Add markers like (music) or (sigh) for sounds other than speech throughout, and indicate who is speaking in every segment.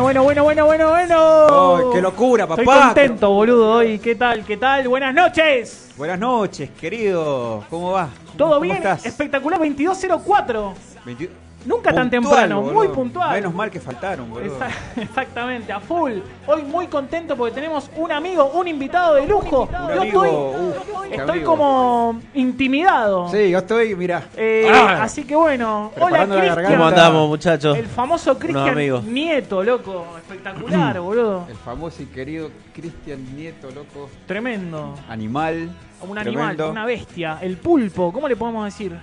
Speaker 1: Bueno, bueno, bueno, bueno, bueno, bueno.
Speaker 2: Oh, ¡Qué locura, papá!
Speaker 1: Estoy contento, boludo, hoy. ¿Qué tal? ¿Qué tal? Buenas noches.
Speaker 2: Buenas noches, querido. ¿Cómo va?
Speaker 1: ¿Todo
Speaker 2: ¿Cómo
Speaker 1: bien?
Speaker 2: estás?
Speaker 1: Espectacular, 2204.
Speaker 2: 20
Speaker 1: Nunca tan temprano,
Speaker 2: boludo.
Speaker 1: muy puntual.
Speaker 2: Menos mal que faltaron, boludo. (laughs)
Speaker 1: Exactamente, a full. Hoy muy contento porque tenemos un amigo, un invitado de lujo. Yo
Speaker 2: amigo,
Speaker 1: estoy,
Speaker 2: uf,
Speaker 1: estoy como intimidado.
Speaker 2: Sí, yo estoy, mira.
Speaker 1: Eh,
Speaker 2: Ah.
Speaker 1: así que bueno, hola Cristian.
Speaker 3: ¿Cómo andamos, muchachos?
Speaker 1: El famoso Cristian. Nieto, loco. Espectacular, boludo.
Speaker 2: El famoso y querido Cristian Nieto, loco.
Speaker 1: Tremendo.
Speaker 2: Animal.
Speaker 1: Un animal,
Speaker 2: tremendo.
Speaker 1: una bestia. El pulpo, ¿cómo le podemos decir?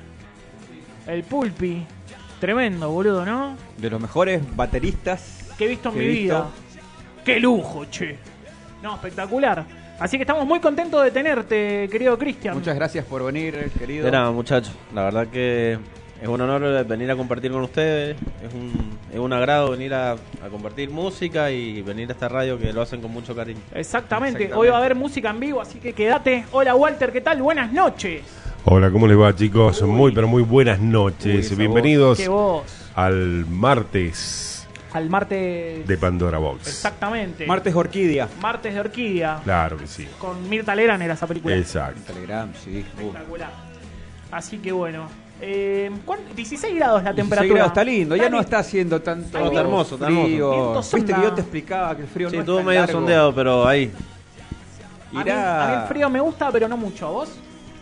Speaker 1: El pulpi. Tremendo, boludo, ¿no?
Speaker 2: De los mejores bateristas
Speaker 1: Que he visto en
Speaker 2: que
Speaker 1: mi
Speaker 2: visto.
Speaker 1: vida. ¡Qué lujo, che! No, espectacular. Así que estamos muy contentos de tenerte, querido Cristian.
Speaker 2: Muchas gracias por venir, querido.
Speaker 3: De nada, muchachos. La verdad que es un honor venir a compartir con ustedes. Es un, es un agrado venir a, a compartir música y venir a esta radio que lo hacen con mucho cariño.
Speaker 1: Exactamente.
Speaker 2: Exactamente.
Speaker 1: Hoy va a haber música en vivo, así que quédate. Hola, Walter, ¿qué tal? Buenas noches.
Speaker 4: Hola, ¿cómo les va chicos? Muy pero muy buenas noches.
Speaker 2: Uy,
Speaker 4: Bienvenidos al martes
Speaker 1: Al martes.
Speaker 4: de Pandora Box.
Speaker 1: Exactamente.
Speaker 2: Martes Orquídea.
Speaker 1: Martes de Orquídea.
Speaker 4: Claro que sí.
Speaker 1: Con Mirta Legrand era esa película.
Speaker 4: Exacto.
Speaker 2: Telegram, sí. Uh.
Speaker 1: Espectacular. Así que bueno. Eh, ¿cuán- 16 grados la
Speaker 2: 16
Speaker 1: temperatura.
Speaker 2: grados, está lindo, ya no está haciendo tanto
Speaker 1: Ay,
Speaker 3: está hermoso, está hermoso.
Speaker 2: frío. Viste que yo te explicaba que el frío
Speaker 3: Sí,
Speaker 2: no es
Speaker 3: todo medio
Speaker 2: largo.
Speaker 3: sondeado, pero ahí.
Speaker 1: A mí,
Speaker 2: Irá-
Speaker 1: a mí el frío me gusta, pero no mucho. ¿A vos?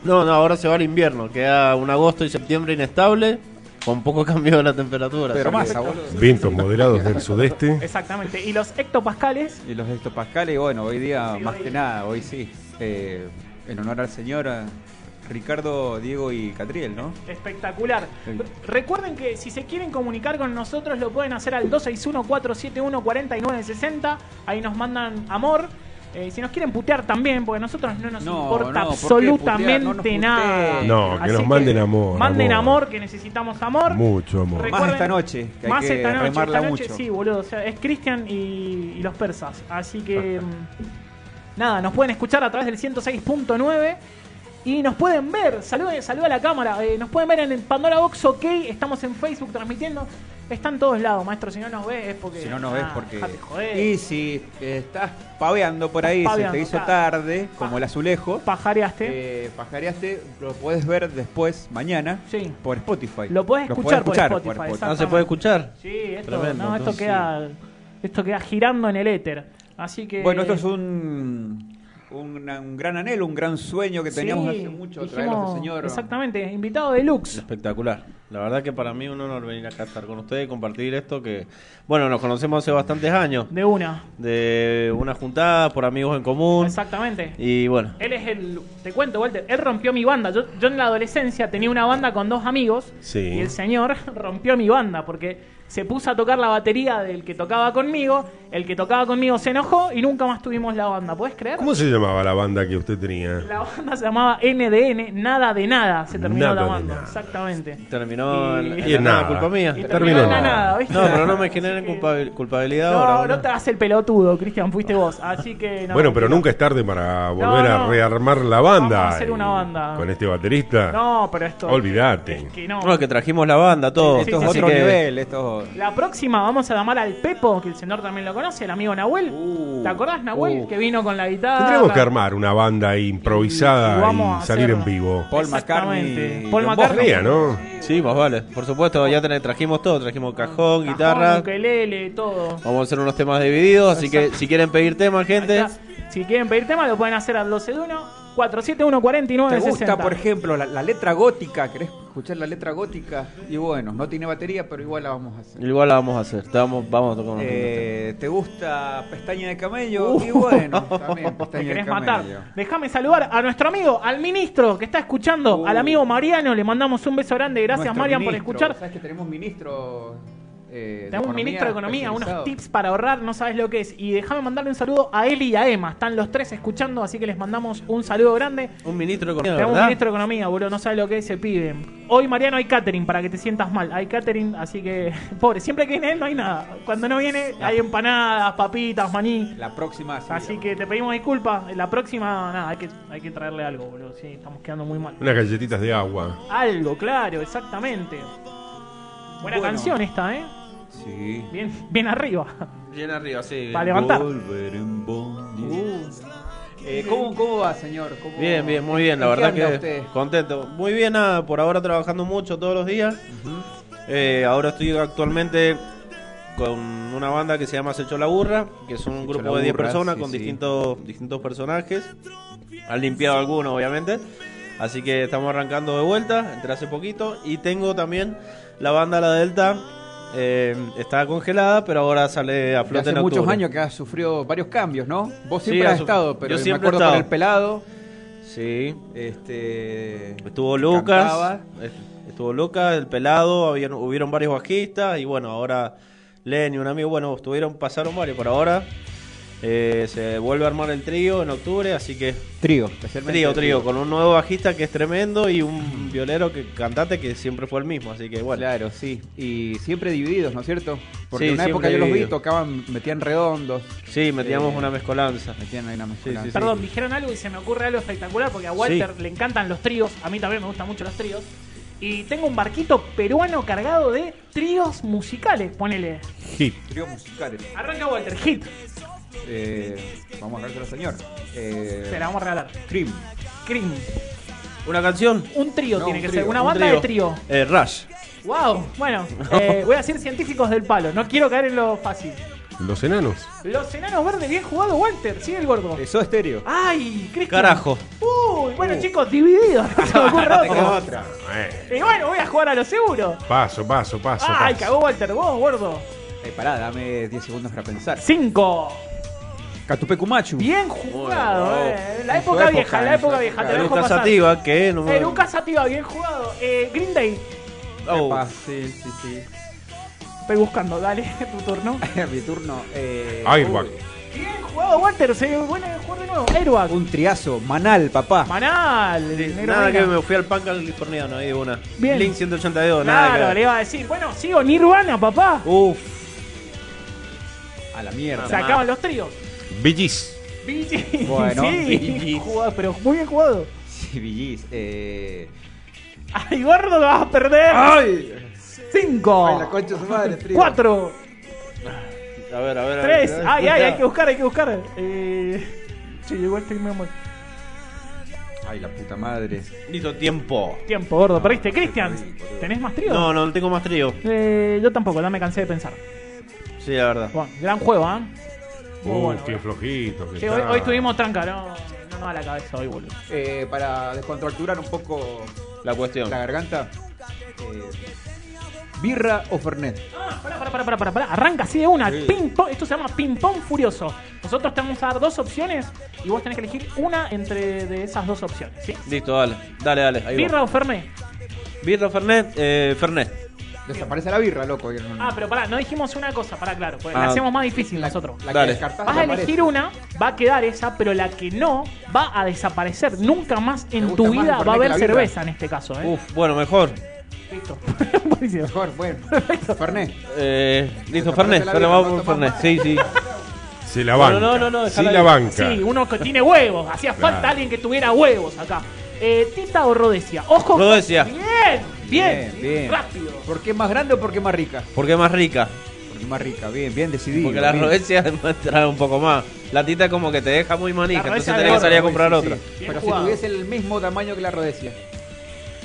Speaker 3: No, no, ahora se va el invierno. Queda un agosto y septiembre inestable, con poco (laughs) cambio de la temperatura.
Speaker 2: Pero más.
Speaker 4: Vientos moderados del sudeste.
Speaker 1: Exactamente. Y los hectopascales.
Speaker 2: Y los hectopascales, bueno, hoy día más que nada, hoy sí. eh, en honor al señor eh, Ricardo, Diego y Catriel, ¿no?
Speaker 1: Espectacular.
Speaker 2: Sí.
Speaker 1: Recuerden que si se quieren comunicar con nosotros lo pueden hacer al 261-471-4960. Ahí nos mandan amor. Eh, si nos quieren putear también, porque a nosotros no nos
Speaker 2: No,
Speaker 1: importa
Speaker 2: no, ¿por qué
Speaker 1: absolutamente
Speaker 2: putear? No
Speaker 1: nada.
Speaker 4: No, que
Speaker 1: Así
Speaker 4: nos manden amor,
Speaker 1: Manden amor.
Speaker 4: amor.
Speaker 1: que necesitamos amor.
Speaker 4: Mucho amor.
Speaker 1: Recuerden-
Speaker 2: Más esta noche, que hay
Speaker 1: más
Speaker 2: que
Speaker 1: esta noche, esta noche
Speaker 2: mucho.
Speaker 1: sí, boludo. O sea, es Cristian y, y los persas. Así que. (laughs) mm, nada, nos pueden escuchar a través del 106.9. Y nos pueden ver, saluda, saluda a la cámara, eh, nos pueden ver en el Pandora Box OK, estamos en Facebook transmitiendo, está en todos lados, maestro, si no nos ves es porque...
Speaker 2: Si no nos ves
Speaker 1: ah,
Speaker 2: porque...
Speaker 1: joder.
Speaker 2: Y si estás paveando por ahí,
Speaker 1: Paveando,
Speaker 2: se te hizo
Speaker 1: claro.
Speaker 2: tarde, como el azulejo,
Speaker 1: Pajareaste.
Speaker 2: eh, pajareaste, lo puedes ver después, mañana,
Speaker 1: Sí.
Speaker 2: por Spotify.
Speaker 1: Lo podés escuchar por Spotify.
Speaker 3: Ah, ¿se puede escuchar?
Speaker 1: Sí, esto,
Speaker 3: Tremendo,
Speaker 1: no, esto,
Speaker 3: entonces,
Speaker 1: queda, esto queda girando en el éter. Así que...
Speaker 2: Bueno, esto es un, un, un gran anhelo, un gran sueño que teníamos
Speaker 1: Sí,
Speaker 2: hace mucho,
Speaker 1: dijimos-
Speaker 2: traerlos al señor.
Speaker 1: Exactamente, invitado deluxe.
Speaker 3: Espectacular. La verdad que para mí es un honor venir acá a estar con ustedes y compartir esto que, bueno, nos conocemos hace bastantes años.
Speaker 1: De una.
Speaker 3: De una juntada por amigos en común.
Speaker 1: Exactamente.
Speaker 3: Y bueno,
Speaker 1: Él es el. Te cuento, Walter. Él rompió mi banda. Yo, yo en la adolescencia tenía una banda con dos amigos.
Speaker 4: Sí.
Speaker 1: Y el señor (laughs) rompió mi banda porque se puso a tocar la batería del que tocaba conmigo. El que tocaba conmigo se enojó y nunca más tuvimos la banda. ¿Puedes creer?
Speaker 4: ¿Cómo se llamaba la banda que usted tenía?
Speaker 1: La banda se llamaba NDN, nada de nada. Se terminó
Speaker 4: Nada
Speaker 1: la
Speaker 4: de
Speaker 1: banda.
Speaker 4: nada.
Speaker 1: Exactamente.
Speaker 3: terminó
Speaker 1: Y-
Speaker 3: en,
Speaker 1: Y
Speaker 3: en nada,
Speaker 4: nada.
Speaker 3: culpa mía.
Speaker 1: Y
Speaker 4: Terminó
Speaker 1: en
Speaker 4: nada.
Speaker 1: nada, ¿viste?
Speaker 3: No, pero no me generen culpabil- culpabilidad
Speaker 1: No,
Speaker 3: ahora.
Speaker 1: no
Speaker 3: boludo.
Speaker 1: te hagas el pelotudo, Cristian. Fuiste vos. Así que. no,
Speaker 4: bueno, pero
Speaker 1: no.
Speaker 4: nunca es tarde para volver
Speaker 1: no.
Speaker 4: a rearmar la banda.
Speaker 1: Vamos a hacer una banda.
Speaker 4: Con este baterista.
Speaker 1: No, pero esto.
Speaker 4: Olvídate.
Speaker 1: Es que no.
Speaker 3: No, que trajimos la banda, todo.
Speaker 1: Sí,
Speaker 2: esto
Speaker 1: sí,
Speaker 2: es
Speaker 1: sí,
Speaker 2: otro
Speaker 1: sí.
Speaker 2: nivel, esto...
Speaker 1: La próxima vamos a llamar al Pepo, que el señor también lo conoce, el amigo Nahuel.
Speaker 2: Uh,
Speaker 1: ¿Te acordás, Nahuel?
Speaker 2: uh.
Speaker 1: Que vino con la guitarra.
Speaker 4: Tendremos que armar una banda
Speaker 1: Y
Speaker 4: improvisada
Speaker 1: vamos a
Speaker 4: y, salir en vivo.
Speaker 2: Paul. McCartney.
Speaker 1: Paul McCartney.
Speaker 4: Podría, ¿no?
Speaker 3: Sí, más vale. Por supuesto, ya tenés- trajimos todo. Trajimos cajón, guitarra.
Speaker 1: ukelele, todo.
Speaker 3: Vamos a hacer unos temas divididos. Así que si quieren pedir temas, gente.
Speaker 1: Si quieren pedir tema, lo pueden hacer al 12-1 471 49
Speaker 2: ¿Te gusta, por ejemplo, la, la letra gótica? ¿Querés escuchar la letra gótica? Y bueno, no tiene batería, pero igual la vamos a hacer.
Speaker 3: Igual la vamos a hacer. Te vamos, vamos a tocar.
Speaker 2: Eh, ¿Te gusta Pestaña de Camello?
Speaker 1: Uh.
Speaker 2: y bueno, (laughs) también
Speaker 1: Te
Speaker 2: Pestaña de
Speaker 1: querés
Speaker 2: Camello.
Speaker 1: matar. Déjame saludar a nuestro amigo, al ministro que está escuchando,
Speaker 2: Uh.
Speaker 1: al amigo Mariano. Le mandamos un beso grande. Gracias,
Speaker 2: Nuestro
Speaker 1: Marian, por escuchar.
Speaker 2: ¿Sabes que tenemos ministro? Eh,
Speaker 1: Tenemos un ministro de Economía, unos tips para ahorrar, no sabes lo que es. Y déjame mandarle un saludo a él y a Emma. Están los tres escuchando, así que les mandamos un saludo grande.
Speaker 3: Un ministro de economía,
Speaker 1: Tenemos un
Speaker 3: ¿verdad?
Speaker 1: ministro de Economía, boludo, no sabe lo que es ese pibe. Hoy, Mariano, hay catering para que te sientas mal. Hay catering, así que, (laughs) pobre, siempre que viene él no hay nada. Cuando no viene, hay empanadas, papitas, maní.
Speaker 2: La próxima. sí.
Speaker 1: Así que te pedimos disculpas. La próxima, nada, hay que, hay que traerle algo, boludo. Sí, estamos quedando muy mal.
Speaker 4: Unas galletitas de agua.
Speaker 1: Algo, claro, exactamente. Buena
Speaker 2: Bueno.
Speaker 1: canción esta, ¿eh?
Speaker 2: Sí.
Speaker 1: Bien, bien arriba.
Speaker 3: Bien arriba, sí.
Speaker 1: Para levantar.
Speaker 2: Volver en bondi. Eh, ¿cómo, ¿Cómo va, señor? ¿Cómo-
Speaker 3: Bien, bien, muy bien, la
Speaker 2: ¿En qué
Speaker 3: verdad que
Speaker 2: usted?
Speaker 3: contento. Muy bien, nada, por ahora trabajando mucho todos los días. Eh, ahora estoy actualmente con una banda que se llama Se echó la burra, que es un grupo de 10
Speaker 2: burra,
Speaker 3: personas
Speaker 2: sí,
Speaker 3: con
Speaker 2: sí.
Speaker 3: distintos distintos personajes. Han limpiado algunos, obviamente. Así que estamos arrancando de vuelta, entré hace poquito. Y tengo también la banda La Delta. Eh, está congelada, pero ahora sale a flote
Speaker 2: hace
Speaker 3: en
Speaker 2: muchos
Speaker 3: octubre.
Speaker 2: años que has sufrido varios cambios, ¿no? Vos siempre has
Speaker 3: has-
Speaker 2: estado, pero
Speaker 3: yo
Speaker 2: me
Speaker 3: siempre he
Speaker 2: acuerdo con el pelado.
Speaker 3: Sí,
Speaker 2: Este.
Speaker 3: Estuvo Lucas,
Speaker 2: Cantaba.
Speaker 3: estuvo Lucas, el pelado, habían, hubieron varios bajistas y bueno, ahora Lenny, un amigo, bueno, estuvieron, pasaron varios por ahora. Eh, se vuelve a armar el trío en octubre, así que
Speaker 2: Trío, especialmente.
Speaker 3: trío, trío, con un nuevo bajista que es tremendo y un violero que cantante que siempre fue el mismo, así que bueno.
Speaker 2: Claro, sí. Y siempre divididos, ¿no es cierto? Porque
Speaker 3: Sí,
Speaker 2: en una época yo los vi, tocaban, metían redondos,
Speaker 3: Sí, metíamos
Speaker 2: Eh,
Speaker 3: una mezcolanza.
Speaker 2: metían ahí una
Speaker 3: sí, sí.
Speaker 1: Perdón, dijeron algo y se me ocurre algo espectacular porque a Walter
Speaker 3: Sí.
Speaker 1: le encantan los tríos. A mí también me gustan mucho los tríos. Y tengo un barquito peruano cargado de tríos musicales. Ponele.
Speaker 4: Hit.
Speaker 2: Tríos musicales.
Speaker 1: Arranca Walter, hit.
Speaker 2: Eh, vamos a dárselo, señor. Eh,
Speaker 1: Se la vamos a regalar.
Speaker 2: Cream.
Speaker 1: Cream.
Speaker 3: ¿Una canción?
Speaker 1: Un trío
Speaker 2: No,
Speaker 1: tiene
Speaker 2: un
Speaker 1: que
Speaker 2: trío,
Speaker 1: ser. Una
Speaker 3: Un
Speaker 1: banda de trío.
Speaker 3: Eh, Rush.
Speaker 1: Wow. Bueno, eh, voy a decir científicos del palo. No quiero caer en lo fácil.
Speaker 4: Los enanos.
Speaker 1: Los enanos verdes, bien jugado, Walter. Sigue el gordo.
Speaker 2: Eso estéreo.
Speaker 1: Ay, Cristian.
Speaker 3: Carajo.
Speaker 1: Uy, bueno, chicos, divididos. No se me ocurre
Speaker 2: Te queda
Speaker 1: otro.
Speaker 2: otra.
Speaker 4: Eh,
Speaker 1: Y bueno, voy a jugar a lo seguro.
Speaker 4: paso, paso, paso.
Speaker 1: Ay,
Speaker 4: paso.
Speaker 1: cagó Walter, vos, gordo.
Speaker 2: Eh, pará, dame 10 segundos para pensar.
Speaker 1: Cinco.
Speaker 2: Catupecumachu.
Speaker 1: Bien jugado,
Speaker 3: Bueno,
Speaker 1: eh. La época vieja, la época vieja. Te dejo
Speaker 3: Lucas
Speaker 1: pasar.
Speaker 3: Sativa, que no
Speaker 1: Eh, Lucas Sativa, bien jugado. Eh, Green Day.
Speaker 3: Oh.
Speaker 2: Epa, sí, sí, sí.
Speaker 1: Estoy buscando, dale, (laughs) tu turno. (laughs)
Speaker 2: Mi turno. Eh,
Speaker 4: Airbag.
Speaker 2: uy,
Speaker 1: Bien jugado, Walter. Se vuelve a jugar de nuevo. Airbag.
Speaker 2: un triazo. Manal, papá.
Speaker 1: Manal. el
Speaker 3: Nada que me fui al pan californiano ahí de una.
Speaker 1: Bien.
Speaker 3: Link 182, nada
Speaker 1: Claro, le iba a decir. Bueno, sigo Nirvana, papá.
Speaker 3: Uf,
Speaker 2: A la mierda.
Speaker 1: Se acaban los tríos. Bee Gees.
Speaker 2: Bueno,
Speaker 1: sí, jugado, pero muy bien jugado.
Speaker 2: Sí, Villis. Eh...
Speaker 1: Ay, gordo, lo vas a perder.
Speaker 2: ¡Ay!
Speaker 1: Cinco.
Speaker 2: Ay, la concha de su madre, trío.
Speaker 1: Cuatro.
Speaker 3: a ver, a ver. a
Speaker 1: Tres.
Speaker 3: ver.
Speaker 1: Ay, ay, hay que buscar, hay que buscar. Eh... Sí, igual estoy muy mal.
Speaker 2: Ay, la puta madre.
Speaker 3: Listo, tiempo.
Speaker 1: Tiempo, gordo, perdiste. Cristian. ¿tenés más trío?
Speaker 3: No, no tengo más trío.
Speaker 1: Eh, yo tampoco, ya me cansé de pensar.
Speaker 3: Sí, la verdad.
Speaker 1: Bueno, gran juego, ¿ah? Muy
Speaker 4: Uh,
Speaker 1: bueno.
Speaker 4: qué flojito. que
Speaker 1: hoy,
Speaker 4: está.
Speaker 1: hoy tuvimos tranca, no, no nos da la cabeza hoy, boludo.
Speaker 2: Eh, para descontracturar un poco
Speaker 3: La cuestión.
Speaker 2: la garganta. eh, ¿Birra o Fernet?
Speaker 1: Ah, pará, pará, pará, pará, pará, pará. Arranca así de una.
Speaker 2: Sí.
Speaker 1: Ping pong. Esto se llama ping pong furioso. Nosotros te vamos a dar dos opciones y vos tenés que elegir una entre de esas dos opciones, ¿sí?
Speaker 3: Listo, dale. Dale, dale. Ahí
Speaker 1: ¿Birra
Speaker 3: va.
Speaker 1: o Fernet?
Speaker 3: Birra, Fernet. Eh, Fernet.
Speaker 2: Desaparece la birra, loco.
Speaker 1: Ah, pero pará, no dijimos una cosa, pará, claro, porque
Speaker 3: Ah.
Speaker 1: la hacemos más difícil nosotros.
Speaker 2: La
Speaker 3: Dale.
Speaker 2: que descartás
Speaker 1: Vas a
Speaker 2: desaparece.
Speaker 1: elegir una, va a quedar esa, pero la que no va a desaparecer. Nunca más en
Speaker 2: gusta
Speaker 1: tu
Speaker 2: más el
Speaker 1: vida va a
Speaker 2: Fernet
Speaker 1: haber
Speaker 2: la birra?
Speaker 1: cerveza en este caso, ¿eh?
Speaker 3: Uf, bueno, mejor.
Speaker 1: Listo. (laughs) Buenísimo.
Speaker 2: Mejor, bueno. Fernet.
Speaker 3: Eh, listo,
Speaker 2: Desaparece
Speaker 3: Fernet.
Speaker 2: la
Speaker 3: Fernet,
Speaker 2: birra,
Speaker 3: vamos
Speaker 2: no
Speaker 3: con
Speaker 2: tomamos
Speaker 3: Fernet. Sí, sí.
Speaker 4: Se la banca.
Speaker 3: No, no, no, no,
Speaker 4: sí la
Speaker 3: ahí.
Speaker 4: banca.
Speaker 1: Sí, uno que tiene huevos. Hacía falta alguien que tuviera huevos acá. Eh, ¿Tita o Rodesia? Ojo.
Speaker 3: Rodesia.
Speaker 1: Bien, bien,
Speaker 2: Bien, bien.
Speaker 1: Rápido.
Speaker 2: ¿Por qué más grande o por qué más rica?
Speaker 3: Porque es más rica.
Speaker 2: Porque más rica, bien, bien decidido.
Speaker 3: Porque la
Speaker 2: bien.
Speaker 3: rodecia (laughs) trae un poco más. La tita como que te deja muy manija,
Speaker 1: La
Speaker 3: entonces
Speaker 1: rodecia
Speaker 3: tenés que salir a comprar
Speaker 2: Sí,
Speaker 3: otra.
Speaker 1: Bien
Speaker 2: Pero
Speaker 1: jugado.
Speaker 2: si tuviese el mismo tamaño que la rodecia.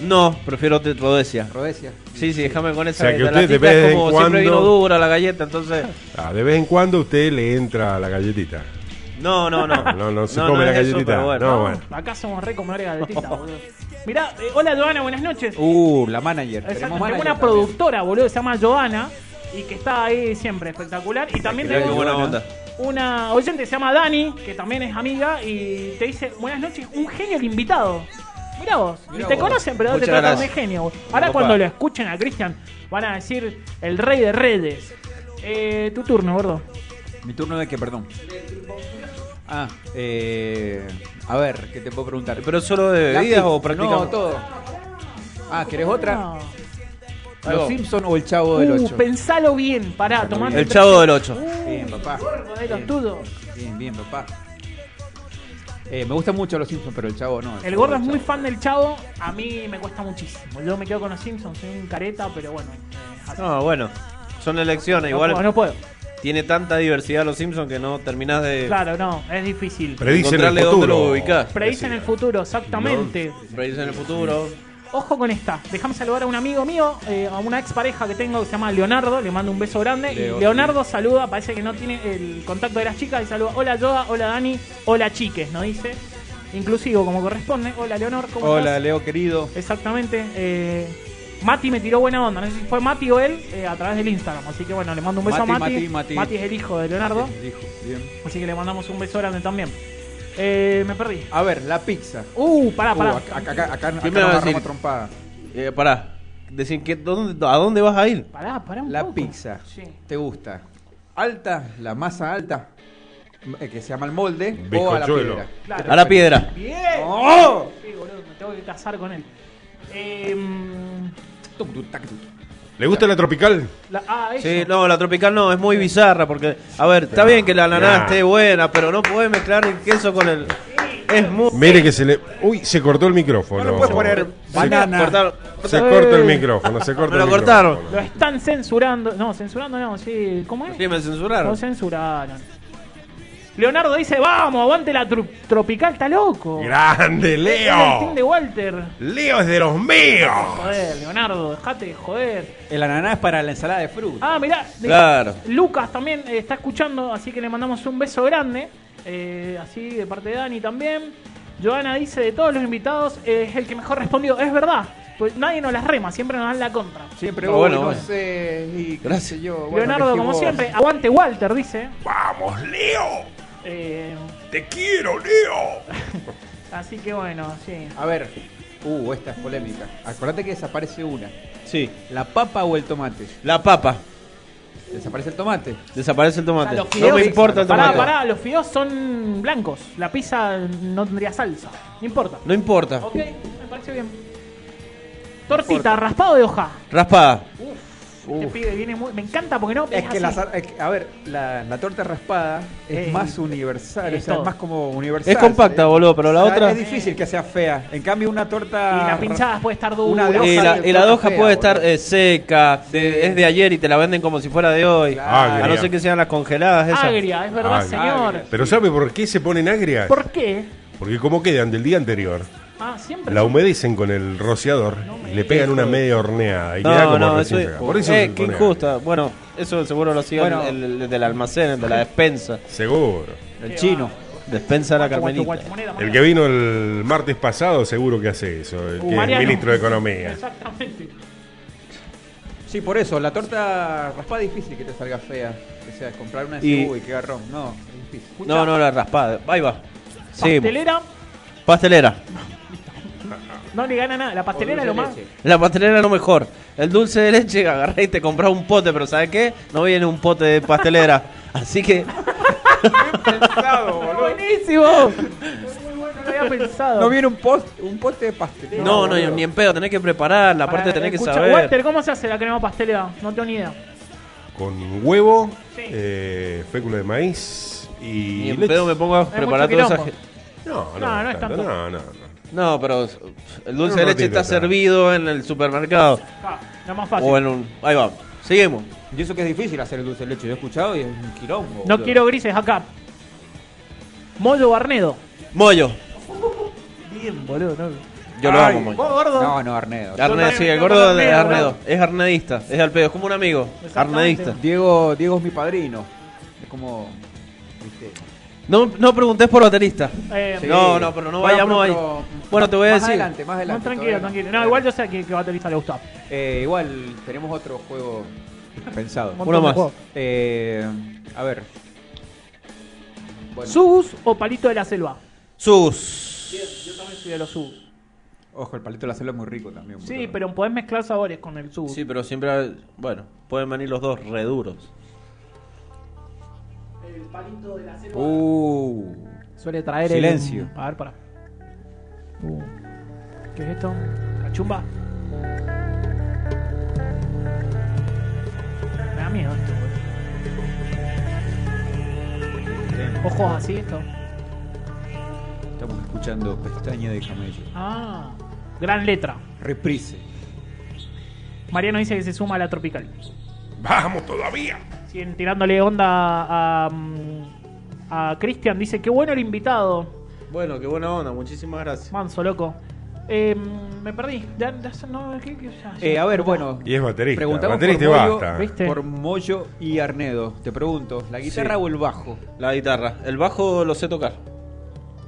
Speaker 3: No, prefiero te- rodecia.
Speaker 2: Rodecia.
Speaker 3: Sí, sí, déjame con esa.
Speaker 4: O sea, que
Speaker 3: la
Speaker 4: usted de
Speaker 3: tita es
Speaker 4: vez en
Speaker 3: como siempre vino
Speaker 4: cuando-
Speaker 3: dura la galleta, entonces.
Speaker 4: Ah, de vez en cuando usted le entra a la galletita.
Speaker 3: No, no, no. (laughs)
Speaker 4: No, no se come la
Speaker 3: eso,
Speaker 4: galletita.
Speaker 3: bueno.
Speaker 4: No, bueno.
Speaker 1: Acá somos re de galletita, boludo. Mirá, eh, hola Joana, buenas noches.
Speaker 2: Uh, la manager.
Speaker 1: Exacto,
Speaker 2: Tenemos
Speaker 1: tengo
Speaker 2: manager
Speaker 1: una
Speaker 2: también.
Speaker 1: productora, boludo, que se llama Joana y que está ahí siempre, espectacular. Y también tenemos
Speaker 3: buena onda.
Speaker 1: una oyente que se llama Dani, que también es amiga, y te dice, buenas noches, un genio el invitado. Mirá vos,
Speaker 2: Mirá
Speaker 1: y te
Speaker 2: vos.
Speaker 1: conocen, pero te
Speaker 3: Muchas
Speaker 1: tratan de genio. vos. Ahora
Speaker 3: Opa.
Speaker 1: cuando lo escuchen a Cristian, van a decir el rey de redes. Eh, tu turno, gordo.
Speaker 2: Mi turno de qué, perdón. Ah, eh. A ver, ¿qué te puedo preguntar?
Speaker 3: ¿Pero solo de bebidas o practicamos?
Speaker 2: No, todo. Ah, ¿querés otra?
Speaker 1: No.
Speaker 2: ¿Los. Simpson o el Chavo del
Speaker 1: Uh,
Speaker 2: 8?
Speaker 1: pensalo bien, pará, tomate
Speaker 3: El chavo del 8.
Speaker 2: Bien, papá.
Speaker 1: Gordo, de los
Speaker 2: Bien. Bien, bien, papá. Eh, me gustan mucho los Simpsons, pero el Chavo no.
Speaker 1: El
Speaker 2: Chavo,
Speaker 1: gordo es muy
Speaker 2: Chavo.
Speaker 1: fan del chavo, a mí me cuesta muchísimo. Yo me quedo con los Simpsons, soy un careta, pero bueno. eh.
Speaker 3: No, bueno. Son elecciones,
Speaker 1: No
Speaker 3: igual.
Speaker 1: puedo, no puedo.
Speaker 3: Tiene tanta diversidad los Simpsons que no terminás de
Speaker 1: Claro, no, es difícil.
Speaker 4: Predicen el
Speaker 3: dónde
Speaker 4: futuro.
Speaker 3: lo ubicás.
Speaker 1: Predicen el futuro, exactamente.
Speaker 3: predecir en el futuro.
Speaker 1: Ojo con esta. Déjame saludar a un amigo mío, eh, a una ex pareja que tengo que se llama Leonardo. Le mando un beso grande.
Speaker 2: Leo,
Speaker 1: y Leonardo saluda, parece que no tiene el contacto de las chicas. Y saluda: Hola Yoda, hola Dani, hola chiques, ¿no dice? Inclusivo como corresponde. Hola Leonor, ¿cómo
Speaker 2: Hola,
Speaker 1: estás?
Speaker 2: Leo querido.
Speaker 1: Exactamente. Eh, Mati me tiró buena onda. No sé si fue Mati o él eh, a través del Instagram. Así que bueno, le mando un beso
Speaker 2: Mati,
Speaker 1: a Mati.
Speaker 2: Mati, Mati.
Speaker 1: es el hijo de Leonardo.
Speaker 2: Dijo, bien.
Speaker 1: Así que le mandamos un beso grande también. Eh, me perdí.
Speaker 2: A ver, la pizza.
Speaker 1: Uh, pará,
Speaker 2: Uh,
Speaker 1: pará.
Speaker 2: acá, acá, acá, acá, acá
Speaker 3: ¿Qué
Speaker 2: nos
Speaker 3: me a decir?
Speaker 2: trompada.
Speaker 3: Eh, pará. Decir que, ¿dónde, ¿A dónde vas a ir?
Speaker 1: Pará, pará un
Speaker 2: La
Speaker 1: poco.
Speaker 2: pizza.
Speaker 1: Sí.
Speaker 2: ¿Te gusta? ¿Alta? ¿La masa alta? eh, Que se llama el molde. ¿O a la piedra?
Speaker 1: Claro.
Speaker 3: A la piedra.
Speaker 1: Bien.
Speaker 2: ¡Oh!
Speaker 1: Sí, boludo, me tengo que casar con él. Eh,
Speaker 4: ¿Le gusta la tropical?
Speaker 1: la- ah.
Speaker 3: Sí, no, la tropical no, es muy bizarra porque, a ver, está bien que la ananá
Speaker 4: Ya.
Speaker 3: esté buena, pero no podés mezclar el queso con el... Es muy...
Speaker 4: Mire que se le. Uy, se cortó el micrófono.
Speaker 2: No puedes poner banana.
Speaker 3: Cortaron-
Speaker 4: Se
Speaker 1: Eh.
Speaker 4: corta el micrófono, se corta
Speaker 3: Me lo
Speaker 4: el
Speaker 3: cortaron.
Speaker 4: micrófono.
Speaker 1: Lo están censurando. No, censurando no, sí. ¿Cómo es?
Speaker 3: Sí, me censuraron.
Speaker 1: Lo censuraron. Leonardo dice, vamos, aguante la tru- tropical, está loco.
Speaker 4: ¡Grande,
Speaker 1: Es el team de
Speaker 4: Leo!
Speaker 1: Walter.
Speaker 4: ¡Leo es de los míos!
Speaker 1: Joder, Leonardo, dejate de joder.
Speaker 2: El ananá es para la ensalada de fruta.
Speaker 1: Ah, mirá. de-
Speaker 3: Claro.
Speaker 1: Lucas también eh, está escuchando, así que le mandamos un beso grande. eh, así de parte de Dani también. Joana dice, de todos los invitados, eh, es el que mejor respondió. Es verdad, pues nadie nos las rema, siempre nos dan la contra.
Speaker 2: Siempre
Speaker 3: Ah, bueno,
Speaker 2: no
Speaker 3: bueno.
Speaker 2: sé. Y qué
Speaker 3: Gracias.
Speaker 2: sé yo. bueno,
Speaker 1: Leonardo, como
Speaker 2: vos.
Speaker 1: siempre, aguante Walter, dice.
Speaker 4: ¡Vamos, Leo!
Speaker 1: Eh,
Speaker 4: ¡Te quiero, Leo! (laughs)
Speaker 1: así que bueno, sí.
Speaker 2: A ver. Uh, esta es polémica. Acordate que desaparece una.
Speaker 3: Sí,
Speaker 2: ¿La papa o el tomate?
Speaker 3: la papa.
Speaker 2: ¿Desaparece el tomate?
Speaker 3: Desaparece el tomate.
Speaker 1: O sea, los
Speaker 3: no me
Speaker 1: fideos-
Speaker 3: importa el
Speaker 1: Pará,
Speaker 3: tomate.
Speaker 1: pará, los fideos son blancos. La pizza no tendría salsa. No importa.
Speaker 3: No importa.
Speaker 1: Ok, me parece bien. Tortita, raspado de hoja.
Speaker 3: Raspada.
Speaker 1: Este pibe viene muy. Me encanta porque no.
Speaker 2: Es que,
Speaker 1: así.
Speaker 2: la, sar- es que, a ver, la, la torta raspada es más universal,
Speaker 1: es
Speaker 2: o sea, es más como universal.
Speaker 3: Es compacta, boludo, pero la
Speaker 2: O sea,
Speaker 3: otra...
Speaker 2: Es difícil que sea fea. En cambio, una torta.
Speaker 1: Y la pinchada puede estar dura.
Speaker 2: Una
Speaker 3: Y la, y
Speaker 2: fea,
Speaker 3: puede
Speaker 2: boludo.
Speaker 3: estar eh, seca, de- es de ayer y te la venden como si fuera de hoy.
Speaker 2: Claro.
Speaker 3: A no ser que sean las congeladas esas.
Speaker 1: Agria, es verdad,
Speaker 4: Agria.
Speaker 1: señor.
Speaker 2: Agria.
Speaker 4: ¿Pero sabe por qué se ponen agrias?
Speaker 1: ¿Por qué?
Speaker 4: Porque como quedan del día anterior,
Speaker 1: Ah, siempre.
Speaker 4: la humedecen con el rociador y le pegan una media horneada y queda como
Speaker 3: no, eso es.
Speaker 4: Por eso
Speaker 3: eh, qué
Speaker 4: pone
Speaker 3: injusta. Bueno, eso seguro lo hacía
Speaker 2: Bueno.
Speaker 3: el, el- el del almacén, el de la despensa.
Speaker 4: Seguro.
Speaker 2: El chino.
Speaker 3: Despensa de la Carmelita.
Speaker 1: guacho, moneda,
Speaker 4: El que vino el martes pasado seguro que hace eso, el
Speaker 1: Uh,
Speaker 4: que es ministro de Economía.
Speaker 1: Exactamente.
Speaker 2: Sí, por eso, la torta raspada es difícil que te salga fea. O sea, comprar una
Speaker 3: Y-
Speaker 2: y... Uy, qué garrón. No, es difícil.
Speaker 3: No, no, la raspada. Ahí va. Sí,
Speaker 1: Pastelera,
Speaker 3: pastelera.
Speaker 1: No le gana nada. La pastelera es lo más.
Speaker 3: La pastelera es lo mejor. El dulce de leche, (laughs) agarrás y te compras un pote, pero ¿sabes qué? No viene un pote de pastelera. (laughs) Así que
Speaker 1: ¡Buenísimo! Muy bueno, no había pensado.
Speaker 2: No viene un, post, un pote de pastel.
Speaker 3: no, no, ni en pedo, tenés que prepararla, aparte
Speaker 1: Pará,
Speaker 3: tenés que saber.
Speaker 1: Walter, ¿cómo se hace la crema pastelera? No tengo ni idea.
Speaker 4: Con huevo,
Speaker 1: Sí.
Speaker 4: eh, fécula de maíz y
Speaker 3: Ni en
Speaker 4: leche.
Speaker 3: pedo me pongo a
Speaker 1: mucho
Speaker 3: preparar toda esa...
Speaker 1: quilombo.
Speaker 3: ge-
Speaker 4: No, no,
Speaker 1: No, no es
Speaker 4: tanto,
Speaker 1: tanto.
Speaker 4: No, no, no.
Speaker 3: Pero el dulce de leche está servido en el supermercado.
Speaker 1: Ah, más fácil.
Speaker 3: O en un... Ahí va. Seguimos.
Speaker 2: Y eso que es difícil hacer el dulce de leche. Yo he escuchado y es un quilombo.
Speaker 1: No
Speaker 2: boludo.
Speaker 1: quiero grises acá. Mollo Barnedo.
Speaker 3: Mollo.
Speaker 1: Bien, boludo. No.
Speaker 3: Yo lo
Speaker 2: Ay,
Speaker 3: amo, Mollo.
Speaker 1: ¿Vos, gordo?
Speaker 2: No, no, Arnedo.
Speaker 3: Arnedo, sí, el gordo de
Speaker 1: Arnedo.
Speaker 3: Es arnedista, es al pedo, es como un amigo. Arnedista.
Speaker 2: Diego, Diego es mi padrino. Es como. ¿viste?
Speaker 3: No, no preguntes por baterista.
Speaker 1: Eh,
Speaker 2: Sí.
Speaker 3: No, no, pero no
Speaker 2: Bueno,
Speaker 3: vayamos ahí.
Speaker 2: pero-
Speaker 3: Bueno, te voy a
Speaker 2: más
Speaker 3: decir.
Speaker 2: adelante, más
Speaker 1: No,
Speaker 2: adelante.
Speaker 1: tranquilo,
Speaker 2: todavía
Speaker 1: tranquilo. No, igual yo sé que, que baterista le gusta.
Speaker 2: Eh, igual tenemos otro juego pensado.
Speaker 1: Un
Speaker 3: Uno más.
Speaker 2: Eh, a ver. Bueno,
Speaker 1: ¿Subus o palito de la selva?
Speaker 3: Sus.
Speaker 1: Yo también soy de los subus.
Speaker 2: ojo, el palito de la selva es muy rico también.
Speaker 1: Sí, pero podés mezclar sabores con el subus.
Speaker 3: Sí, pero siempre. Bueno, pueden venir los dos reduros.
Speaker 1: Palito de la selva
Speaker 2: Uh.
Speaker 1: suele traer
Speaker 2: Silencio.
Speaker 1: el... A ver, para. Uh. ¿Qué es esto? ¿Cachumba? Me da miedo esto, boludo. Ojos así, esto.
Speaker 2: Estamos escuchando Pestaña de Camello.
Speaker 1: Ah, gran letra.
Speaker 2: Reprise.
Speaker 1: Mariano dice que se suma a la tropical.
Speaker 4: ¡Vamos todavía!
Speaker 1: Siguen tirándole onda a, a Cristian. Dice, qué bueno el invitado.
Speaker 3: Bueno, qué buena onda, muchísimas gracias.
Speaker 1: Manso, loco. Eh, me perdí. Ya- ya- no, ¿qué- qué- ya- ya-
Speaker 2: Eh, a ver, bueno.
Speaker 4: Y es baterista.
Speaker 2: Preguntamos
Speaker 4: Baterista y
Speaker 2: por Moyo,
Speaker 4: basta.
Speaker 1: ¿Viste?
Speaker 2: por Moyo y Arnedo. Te pregunto, ¿la guitarra
Speaker 3: Sí.
Speaker 2: o el bajo?
Speaker 3: La guitarra. El bajo lo sé tocar.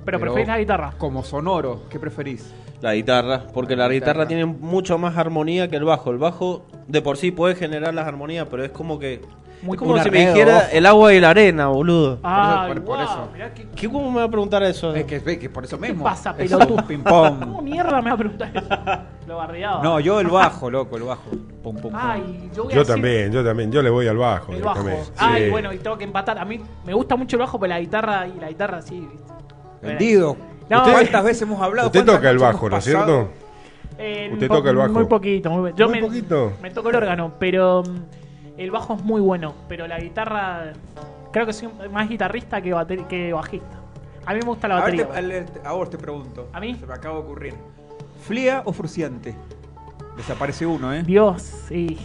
Speaker 1: Pero preferís la guitarra.
Speaker 2: Como sonoro, ¿qué preferís?
Speaker 3: La guitarra, porque la,
Speaker 2: La
Speaker 3: guitarra.
Speaker 2: guitarra.
Speaker 3: tiene mucho más armonía que el bajo. El bajo de por sí puede generar las armonías, pero es como que.
Speaker 1: Muy
Speaker 3: es como si me dijera
Speaker 2: ojo.
Speaker 3: el agua y la arena, boludo.
Speaker 1: Ah,
Speaker 2: por- por eso.
Speaker 1: mirá que-
Speaker 3: ¿Qué cómo me va a preguntar eso?
Speaker 2: Es que, ve que por eso
Speaker 1: ¿Qué
Speaker 2: mismo.
Speaker 1: pasa,
Speaker 2: Es
Speaker 1: pelotudo?
Speaker 2: un ping-pong. (laughs)
Speaker 1: ¿Cómo mierda me va a preguntar eso? (laughs) Lo bardeaba.
Speaker 2: No, yo el bajo, loco, el bajo. Pum, pum, pum.
Speaker 1: Ay, yo voy a
Speaker 4: Yo
Speaker 1: decir
Speaker 4: también, yo también. Yo le voy al bajo.
Speaker 1: El bajo. Ay,
Speaker 4: Sí.
Speaker 1: bueno, y tengo que empatar. A mí me gusta mucho el bajo, pero la guitarra y la guitarra sí, ¿viste?
Speaker 2: Vendido.
Speaker 1: No,
Speaker 2: ¿Usted
Speaker 1: eh.
Speaker 2: ¿Cuántas veces hemos hablado?
Speaker 4: Usted
Speaker 2: ¿Cuántas
Speaker 4: toca el bajo, ¿no es cierto?
Speaker 1: Eh,
Speaker 4: ¿Usted toca el bajo?
Speaker 1: Muy poquito, muy, yo
Speaker 4: Muy
Speaker 1: me,
Speaker 4: poquito.
Speaker 1: Me toco el órgano, pero mm, el bajo es muy bueno. Pero la guitarra, creo que soy más guitarrista que, bajista. A mí me gusta la
Speaker 2: A, ver,
Speaker 1: batería.
Speaker 2: te- al- te- a vos te pregunto.
Speaker 1: ¿A mí?
Speaker 2: Se me acaba de ocurrir. ¿Flia o Fruciante? Desaparece uno, ¿eh?
Speaker 1: Dios, sí.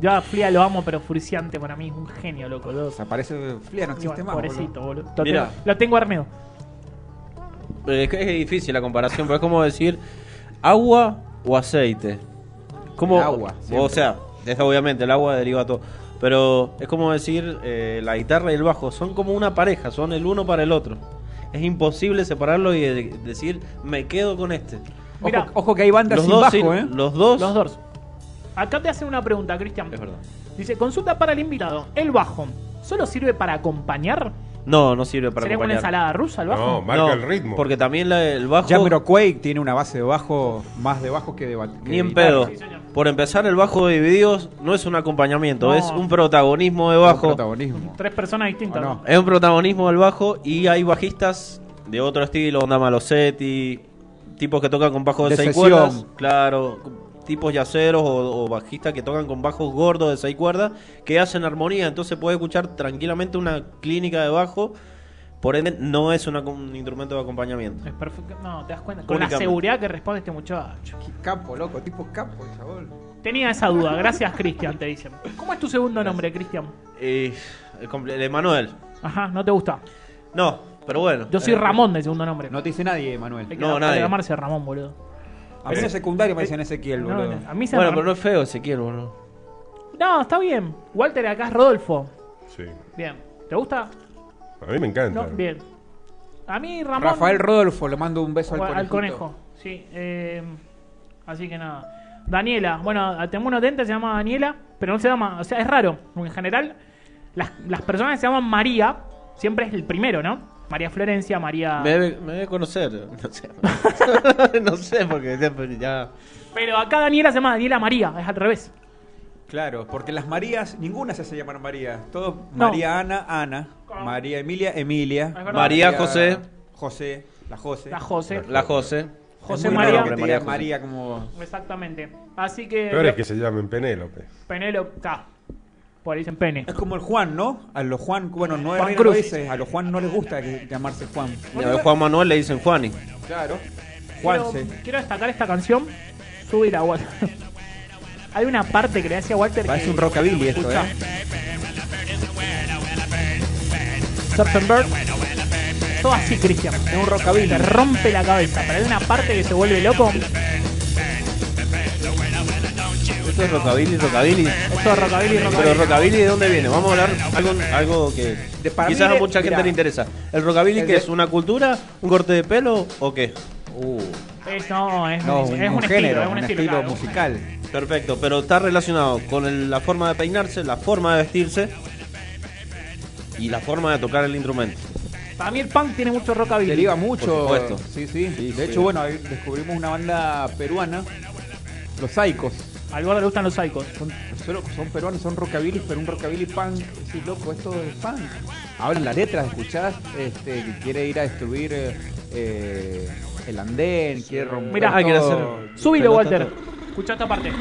Speaker 1: Yo a Flia lo amo, pero Furciante para mí es un genio, loco. Lo,
Speaker 2: Desaparece Flia, no existe
Speaker 1: bueno,
Speaker 2: más.
Speaker 1: pobrecito,
Speaker 2: boludo.
Speaker 1: boludo. Lo,
Speaker 3: Mira.
Speaker 1: tengo, lo tengo Arnedo.
Speaker 3: Es que es difícil la comparación, pero es como decir agua o aceite. Como,
Speaker 2: El agua,
Speaker 3: O sea, es obviamente el agua deriva todo. Pero es como decir eh, la guitarra y el bajo son como una pareja, son el uno para el otro. Es imposible separarlo y de- decir me quedo con este.
Speaker 1: Mira,
Speaker 2: ojo, ojo que hay bandas
Speaker 3: Los
Speaker 2: sin
Speaker 3: dos,
Speaker 2: bajo,
Speaker 3: sí,
Speaker 2: ¿eh?
Speaker 3: los dos.
Speaker 1: Los dos. Acá te hacen una pregunta, Cristian.
Speaker 3: Es verdad.
Speaker 1: Dice, consulta para el invitado. ¿El bajo solo sirve para acompañar?
Speaker 3: No, no sirve para
Speaker 1: ¿Sería como una
Speaker 3: acompañar.
Speaker 1: ensalada rusa el bajo?
Speaker 4: No, marca
Speaker 3: No,
Speaker 4: el ritmo.
Speaker 3: Porque también la- el bajo
Speaker 2: Jamiroquai tiene una base de bajo, más de bajo que de que
Speaker 3: ni en pedo.
Speaker 1: Sí, señor.
Speaker 3: Por empezar, el bajo de divididos no es un acompañamiento,
Speaker 1: No.
Speaker 3: es un protagonismo de
Speaker 2: Un
Speaker 3: bajo.
Speaker 2: protagonismo.
Speaker 1: Tres personas distintas.
Speaker 2: ¿O no?
Speaker 3: Es un protagonismo del bajo y hay bajistas de otro estilo, onda Malosetti, tipos que tocan con bajos de,
Speaker 2: De
Speaker 3: seis
Speaker 2: sesión.
Speaker 3: cuerdas, claro, tipos yaceros o, o bajistas que tocan con bajos gordos de seis cuerdas que hacen armonía, entonces puede escuchar tranquilamente una clínica de bajo, por ende no es una- un instrumento de acompañamiento.
Speaker 1: Es perfecto. No, te das cuenta. Con la seguridad que responde este muchacho.
Speaker 2: Qué Capo, loco, tipo capo, chaval.
Speaker 1: Tenía esa duda. Gracias, Cristian, te dicen. ¿Cómo es tu segundo nombre, Cristian?
Speaker 3: Eh, el Emanuel,
Speaker 1: Ajá, no te gusta.
Speaker 3: no, pero bueno.
Speaker 1: Yo soy
Speaker 3: Eh,
Speaker 1: Ramón de segundo nombre.
Speaker 2: No te dice nadie, Manuel.
Speaker 1: Hay que,
Speaker 3: no, nadie.
Speaker 1: llamarse Ramón, boludo.
Speaker 2: A mí en el secundario me decían Ezequiel,
Speaker 1: No,
Speaker 2: boludo.
Speaker 1: a mí se
Speaker 3: Bueno, pero no es feo Ezequiel, boludo.
Speaker 1: No, está bien. Walter acá es Rodolfo.
Speaker 4: Sí.
Speaker 1: Bien. ¿Te gusta?
Speaker 4: A mí me encanta.
Speaker 1: No, bien. A mí Ramón.
Speaker 2: Rafael Rodolfo, le mando un beso al
Speaker 1: O
Speaker 2: conejito.
Speaker 1: al conejo. Sí. eh, así que nada. Daniela. Bueno, tengo una atenta, se llama Daniela, pero no se llama. O sea, es raro. Porque en general, las, las personas que se llaman María, siempre es el primero, ¿no? María Florencia, María.
Speaker 3: Me debe, me debe conocer, (laughs) no sé. (laughs) no sé, porque ya...
Speaker 1: Pero acá Daniela se llama Daniela María, es al revés.
Speaker 2: Claro, porque las Marías, ninguna se hace llamar María. Todo
Speaker 1: No.
Speaker 2: María Ana, Ana.
Speaker 1: ¿Cómo?
Speaker 2: María Emilia, Emilia.
Speaker 3: María José.
Speaker 2: José, la José.
Speaker 1: La José.
Speaker 3: La José.
Speaker 1: José María.
Speaker 3: María
Speaker 2: María, como...
Speaker 1: Exactamente. Así que.
Speaker 4: Peor es que se llamen Penélope.
Speaker 1: Penélope. Está. Por ahí dicen pene.
Speaker 2: Es como el Juan, ¿no? A los Juan, bueno, no
Speaker 1: Juan
Speaker 2: es
Speaker 1: Cruz.
Speaker 2: lo dice, a los Juan no les gusta que- llamarse Juan.
Speaker 3: Y a Juan Manuel le dicen Juani.
Speaker 2: Claro.
Speaker 1: Quiero,
Speaker 2: Juanse.
Speaker 1: quiero destacar esta canción. Subir Walter. Hay una parte que le decía Walter
Speaker 2: Parece
Speaker 1: que.
Speaker 2: un rockabilly esto. ¿eh?
Speaker 1: Bird. Todo así, Cristian.
Speaker 2: Es un rockabilly.
Speaker 1: Te rompe la cabeza. Pero hay una parte que se vuelve loco.
Speaker 3: Esto es rockabilly, rockabilly.
Speaker 1: Esto es rockabilly,
Speaker 3: Pero
Speaker 1: rockabilly.
Speaker 3: rockabilly, ¿de dónde viene? Vamos a hablar algo, algo que
Speaker 2: De- para
Speaker 3: quizás
Speaker 2: mí
Speaker 3: a mucha gente le interesa. ¿El rockabilly
Speaker 2: El
Speaker 3: qué
Speaker 2: de-
Speaker 3: es? ¿Una cultura? ¿Un corte de pelo o qué?
Speaker 2: Uh,
Speaker 1: Es, no, es,
Speaker 2: no,
Speaker 1: es
Speaker 2: un,
Speaker 1: un,
Speaker 2: un
Speaker 1: estilo,
Speaker 2: género,
Speaker 1: es un,
Speaker 2: un
Speaker 1: estilo,
Speaker 2: estilo
Speaker 1: claro.
Speaker 3: Perfecto, pero está relacionado con el- la forma de peinarse, la forma de vestirse y la forma de tocar el instrumento.
Speaker 1: Para mí el punk tiene mucho rockabilly.
Speaker 2: Deriva mucho.
Speaker 3: Por supuesto.
Speaker 2: Sí, sí.
Speaker 3: Sí,
Speaker 2: de
Speaker 3: sí.
Speaker 2: hecho, bueno, ahí descubrimos una banda peruana, Los Saicos.
Speaker 1: Al gordo le gustan los psychos.
Speaker 2: Son, solo- son peruanos, son rockabilly, pero un rockabilly punk. Sí, loco, esto es punk. Ahora las letras, escuchás, este, que quiere ir a destruir eh, eh, el andén, quiere romper.
Speaker 1: Mirá,
Speaker 3: Ah, quiere
Speaker 2: todo.
Speaker 3: hacer-
Speaker 1: Subilo,
Speaker 3: Pelota,
Speaker 1: Walter. Escucha esta parte.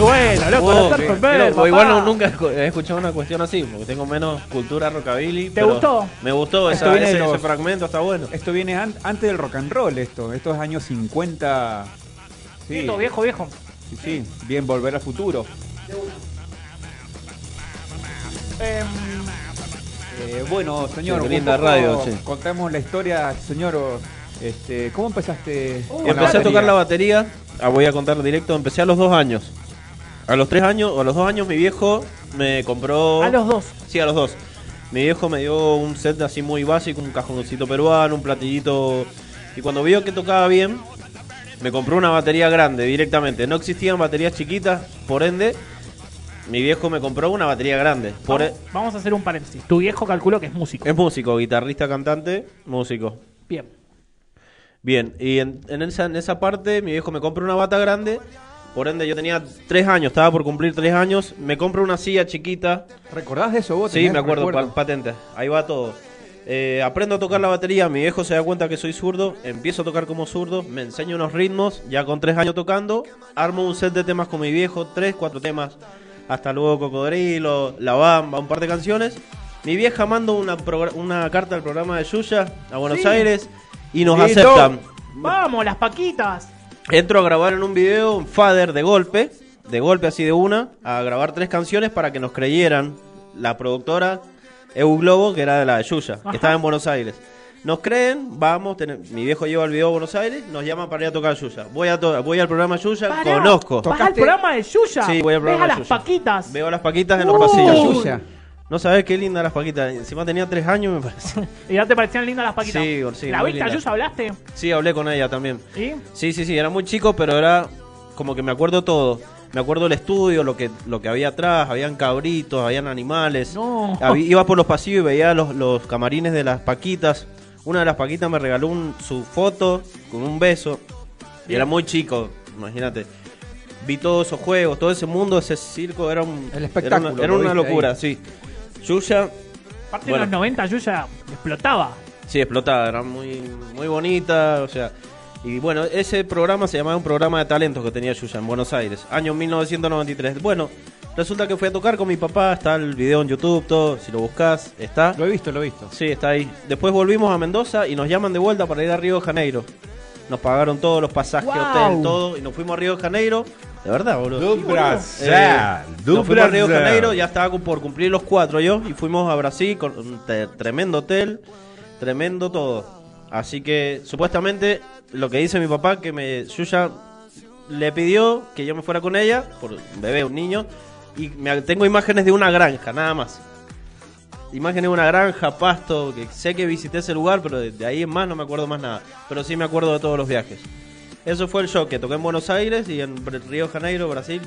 Speaker 1: bueno, loco,
Speaker 3: Oh, sí.
Speaker 1: Pepper,
Speaker 3: Loco, igual no- nunca he escuchado una cuestión así, porque tengo menos cultura rockabilly.
Speaker 1: ¿Te gustó?
Speaker 3: Me gustó, esa- ese, ese
Speaker 2: los-
Speaker 3: fragmento está bueno.
Speaker 2: Esto viene an- antes del rock and roll, esto. Esto es años 50. Sí,
Speaker 1: Viejo, viejo, viejo.
Speaker 2: sí, sí. Bien, volver al futuro.
Speaker 1: Em,
Speaker 2: Eh, bueno, señor,
Speaker 3: Sí, linda
Speaker 2: poco
Speaker 3: radio, sí.
Speaker 2: contamos la historia, señor. Este, ¿Cómo empezaste? la
Speaker 3: Empecé a tocar la batería, ah, voy a contar directo, empecé a los dos años. A los tres años, o a los dos años mi viejo me compró...
Speaker 1: a los dos.
Speaker 3: Sí, a los dos. Mi viejo me dio un set así muy básico, un cajoncito peruano, un platillito... Y cuando vio que tocaba bien, me compró una batería grande directamente. No existían baterías chiquitas, por ende, mi viejo me compró una batería grande. Por e-
Speaker 1: Vamos, vamos a hacer un paréntesis. Tu viejo calculó que es músico.
Speaker 3: Es músico, guitarrista, cantante, músico.
Speaker 1: Bien.
Speaker 3: Bien, y en, en esa, en esa parte mi viejo me compra una bata grande, por ende yo tenía tres años, estaba por cumplir tres años, me compra una silla chiquita,
Speaker 2: ¿Recordás de eso vos?
Speaker 3: sí,
Speaker 2: tenés
Speaker 3: me acuerdo, pa- patente, ahí va todo. Eh, aprendo a tocar la batería, mi viejo se da cuenta que soy zurdo, empiezo a tocar como zurdo, me enseña unos ritmos, ya con tres años tocando, armo un set de temas con mi viejo, tres, cuatro temas, hasta luego Cocodrilo, La Bamba, un par de canciones. Mi vieja manda una, una carta al programa de Yuya a Buenos
Speaker 1: Sí.
Speaker 3: Aires y nos
Speaker 2: Listo.
Speaker 3: aceptan.
Speaker 1: Vamos, las paquitas.
Speaker 3: Entro a grabar en un video un Fader de golpe, de golpe así de una, a grabar tres canciones para que nos creyeran la productora Eu Globo, que era de la de Yuya, que estaba en Buenos Aires. Nos creen, vamos, ten- mi viejo lleva el video a Buenos Aires, nos llaman para ir a tocar Yuya. Voy, a to- voy al programa Yuya,
Speaker 1: Pará,
Speaker 3: conozco.
Speaker 1: ¿Vas al programa de Yuya?
Speaker 3: Sí, voy al programa
Speaker 1: ¿Ves a
Speaker 3: de
Speaker 1: las
Speaker 3: Yuya.
Speaker 1: paquitas?
Speaker 3: Veo a las paquitas en los pasillos.
Speaker 2: Yuya.
Speaker 3: No sabes qué linda las paquitas. Encima tenía tres años, me parece. (laughs)
Speaker 1: ¿Y ya te parecían lindas las paquitas?
Speaker 3: Sí, sí,
Speaker 1: ¿La viste a. Yuya? ¿Hablaste?
Speaker 3: Sí, hablé con ella también.
Speaker 1: ¿Y?
Speaker 3: Sí, sí, sí, era muy chico, pero era como que me acuerdo todo. Me acuerdo el estudio, lo que, lo que había atrás, habían cabritos, habían animales.
Speaker 1: No.
Speaker 3: Habí- iba por los pasillos y veía los, los camarines de las paquitas. Una de las paquitas me regaló un- su foto con un beso. Y era muy chico, imagínate. Vi todos esos juegos, todo ese mundo, ese circo, era un...
Speaker 2: El espectáculo,
Speaker 3: Era una, era locura,
Speaker 2: ahí.
Speaker 3: sí. Yuya,
Speaker 1: Aparte
Speaker 3: Bueno.
Speaker 1: en los 90 Yuya explotaba.
Speaker 3: Sí, explotaba, era muy, muy bonita, o sea... Y bueno, ese programa se llamaba un programa de talentos que tenía Yuya en Buenos Aires, año 1993. Bueno, resulta que fui a tocar con mi papá, está el video en YouTube, todo, si lo buscas, está.
Speaker 2: Lo he visto, lo he visto.
Speaker 3: Sí, está ahí. Después volvimos a Mendoza y nos llaman de vuelta para ir a Río de Janeiro. Nos pagaron todos los pasajes,
Speaker 1: Wow.
Speaker 3: hotel, todo, y nos fuimos a Río de Janeiro. De verdad, boludo.
Speaker 4: Do
Speaker 3: Eh,
Speaker 4: Brasil, do
Speaker 3: nos fuimos a Río de. Janeiro, ya estaba por cumplir los cuatro yo, y fuimos a Brasil con un te- tremendo hotel, tremendo todo. Así que supuestamente lo que dice mi papá, que me Yuya le pidió que yo me fuera con ella, por un bebé, un niño, y me, tengo imágenes de una granja, nada más. Imágenes de una granja, pasto, que sé que visité ese lugar, pero de, de ahí en más no me acuerdo más nada. Pero sí me acuerdo de todos los viajes. Eso fue el show que toqué en Buenos Aires y en Río Janeiro, Brasil,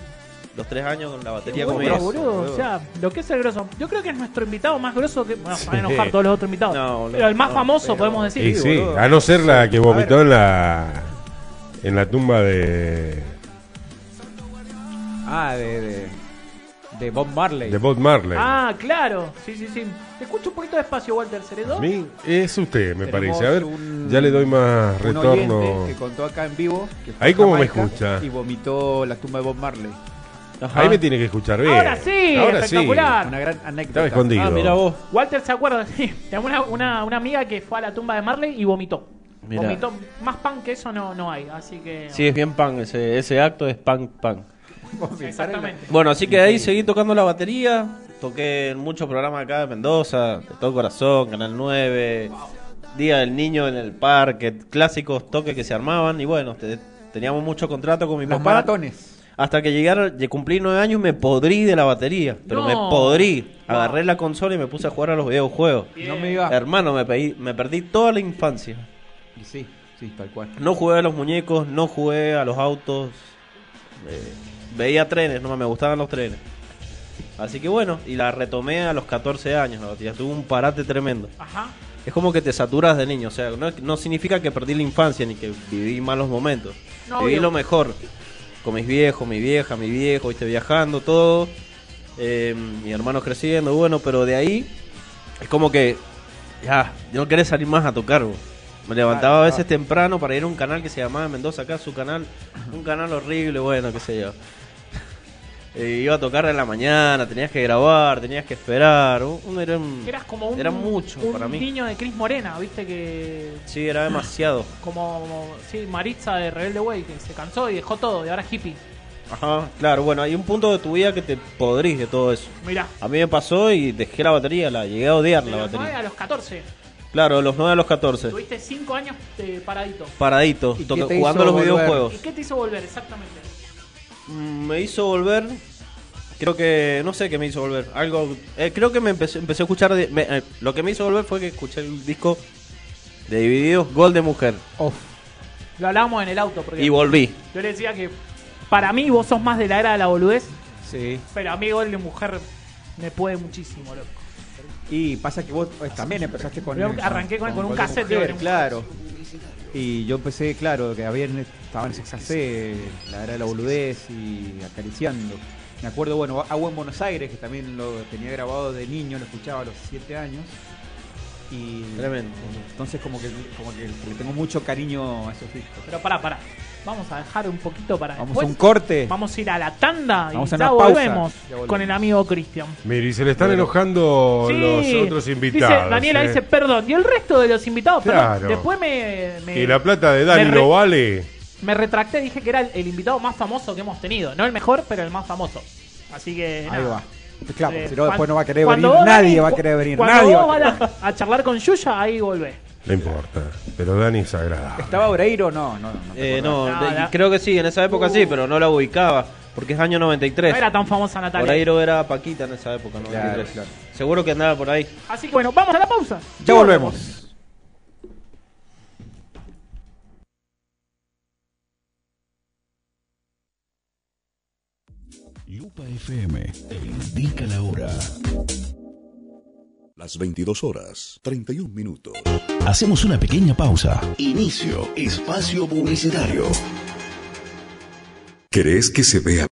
Speaker 3: los tres años con la batería
Speaker 1: Bueno,
Speaker 3: conmigo.
Speaker 1: boludo, o sea, lo que es el grosso. Yo creo que es nuestro invitado más grosso que. Bueno, van a
Speaker 4: Sí.
Speaker 1: enojar todos los otros invitados.
Speaker 3: No, boludo,
Speaker 1: pero el más
Speaker 3: no,
Speaker 1: famoso,
Speaker 3: pero-
Speaker 1: podemos decir.
Speaker 4: Y sí,
Speaker 3: boludo.
Speaker 4: a no ser la que vomitó en la en la tumba de,
Speaker 2: Ah, de, de, de Bob Marley.
Speaker 4: de Bob Marley.
Speaker 1: Ah, claro. Sí, sí, sí. Te escucho un poquito despacio, Walter Ceredo.
Speaker 4: A mí es usted, me
Speaker 2: Tenemos
Speaker 4: parece. A ver,
Speaker 2: un-
Speaker 4: ya le doy más
Speaker 2: un
Speaker 4: retorno.
Speaker 2: que contó acá en vivo. que
Speaker 4: Ahí
Speaker 2: a
Speaker 4: cómo me escucha.
Speaker 2: Y vomitó la tumba de Bob Marley.
Speaker 3: Ajá.
Speaker 4: Ahí me tiene que escuchar bien.
Speaker 1: Ahora sí,
Speaker 4: Ahora
Speaker 1: espectacular.
Speaker 2: Una gran
Speaker 4: Estaba
Speaker 2: anécdota.
Speaker 4: escondido.
Speaker 3: Ah, mira vos.
Speaker 1: Walter se acuerda, (laughs) sí. Tenemos una, una, una amiga que fue a la tumba de Marley y vomitó.
Speaker 3: Mirá.
Speaker 1: Vomitó. Más pan que eso no, no hay. Así que.
Speaker 3: Sí, es bien pan, ese, ese acto es pan, pan.
Speaker 1: Exactamente.
Speaker 3: Bueno, así que ahí seguí tocando la batería. Toqué en muchos programas acá de Mendoza, de todo corazón, Canal 9, Día del Niño en el parque, clásicos toques que se armaban. Y bueno, te- teníamos mucho contrato con mi
Speaker 2: Los
Speaker 3: papá.
Speaker 2: maratones.
Speaker 3: Hasta que llegaron, lle- cumplí nueve años y me podrí de la batería. Pero
Speaker 1: No.
Speaker 3: me podrí. Agarré la consola y me puse a jugar a los videojuegos.
Speaker 2: No me iba.
Speaker 3: Hermano, me, pedí- me perdí toda la infancia.
Speaker 2: Y Sí, sí, tal cual.
Speaker 3: No jugué a los muñecos, no jugué a los autos. eh, veía trenes, no me gustaban los trenes. Así que bueno, y la retomé a los 14 años. la batería. Tuve un parate tremendo.
Speaker 1: Ajá.
Speaker 3: Es como que te saturas de niño. O sea, no, no significa que perdí la infancia ni que viví malos momentos.
Speaker 1: No,
Speaker 3: viví
Speaker 1: obvio.
Speaker 3: lo mejor. Con mis viejos, mi vieja, mi viejo, viste, viajando, todo. Eh, mi hermano creciendo, bueno, pero de ahí es como que ya, no querés salir más a tocar. Me levantaba a veces temprano para ir a un canal que se llamaba Mendoza acá, su canal, un canal horrible, bueno, qué sé yo. Eh, iba a tocar en la mañana, tenías que grabar, tenías que esperar. un- un- era, un-
Speaker 1: Eras como un,
Speaker 3: Era mucho
Speaker 1: un
Speaker 3: para mí.
Speaker 1: niño de Cris Morena, viste que.
Speaker 3: Sí, era demasiado.
Speaker 1: Como, sí, Maritza de Rebelde Way, que se cansó y dejó todo, y ahora es hippie.
Speaker 3: Ajá, claro, bueno, hay un punto de tu vida que te podrís de todo eso.
Speaker 1: Mirá.
Speaker 3: A mí me pasó y dejé la batería, la llegué a odiar
Speaker 1: De
Speaker 3: la
Speaker 1: los 9
Speaker 3: batería.
Speaker 1: a los 14.
Speaker 3: Claro, de los 9 a los 14.
Speaker 1: Tuviste 5 años de paradito.
Speaker 3: Paradito,
Speaker 2: ¿Y
Speaker 3: to-
Speaker 2: qué te
Speaker 3: jugando
Speaker 2: hizo
Speaker 3: los
Speaker 2: volver?
Speaker 3: videojuegos.
Speaker 1: ¿Y qué te hizo volver exactamente?
Speaker 3: Mm, Me hizo volver. Creo que. No sé qué me hizo volver. Algo. eh, creo que me empecé, empecé a escuchar. de- me- eh, lo que me hizo volver fue que escuché el disco de Divididos, Gol de Mujer.
Speaker 2: Uf,
Speaker 1: Lo hablábamos en el auto, porque
Speaker 3: Y volví.
Speaker 1: yo le decía que para mí vos sos más de la era de la boludez,
Speaker 2: sí.
Speaker 1: pero a mí Gol de Mujer me puede muchísimo, loco.
Speaker 2: Y pasa que vos también empezaste con.
Speaker 1: Yo arranqué con- con un
Speaker 2: Gol de
Speaker 1: cassette
Speaker 2: Mujer,
Speaker 1: de
Speaker 2: Claro. Y yo empecé, claro, que había estaban en Sex AC, la era de la boludez y acariciando. Me acuerdo, bueno, Agua en Buenos Aires, que también lo tenía grabado de niño, lo escuchaba a los 7 años. Y
Speaker 3: Tremendo.
Speaker 2: entonces como que, como que le tengo mucho cariño a esos discos.
Speaker 1: Pero pará, pará. Vamos a dejar un poquito para
Speaker 2: Vamos
Speaker 1: después.
Speaker 2: a un corte.
Speaker 1: Vamos a ir a la tanda
Speaker 2: Vamos
Speaker 1: y
Speaker 2: a
Speaker 1: ya volvemos,
Speaker 2: Ya volvemos.
Speaker 1: con el amigo Cristian.
Speaker 4: Mire, y se le están enojando
Speaker 1: Sí,
Speaker 4: los otros invitados.
Speaker 1: Dice, Daniela
Speaker 4: ¿eh?
Speaker 1: dice, perdón. Y el resto de los invitados, perdón.
Speaker 4: Claro.
Speaker 1: Después me, me,
Speaker 4: Y la plata de Dani no vale.
Speaker 1: me retracté, dije que era el, el invitado más famoso que hemos tenido. No el mejor, pero el más famoso. Así que.
Speaker 2: Ahí
Speaker 1: nada.
Speaker 2: va. Claro,
Speaker 1: Eh,
Speaker 2: si no después no va a querer venir, nadie va a querer venir,
Speaker 1: Cuando
Speaker 2: nadie
Speaker 1: vos
Speaker 2: va a
Speaker 1: vas a, a charlar con Yuya, ahí volvés.
Speaker 4: No importa. Pero Dani es agradable.
Speaker 2: ¿Estaba Oreiro? No, no, no.
Speaker 3: Eh, no,
Speaker 1: No,
Speaker 3: de-
Speaker 1: la-
Speaker 3: creo que sí, en esa época sí,
Speaker 1: Uh.
Speaker 3: pero no la ubicaba. Porque es año 93.
Speaker 1: No era tan famosa Natalia.
Speaker 3: Oreiro era Paquita en esa época, 93.
Speaker 2: claro.
Speaker 3: Seguro que andaba por ahí.
Speaker 1: Así que bueno, vamos a la pausa.
Speaker 2: Ya volvemos.
Speaker 5: Lupa FM te indica la hora.
Speaker 6: Las 22 horas, 31 minutos.
Speaker 5: Hacemos una pequeña pausa. Inicio espacio publicitario.
Speaker 6: ¿Querés que se vea?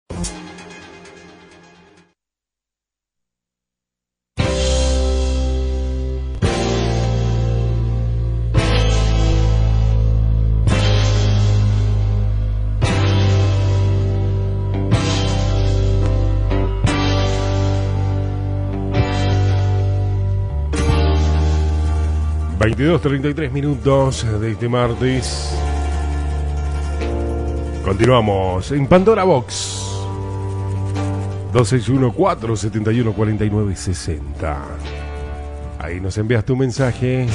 Speaker 4: Veintidós, treinta y tres minutos de este martes. Continuamos en Pandora Box. 2614-714960. Ahí nos envías tu mensaje.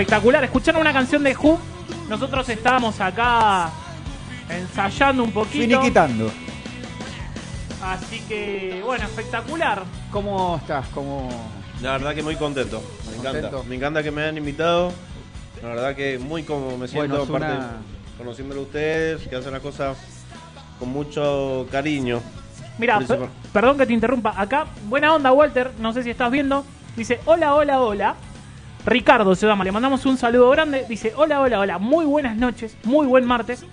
Speaker 1: Espectacular. Escucharon una canción de Who. Nosotros estábamos acá ensayando un poquito.
Speaker 2: Finiquitando.
Speaker 1: Así que, bueno, espectacular.
Speaker 2: ¿Cómo estás? ¿Cómo...
Speaker 3: La verdad que muy contento. Me encanta. Me encanta que me hayan invitado. La verdad que muy cómodo me siento.
Speaker 2: Bueno, una-
Speaker 3: conociéndolo a ustedes, que hacen las cosas con mucho cariño.
Speaker 1: Mira, perdón que te interrumpa. Acá, buena onda, Walter. No sé si estás viendo. Dice, hola, hola, hola. Ricardo se llama. Le mandamos un saludo grande. Dice, hola, hola, hola. Muy buenas noches. Muy buen martes.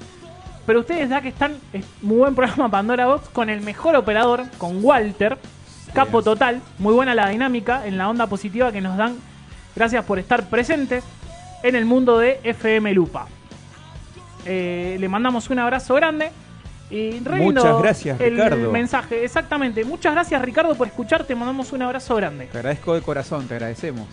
Speaker 1: Pero ustedes ya que están, es muy buen programa Pandora Box con el mejor operador, con Walter. Capo total. Muy buena la dinámica en la onda positiva que nos dan. Gracias por estar presentes en el mundo de FM Lupa. Eh, le mandamos un abrazo grande. Y
Speaker 2: Muchas gracias,
Speaker 1: el
Speaker 2: Ricardo.
Speaker 1: mensaje, exactamente. Muchas gracias, Ricardo, por escucharte. Mandamos un abrazo grande.
Speaker 2: Te agradezco de corazón, te agradecemos.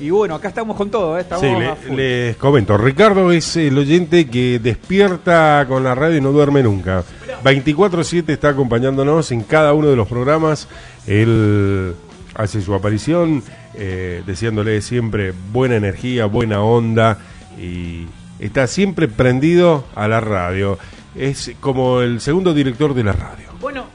Speaker 2: Y bueno, acá estamos con todo, ¿eh? estamos
Speaker 4: Sí,
Speaker 2: a
Speaker 4: le-
Speaker 2: full.
Speaker 4: les comento. Ricardo es el oyente que despierta con la radio y no duerme nunca. 24-7 está acompañándonos en cada uno de los programas. Él hace su aparición eh, deseándole siempre buena energía, buena onda y está siempre prendido a la radio. Es como el segundo director de la radio.
Speaker 1: Bueno,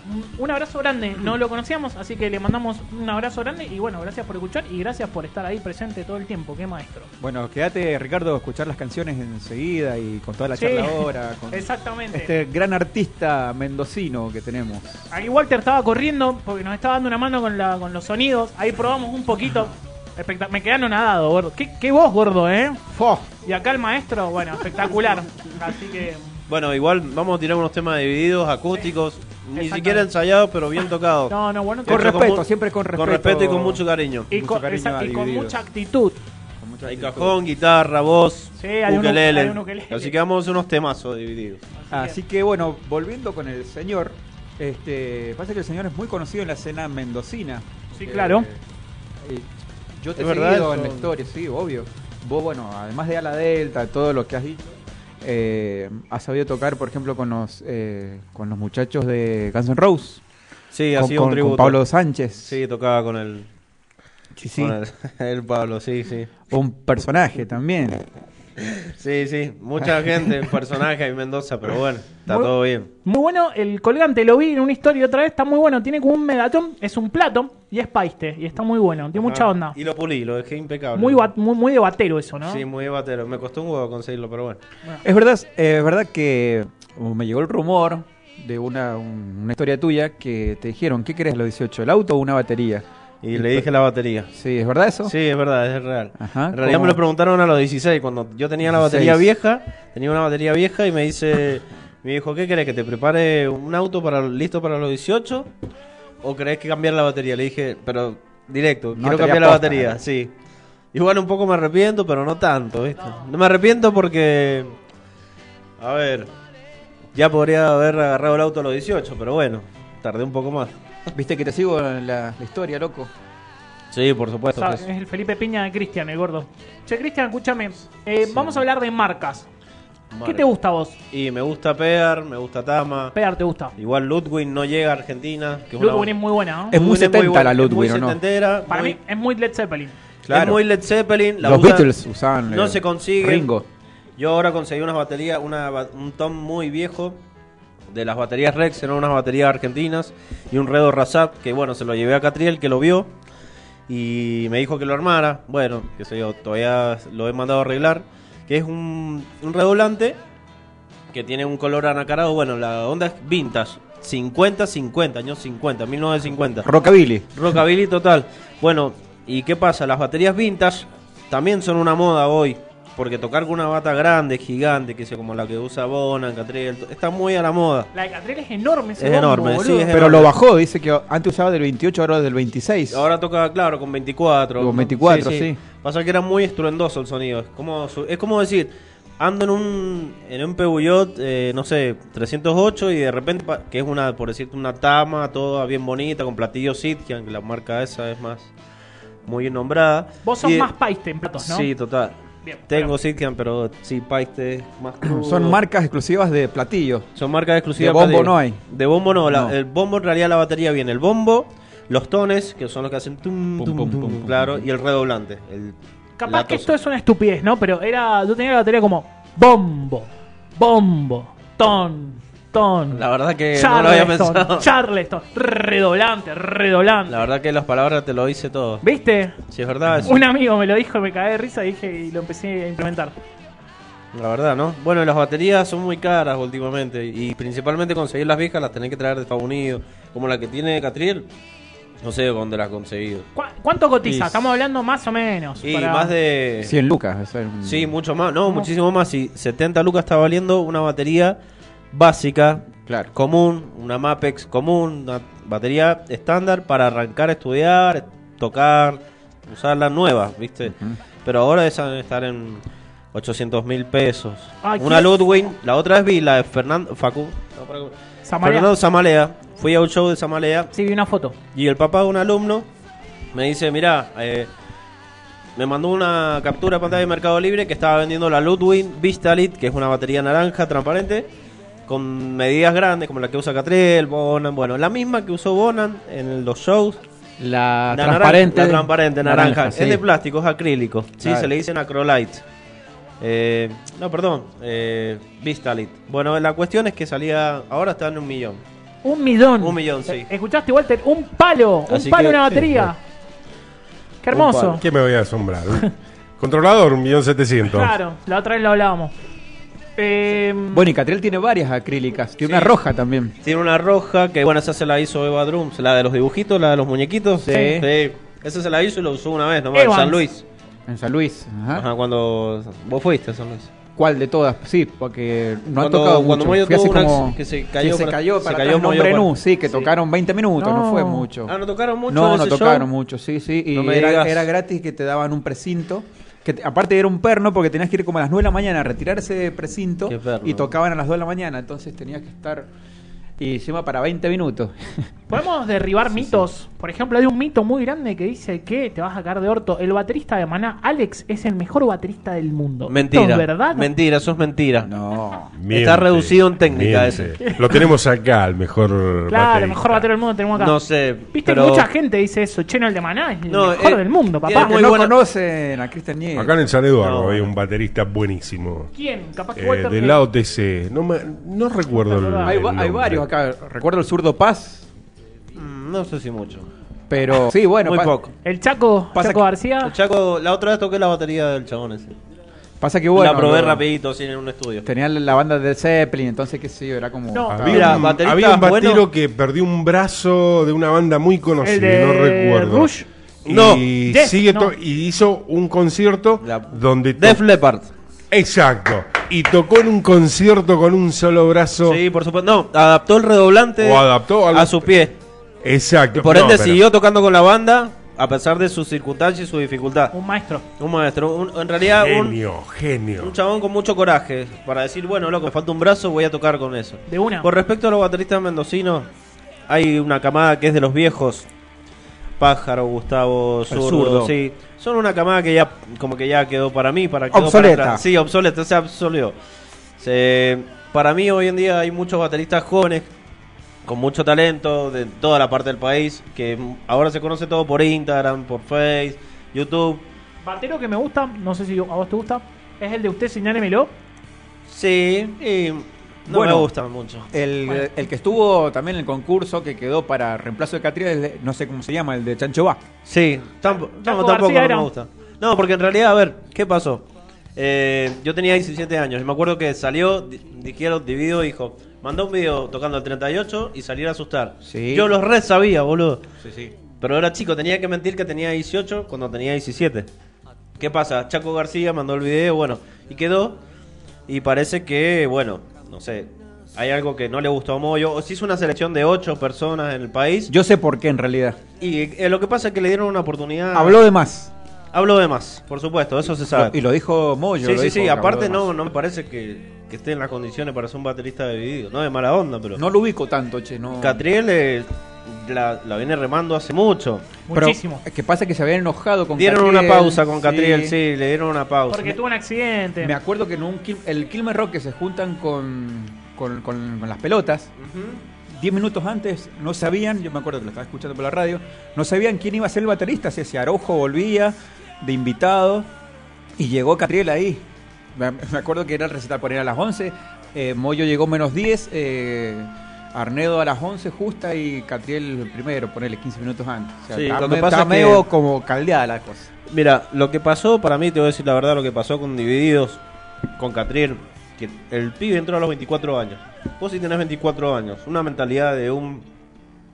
Speaker 1: un abrazo grande. No lo conocíamos, así que le mandamos un abrazo grande. Y bueno, gracias por escuchar y gracias por estar ahí presente todo el tiempo. Qué maestro.
Speaker 2: Bueno, quédate, Ricardo, a escuchar las canciones enseguida y con toda la
Speaker 1: Sí,
Speaker 2: charla ahora. Con
Speaker 1: exactamente.
Speaker 2: Este gran artista mendocino que tenemos.
Speaker 1: Ahí Walter estaba corriendo porque nos estaba dando una mano con, la, con los sonidos. Ahí probamos un poquito. Espectac- me quedé anonadado, gordo. ¿Qué, qué voz, gordo, eh? Y acá el maestro, bueno, espectacular. (laughs) Así que.
Speaker 3: Bueno, igual vamos a tirar unos temas divididos, acústicos, ni siquiera ensayados, pero bien tocados.
Speaker 1: No, no, bueno.
Speaker 2: Con respeto, siempre con respeto.
Speaker 3: Con respeto y con mucho cariño.
Speaker 1: Y,
Speaker 2: mucho
Speaker 1: con,
Speaker 2: cariño
Speaker 1: exacto, y con mucha actitud.
Speaker 2: Con mucha
Speaker 3: Hay
Speaker 2: actitud.
Speaker 3: cajón, guitarra, voz,
Speaker 1: Sí, hay
Speaker 3: ukelele.
Speaker 1: hay un ukelele.
Speaker 3: Así que vamos a hacer unos temazos divididos.
Speaker 2: Así que bueno, volviendo con el señor, este, pasa que el señor es muy conocido en la escena mendocina.
Speaker 1: Sí, claro.
Speaker 2: eh, yo te
Speaker 3: ¿Es
Speaker 2: he seguido en la historia, sí, obvio. Vos, bueno, además de Ala Delta, todo lo que has dicho, eh, has sabido tocar, por ejemplo, con los eh, con los muchachos de Guns N' Roses.
Speaker 3: Sí,
Speaker 2: con,
Speaker 3: así
Speaker 2: con-
Speaker 3: un
Speaker 2: con
Speaker 3: tributo.
Speaker 2: Pablo Sánchez.
Speaker 3: Sí, tocaba con el,
Speaker 2: Sí, sí.
Speaker 3: con el, (laughs) el Pablo, sí, sí.
Speaker 2: Un personaje también.
Speaker 3: Sí, sí, mucha gente, personaje en Mendoza, pero bueno, está
Speaker 1: Muy-
Speaker 3: todo bien.
Speaker 1: Muy bueno, el colgante lo vi en una historia otra vez, está muy bueno, tiene como un megatón, es un plato y es paiste, y está muy bueno, tiene mucha onda.
Speaker 3: Y lo pulí, lo dejé impecable.
Speaker 1: Muy, ba- muy, muy de batero eso, ¿no?
Speaker 3: Sí, muy batero. Me costó un huevo conseguirlo, pero bueno.
Speaker 2: Es verdad, eh, es verdad que me llegó el rumor de una, un- una historia tuya que te dijeron, ¿qué querés a los 18? ¿El auto o una batería?
Speaker 3: Y le dije la batería.
Speaker 2: Sí, ¿es verdad eso?
Speaker 3: Sí, es verdad, es real.
Speaker 2: Ajá,
Speaker 3: en realidad
Speaker 2: ¿cómo?
Speaker 3: me lo preguntaron a los 16, cuando yo tenía la
Speaker 2: 16.
Speaker 3: batería vieja, tenía una batería vieja y me dice, me dijo, ¿qué querés? ¿Que te prepare un auto para listo para los 18? ¿O querés que cambiar la batería? Le dije, pero directo,
Speaker 2: No
Speaker 3: quiero cambiar la batería,
Speaker 2: ¿eh?
Speaker 3: sí. Igual un poco me arrepiento, pero no tanto, ¿viste? No me arrepiento porque. A ver. Ya podría haber agarrado el auto a los 18, pero bueno, tardé un poco más.
Speaker 2: Viste que te sigo en la, la historia, loco.
Speaker 3: Sí, por
Speaker 1: O
Speaker 3: supuesto.
Speaker 1: sea,
Speaker 3: sí.
Speaker 1: es el Felipe Piña de Cristian, el gordo. Che, Cristian, escúchame. eh, Vamos a hablar de marcas. ¿Qué te gusta a vos?
Speaker 3: Y me gusta Pear, me gusta Tama.
Speaker 1: Pegar te gusta.
Speaker 3: Igual Ludwig no llega a Argentina. Que es una-
Speaker 1: Ludwig es muy buena, ¿no?
Speaker 2: Es muy
Speaker 3: Ludwig
Speaker 2: 70
Speaker 3: buena,
Speaker 2: la Ludwig,
Speaker 3: muy
Speaker 2: ¿o no?
Speaker 3: setentera,
Speaker 1: Para
Speaker 3: muy-
Speaker 1: mí es muy Led Zeppelin.
Speaker 3: Es muy Led Zeppelin. la
Speaker 2: Los Beatles usaban.
Speaker 3: No
Speaker 2: eh,
Speaker 3: se consigue.
Speaker 2: Ringo.
Speaker 3: Yo ahora conseguí unas baterías, una, un tom muy viejo de las baterías Rex, eran unas baterías argentinas y un Redo Razap que bueno, se lo llevé a Catriel que lo vio y me dijo que lo armara. Bueno, que sé yo, todavía lo he mandado a arreglar, que es un, un redoblante que tiene un color anacarado, bueno, la onda es vintage, 50 50, años 50, 1950.
Speaker 2: Rockabilly.
Speaker 3: Rockabilly total. Bueno, ¿y qué pasa? Las baterías vintage también son una moda hoy. Porque tocar con una bata grande, gigante, que sea como la que usa Bonan, Catriel, to- está muy a la moda.
Speaker 1: La de Catriel es enorme ese
Speaker 3: Es
Speaker 1: bombo,
Speaker 3: enorme,
Speaker 1: boludo.
Speaker 3: sí, es
Speaker 2: Pero lo bajó, dice que antes usaba del 28, ahora del 26.
Speaker 3: Ahora toca, claro, con 24.
Speaker 2: Con 24, sí.
Speaker 3: Pasa que era muy estruendoso el sonido. Es como, su- es como decir, ando en un, en un Peugeot, eh, no sé, 308 y de repente, pa- que es una, por decirte, una Tama, toda bien bonita, con platillos Sitkian, que la marca esa es más, muy bien nombrada.
Speaker 1: Vos sos
Speaker 3: Y-
Speaker 1: más paiste en platos, ¿no?
Speaker 3: Sí, total.
Speaker 1: Bien,
Speaker 3: Tengo Sitkian, pero sí, Paiste más (clears throat) crudo.
Speaker 2: Son marcas exclusivas de platillo.
Speaker 3: Son marcas exclusivas.
Speaker 2: De bombo
Speaker 3: platillo.
Speaker 2: no hay.
Speaker 3: De bombo no, la-
Speaker 2: No.
Speaker 3: El bombo en realidad la batería viene el bombo, los tones, que son los que hacen tum,
Speaker 2: Pum,
Speaker 3: tum,
Speaker 2: pum,
Speaker 3: tum,
Speaker 2: pum, pum,
Speaker 3: claro,
Speaker 2: pum.
Speaker 3: y el redoblante. El,
Speaker 1: Capaz
Speaker 3: la
Speaker 1: que esto es una estupidez, ¿no? Pero era. Yo tenía la batería como bombo, bombo, ton,
Speaker 3: La verdad que no lo había
Speaker 1: Charleston,
Speaker 3: pensado.
Speaker 1: Charleston, redoblante, redoblante.
Speaker 3: La verdad que las palabras te lo dice todo.
Speaker 1: ¿Viste?
Speaker 3: Si es verdad, es-
Speaker 1: Un amigo me lo dijo y me cagué de risa y dije y lo empecé a implementar.
Speaker 3: la verdad, ¿no? Bueno, las baterías son muy caras últimamente y principalmente conseguir las viejas las tenés que traer de Estados Unidos, como la que tiene Catriel. No sé dónde las has conseguido.
Speaker 1: ¿Cu- ¿Cuánto cotiza?
Speaker 3: Y-
Speaker 1: Estamos hablando más o menos.
Speaker 3: Y
Speaker 1: para-
Speaker 3: más de
Speaker 2: 100 lucas. eso es un-
Speaker 3: Sí, mucho más. No, muchísimo más. Si 70 lucas está valiendo una batería básica,
Speaker 2: Claro.
Speaker 3: común, una Mapex común, una batería estándar para arrancar a estudiar, tocar, usarla nueva, ¿viste? Pero ahora esa debe estar en 800 mil pesos.
Speaker 1: Ah,
Speaker 3: una
Speaker 1: ¿quién-
Speaker 3: Ludwig, la otra vez vi la de Fernando Facu. no, para-
Speaker 1: Samalea.
Speaker 3: Fernando Samalea. Fui a un show de Samalea
Speaker 1: Sí, vi una foto.
Speaker 3: y el papá de un alumno me dice, mira, me mandó una captura de pantalla de Mercado Libre que estaba vendiendo la Ludwig Vistalit, que es una batería naranja transparente, con medidas grandes como la que usa Catriel, Bonan, bueno, la misma que usó Bonan en los shows.
Speaker 2: La,
Speaker 3: La
Speaker 2: transparente.
Speaker 3: naranja, la transparente, naranja.
Speaker 2: sí.
Speaker 3: Es de plástico, es acrílico. Sí,
Speaker 2: Claro.
Speaker 3: se le dicen acrolite. Eh, no, perdón, eh, Vistalit. Bueno, la cuestión es que salía, ahora está en un millón.
Speaker 1: Un millón.
Speaker 3: Un millón, sí.
Speaker 1: ¿Escuchaste, Walter? Un palo.
Speaker 3: Así
Speaker 1: un palo, una batería. Qué
Speaker 3: Un
Speaker 1: hermoso.
Speaker 4: ¿Qué me voy a asombrar? Controlador, un millón setecientos.
Speaker 1: Claro, la otra vez lo hablábamos. Eh,
Speaker 2: Bueno, y Catriel tiene varias acrílicas. Tiene
Speaker 3: Sí.
Speaker 2: una roja también.
Speaker 3: Tiene una roja que, bueno, esa se la hizo Eva Drums, la de los dibujitos, la de los muñequitos.
Speaker 2: Sí.
Speaker 3: Esa se la hizo y lo usó una vez nomás en
Speaker 1: Evans.
Speaker 3: San Luis.
Speaker 2: En San Luis. Ajá.
Speaker 3: Ajá, cuando vos fuiste a San Luis.
Speaker 2: ¿Cuál de todas? Sí, porque no
Speaker 3: Cuando-
Speaker 2: ha tocado
Speaker 3: cuando
Speaker 2: mucho.
Speaker 3: Moyo una
Speaker 2: como-
Speaker 3: que se cayó
Speaker 2: que se
Speaker 3: para-
Speaker 2: cayó
Speaker 3: se
Speaker 2: para
Speaker 3: cayó
Speaker 2: atrás,
Speaker 3: Moyo
Speaker 2: nombre
Speaker 3: para-
Speaker 2: nu, sí, que
Speaker 1: Sí.
Speaker 2: tocaron 20 minutos, no,
Speaker 1: No.
Speaker 2: fue mucho.
Speaker 3: Ah, no tocaron mucho.
Speaker 2: No,
Speaker 3: en
Speaker 2: no tocaron
Speaker 3: show?
Speaker 2: mucho, sí, sí. Y
Speaker 3: No me
Speaker 2: era,
Speaker 3: digas.
Speaker 2: era gratis que te daban un precinto. Que te- aparte era un perno porque tenías que ir como a las 9 de la mañana a retirar ese precinto y tocaban a las 2 de la mañana. Entonces tenías que estar. Y encima para 20 minutos. (laughs)
Speaker 1: Podemos derribar mitos. Por ejemplo, hay un mito muy grande que dice que te vas a caer de orto. El baterista de Maná, Alex, es el mejor baterista del mundo.
Speaker 3: Mentira.
Speaker 1: ¿Esto es verdad?
Speaker 3: Mentira, eso es mentira.
Speaker 2: No.
Speaker 3: Está reducido en técnica
Speaker 4: miente. Lo tenemos acá, el mejor.
Speaker 1: Claro, el mejor batero del mundo tenemos acá.
Speaker 3: No sé.
Speaker 1: Viste
Speaker 3: pero
Speaker 1: que mucha gente dice eso. Cheno el de Maná es el
Speaker 3: No,
Speaker 1: mejor
Speaker 3: eh,
Speaker 1: del mundo, papá.
Speaker 3: muy
Speaker 2: no
Speaker 3: buena-
Speaker 2: conocen a Cristian Nieves.
Speaker 4: Acá en San Eduardo
Speaker 3: No.
Speaker 4: hay un baterista buenísimo.
Speaker 1: ¿Quién? Capaz que
Speaker 4: Eh,
Speaker 1: Walter
Speaker 4: del
Speaker 1: que-
Speaker 4: lado TC. No, me, no recuerdo el,
Speaker 1: Hay
Speaker 2: Hay,
Speaker 4: el
Speaker 2: va- hay
Speaker 4: nombre.
Speaker 2: Varios acá. Recuerdo el zurdo Paz,
Speaker 3: Mm, No sé si mucho.
Speaker 2: pero sí, (laughs) bueno.
Speaker 3: Muy
Speaker 2: pa-
Speaker 3: poco.
Speaker 1: El Chaco,
Speaker 2: Pasa
Speaker 1: Chaco
Speaker 2: que-
Speaker 1: García.
Speaker 3: El Chaco, la otra vez toqué la batería del chabón ese.
Speaker 2: Pasa que bueno.
Speaker 3: la probé
Speaker 2: lo-
Speaker 3: rapidito, así en un estudio.
Speaker 2: Tenía la banda de Zeppelin, entonces qué sé yo, era como.
Speaker 1: No.
Speaker 4: Había,
Speaker 3: Mira,
Speaker 4: un, había un batero que perdió un brazo de una banda muy conocida,
Speaker 1: El de
Speaker 4: no recuerdo.
Speaker 1: Rush.
Speaker 4: Y,
Speaker 3: No.
Speaker 1: Yes,
Speaker 4: sigue
Speaker 1: no.
Speaker 4: y hizo un concierto
Speaker 3: La-
Speaker 4: donde to-
Speaker 3: Def Leppard.
Speaker 4: Exacto. Y tocó en un concierto con un solo brazo.
Speaker 3: Sí, por supuesto. No, adaptó el redoblante
Speaker 4: O adaptó
Speaker 3: a su pie.
Speaker 4: Exacto.
Speaker 3: Y por
Speaker 4: No,
Speaker 3: ende
Speaker 4: pero-
Speaker 3: siguió tocando con la banda, a pesar de sus circunstancias y su dificultad.
Speaker 1: Un maestro.
Speaker 3: Un maestro, un- en realidad un,
Speaker 4: Genio, genio.
Speaker 3: un chabón con mucho coraje para decir, bueno, loco, me falta un brazo, voy a tocar con eso.
Speaker 1: De una.
Speaker 3: Con respecto a los bateristas mendocinos, hay una camada que es de los viejos. Pájaro, Gustavo, Zurdo. sí. Son una camada que ya como que ya quedó para mí, para quedó
Speaker 2: Obsoleta.
Speaker 3: para atrás. Sí, obsoleta, se absolvió. Se- para mí hoy en día hay muchos bateristas jóvenes con mucho talento de toda la parte del país que ahora se conoce todo por Instagram, por Face, YouTube.
Speaker 1: Batero que me gusta, no sé si a vos te gusta, es el de usted, señálemelo.
Speaker 3: Sí, y no
Speaker 2: Bueno.
Speaker 3: me gustan mucho.
Speaker 2: El,
Speaker 1: Bueno.
Speaker 2: el que estuvo también en el concurso que quedó para reemplazo de de- no sé cómo se llama, el de Chancho Va.
Speaker 3: Sí, tampo-
Speaker 1: Chaco
Speaker 3: no, tampoco no me gusta. No, porque en realidad, a ver, ¿qué pasó? Eh, yo tenía 17 años y me acuerdo que salió, di- dijeron, dividido, dijo, mandó un video tocando el 38 y salir a asustar.
Speaker 2: Sí.
Speaker 3: Yo los re sabía, boludo.
Speaker 2: Sí, sí.
Speaker 3: Pero era chico, tenía que mentir que tenía 18 cuando tenía 17. ¿Qué pasa? Chaco García mandó el video, bueno, y quedó. Y parece que, bueno, no sé, hay algo que no le gustó a Moyo. O se hizo una selección de 8 personas en el país.
Speaker 2: Yo sé por qué en realidad.
Speaker 3: Y eh, lo que pasa es que le dieron una oportunidad.
Speaker 2: Habló de más.
Speaker 3: Habló de más, por supuesto, eso se sabe.
Speaker 2: Y lo dijo Moyo.
Speaker 3: sí,
Speaker 2: lo
Speaker 3: sí,
Speaker 2: dijo
Speaker 3: sí, aparte no, no me parece que, que esté en las condiciones para ser un baterista dividido. No de mala onda, pero.
Speaker 2: No lo ubico tanto, che. No.
Speaker 3: Catriel eh, la, la viene remando hace mucho.
Speaker 2: Pero
Speaker 1: Muchísimo.
Speaker 2: es que pasa que se habían enojado con
Speaker 3: Dieron
Speaker 2: Catriel,
Speaker 3: una pausa con Catriel, sí, le dieron una pausa.
Speaker 1: Porque tuvo un accidente.
Speaker 2: Me acuerdo que en un el Quilmes Rock que se juntan con, con, con- con las pelotas,
Speaker 3: Ujú.
Speaker 2: 10 minutos antes no sabían, yo me acuerdo que lo estaba escuchando por la radio, no sabían quién iba a ser el baterista, si ese Arojo volvía de invitado y llegó Catriel ahí. Me, me acuerdo que era el recital por ir a las 11, eh, Moyo llegó menos 10, eh, Arnedo a las 11 justa y Catriel primero, ponerle 15 minutos antes. O sea,
Speaker 3: Sí, lo que pasa
Speaker 2: estaba
Speaker 3: es que-
Speaker 2: medio como caldeada la cosa.
Speaker 3: Mira, lo que pasó para mí, te voy a decir la verdad, lo que pasó con Divididos, con Catriel, que el pibe entró a los 24 años. Vos si tenés 24 años, una mentalidad de un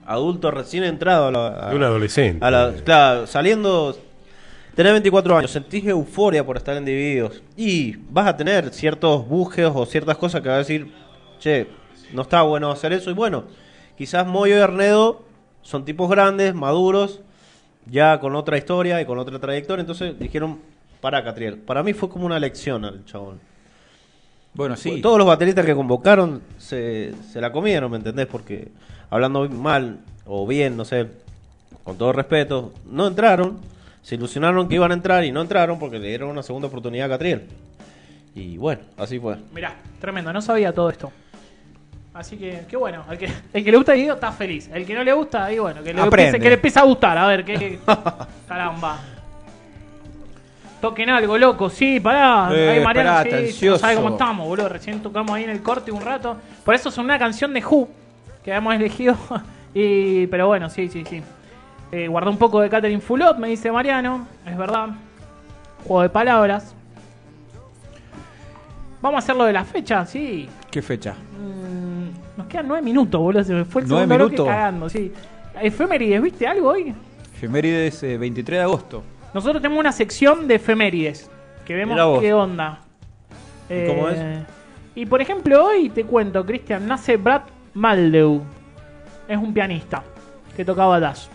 Speaker 3: adulto recién entrado a la... a-
Speaker 4: De un adolescente.
Speaker 3: a la- claro, saliendo... Tenés 24 años, sentís euforia por estar en Divididos. Y vas a tener ciertos bujes o ciertas cosas que vas a decir, che, no está bueno hacer eso. Y bueno, quizás Moyo y Arnedo son tipos grandes, maduros, ya con otra historia y con otra trayectoria. Entonces dijeron, para Catriel. Para mí fue como una lección al chabón.
Speaker 2: Bueno, sí.
Speaker 3: Todos los bateristas que convocaron se, se la comieron, ¿me entendés? Porque hablando mal o bien, no sé, con todo respeto, no entraron. Se ilusionaron que iban a entrar y no entraron porque le dieron una segunda oportunidad a Catriel. Y bueno, así fue.
Speaker 1: Mirá, tremendo, no sabía todo esto. Así que, qué bueno. El que, (laughs) el que le gusta Guido está feliz. El que no le gusta, ahí bueno, que le, empiece, que le empiece a gustar. A ver, qué. (laughs) Caramba. Toquen algo, loco. Sí, pará.
Speaker 2: Eh,
Speaker 1: ahí Mariano,
Speaker 2: pará,
Speaker 1: sí, no sabe cómo estamos, boludo. Recién tocamos ahí en el corte un rato. Por eso es una canción de Who que habíamos elegido. (laughs) y, pero bueno, sí, sí, sí. Eh, guardé un poco de Catherine Fulop, me dice Mariano. Es verdad. Juego de palabras. Vamos a hacerlo de la fecha, sí.
Speaker 2: ¿Qué fecha?
Speaker 1: Mm, nos quedan nueve minutos, boludo. Se me fue el
Speaker 2: ¿Nueve
Speaker 1: segundo bloque
Speaker 2: minutos?
Speaker 1: cagando, sí. Efemérides, ¿viste algo hoy?
Speaker 2: Efemérides eh, 23 de agosto.
Speaker 1: Nosotros tenemos una sección de efemérides. Que vemos qué onda.
Speaker 3: ¿Y cómo es?
Speaker 1: Y por ejemplo, hoy te cuento, Cristian, nace Brad Maldeu. Es un pianista que tocaba jazz.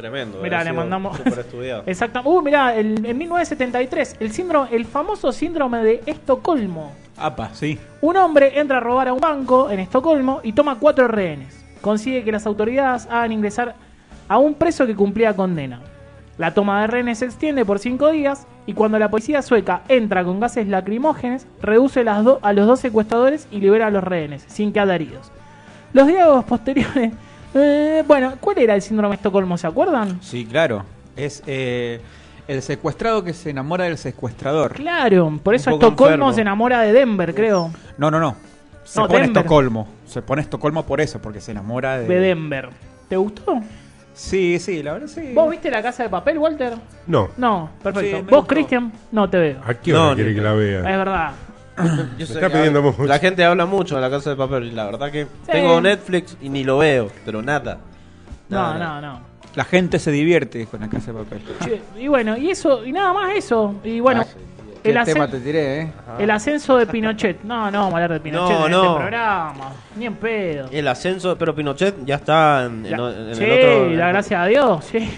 Speaker 3: Tremendo.
Speaker 1: Mirá,
Speaker 3: ha
Speaker 1: le mandamos-
Speaker 3: súper estudiado. (laughs)
Speaker 1: Exacto. Uh, mirá, el- en 1973, el, síndrome, el famoso síndrome de Estocolmo.
Speaker 2: APA, sí.
Speaker 1: Un hombre entra a robar a un banco en Estocolmo y toma cuatro rehenes. Consigue que las autoridades hagan ingresar a un preso que cumplía condena. La toma de rehenes se extiende por cinco días y cuando la policía sueca entra con gases lacrimógenes, reduce las do- a los dos secuestradores y libera a los rehenes, sin quedar heridos. Los diálogos posteriores... eh, bueno, ¿cuál era el síndrome de Estocolmo? ¿Se acuerdan?
Speaker 2: Sí, claro. Es eh, el secuestrado que se enamora del secuestrador.
Speaker 1: Claro, por eso Estocolmo
Speaker 3: enfermo.
Speaker 1: se enamora de Denver, creo.
Speaker 2: No, no, no. Se
Speaker 1: No,
Speaker 2: pone
Speaker 1: Denver.
Speaker 2: Estocolmo. Se pone Estocolmo por eso, porque se enamora de...
Speaker 1: De Denver. ¿Te gustó?
Speaker 2: Sí, sí, la verdad sí.
Speaker 1: ¿Vos viste la casa de papel, Walter?
Speaker 4: No.
Speaker 1: No, perfecto.
Speaker 2: Sí,
Speaker 1: ¿Vos. Cristian? No te veo.
Speaker 4: ¿A qué hora
Speaker 3: No,
Speaker 4: quiere que la
Speaker 1: Es
Speaker 4: vea?
Speaker 1: verdad.
Speaker 3: Yo sé
Speaker 4: está
Speaker 3: que
Speaker 4: pidiendo mucho.
Speaker 3: La gente habla mucho de la casa de papel y la verdad que tengo Netflix y ni lo veo, pero nada.
Speaker 1: No,
Speaker 3: Nada,
Speaker 1: no, no.
Speaker 2: La gente se divierte con la casa de papel.
Speaker 1: Y bueno, y eso, y nada más eso. Y bueno,
Speaker 2: ¿Qué
Speaker 1: el, ascen-
Speaker 2: tema te tiré, eh?
Speaker 1: el ascenso de Pinochet. No, no, vamos a hablar de Pinochet
Speaker 3: No,
Speaker 1: en
Speaker 3: no.
Speaker 1: este programa. Ni en pedo.
Speaker 3: El ascenso, pero Pinochet ya está en, en-
Speaker 1: La-
Speaker 3: en
Speaker 1: sí,
Speaker 3: el otro.
Speaker 1: la gracia a Dios, sí.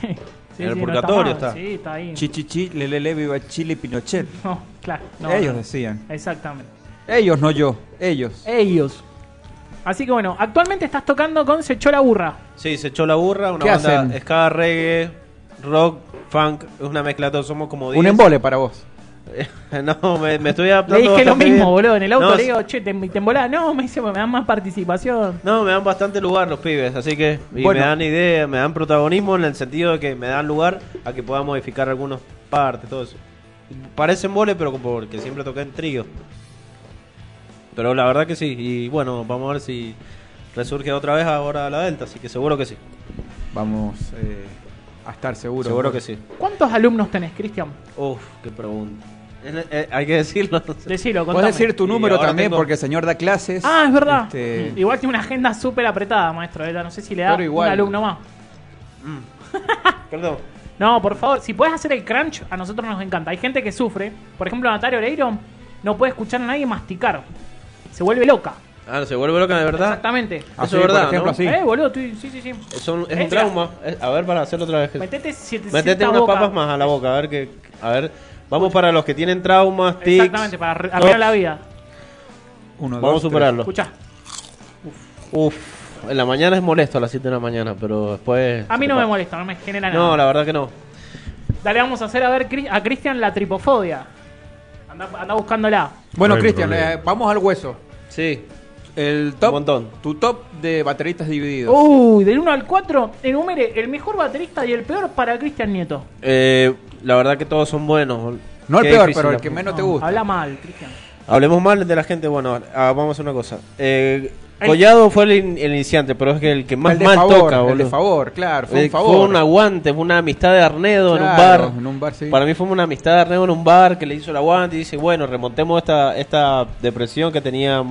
Speaker 1: Sí,
Speaker 3: en el
Speaker 1: sí,
Speaker 3: purgatorio
Speaker 1: mal,
Speaker 3: está.
Speaker 1: Sí, está ahí.
Speaker 2: Chi, chi, chi, le, le, le, viva Chile Pinochet. (laughs)
Speaker 1: No, claro. no,
Speaker 2: ellos
Speaker 1: no.
Speaker 2: decían.
Speaker 1: Exactamente.
Speaker 2: Ellos, no yo. Ellos.
Speaker 1: Ellos. Así que bueno, actualmente estás tocando con Se echó la burra.
Speaker 3: Sí, se echó la burra, una
Speaker 2: ¿Qué
Speaker 3: banda
Speaker 2: hacen?
Speaker 3: ska, reggae, rock, funk, es una mezcla de todo, somos como 10.
Speaker 2: Un embole para vos. (laughs)
Speaker 3: no, me, me estoy
Speaker 1: Le
Speaker 3: adaptando
Speaker 1: dije lo mismo,
Speaker 3: bien.
Speaker 1: boludo. En el auto
Speaker 3: No,
Speaker 1: le digo, che, te, te embolás. No, me dice, me dan más participación.
Speaker 3: No, me dan bastante lugar los pibes, así que y
Speaker 2: Bueno.
Speaker 3: me dan idea, me dan protagonismo en el sentido de que me dan lugar a que pueda modificar algunas partes, todo eso. Parece embole, pero como porque siempre toqué en trío. Pero la verdad que sí, y bueno, vamos a ver si resurge otra vez ahora la Delta, así que seguro que sí.
Speaker 2: Vamos eh, a estar seguros.
Speaker 3: Seguro que sí.
Speaker 1: ¿Cuántos alumnos tenés, Cristian?
Speaker 3: Uf, qué pregunta. Eh, eh, hay que decirlo.
Speaker 1: Decilo,
Speaker 2: Puedes decir tu número también
Speaker 3: tengo-
Speaker 2: porque el señor da clases.
Speaker 1: Ah, es verdad.
Speaker 2: Este, (laughs)
Speaker 1: Igual tiene una agenda súper apretada, maestro. No sé si le da
Speaker 2: igual.
Speaker 1: un alumno más. (laughs)
Speaker 3: Perdón.
Speaker 1: No, por favor, si puedes hacer el crunch, a nosotros nos encanta. Hay gente que sufre. Por ejemplo, Natalia Oreiro no puede escuchar a nadie masticar. Se vuelve loca.
Speaker 3: Ah, se vuelve loca de verdad.
Speaker 1: Exactamente.
Speaker 3: Eso
Speaker 2: Así,
Speaker 3: es verdad,
Speaker 2: por ejemplo,
Speaker 3: ¿no?
Speaker 2: así.
Speaker 1: Eh, boludo, tú- sí, sí, sí.
Speaker 3: Es un, es un trauma. Eh, A ver, para hacerlo otra vez.
Speaker 1: Metete 700
Speaker 3: Metete unas papas más a la boca, a ver que. A ver. Vamos para los que tienen traumas, tics.
Speaker 1: Exactamente, para arre- arreglar la vida.
Speaker 2: uno,
Speaker 3: Vamos a superarlo.
Speaker 1: Escucha,
Speaker 3: Uf. En la mañana es molesto a las 7 de la mañana, pero después.
Speaker 1: a mí no me molesta, no me genera nada.
Speaker 3: No, la verdad que no.
Speaker 1: Dale, vamos a hacer a ver a Cristian la tripofobia. Anda, anda buscándola.
Speaker 2: Bueno,
Speaker 4: No
Speaker 2: Cristian, eh, vamos al hueso.
Speaker 3: Sí.
Speaker 2: El top.
Speaker 3: Un montón.
Speaker 2: Tu top de bateristas divididos.
Speaker 1: Uy, del 1 al 4, enumere el mejor baterista y el peor para Cristian Nieto.
Speaker 3: Eh, la verdad que todos son buenos.
Speaker 2: no el peor, pero el que menos te gusta.
Speaker 1: Habla mal, Cristian.
Speaker 3: Hablemos mal de la gente. Bueno, ah, vamos a hacer una cosa. Eh,
Speaker 1: El-
Speaker 3: Collado fue el, in- el iniciante, pero es que el que más
Speaker 2: el de
Speaker 3: mal
Speaker 2: favor,
Speaker 3: toca,
Speaker 2: el de
Speaker 3: boludo.
Speaker 2: favor, claro, fue
Speaker 3: Eh,
Speaker 2: un favor.
Speaker 3: Fue un aguante, fue una amistad de Arnedo en un bar.
Speaker 2: en un bar, sí.
Speaker 3: Para mí fue una amistad de Arnedo en un bar que le hizo el aguante y dice, bueno, remontemos esta, esta depresión que tenía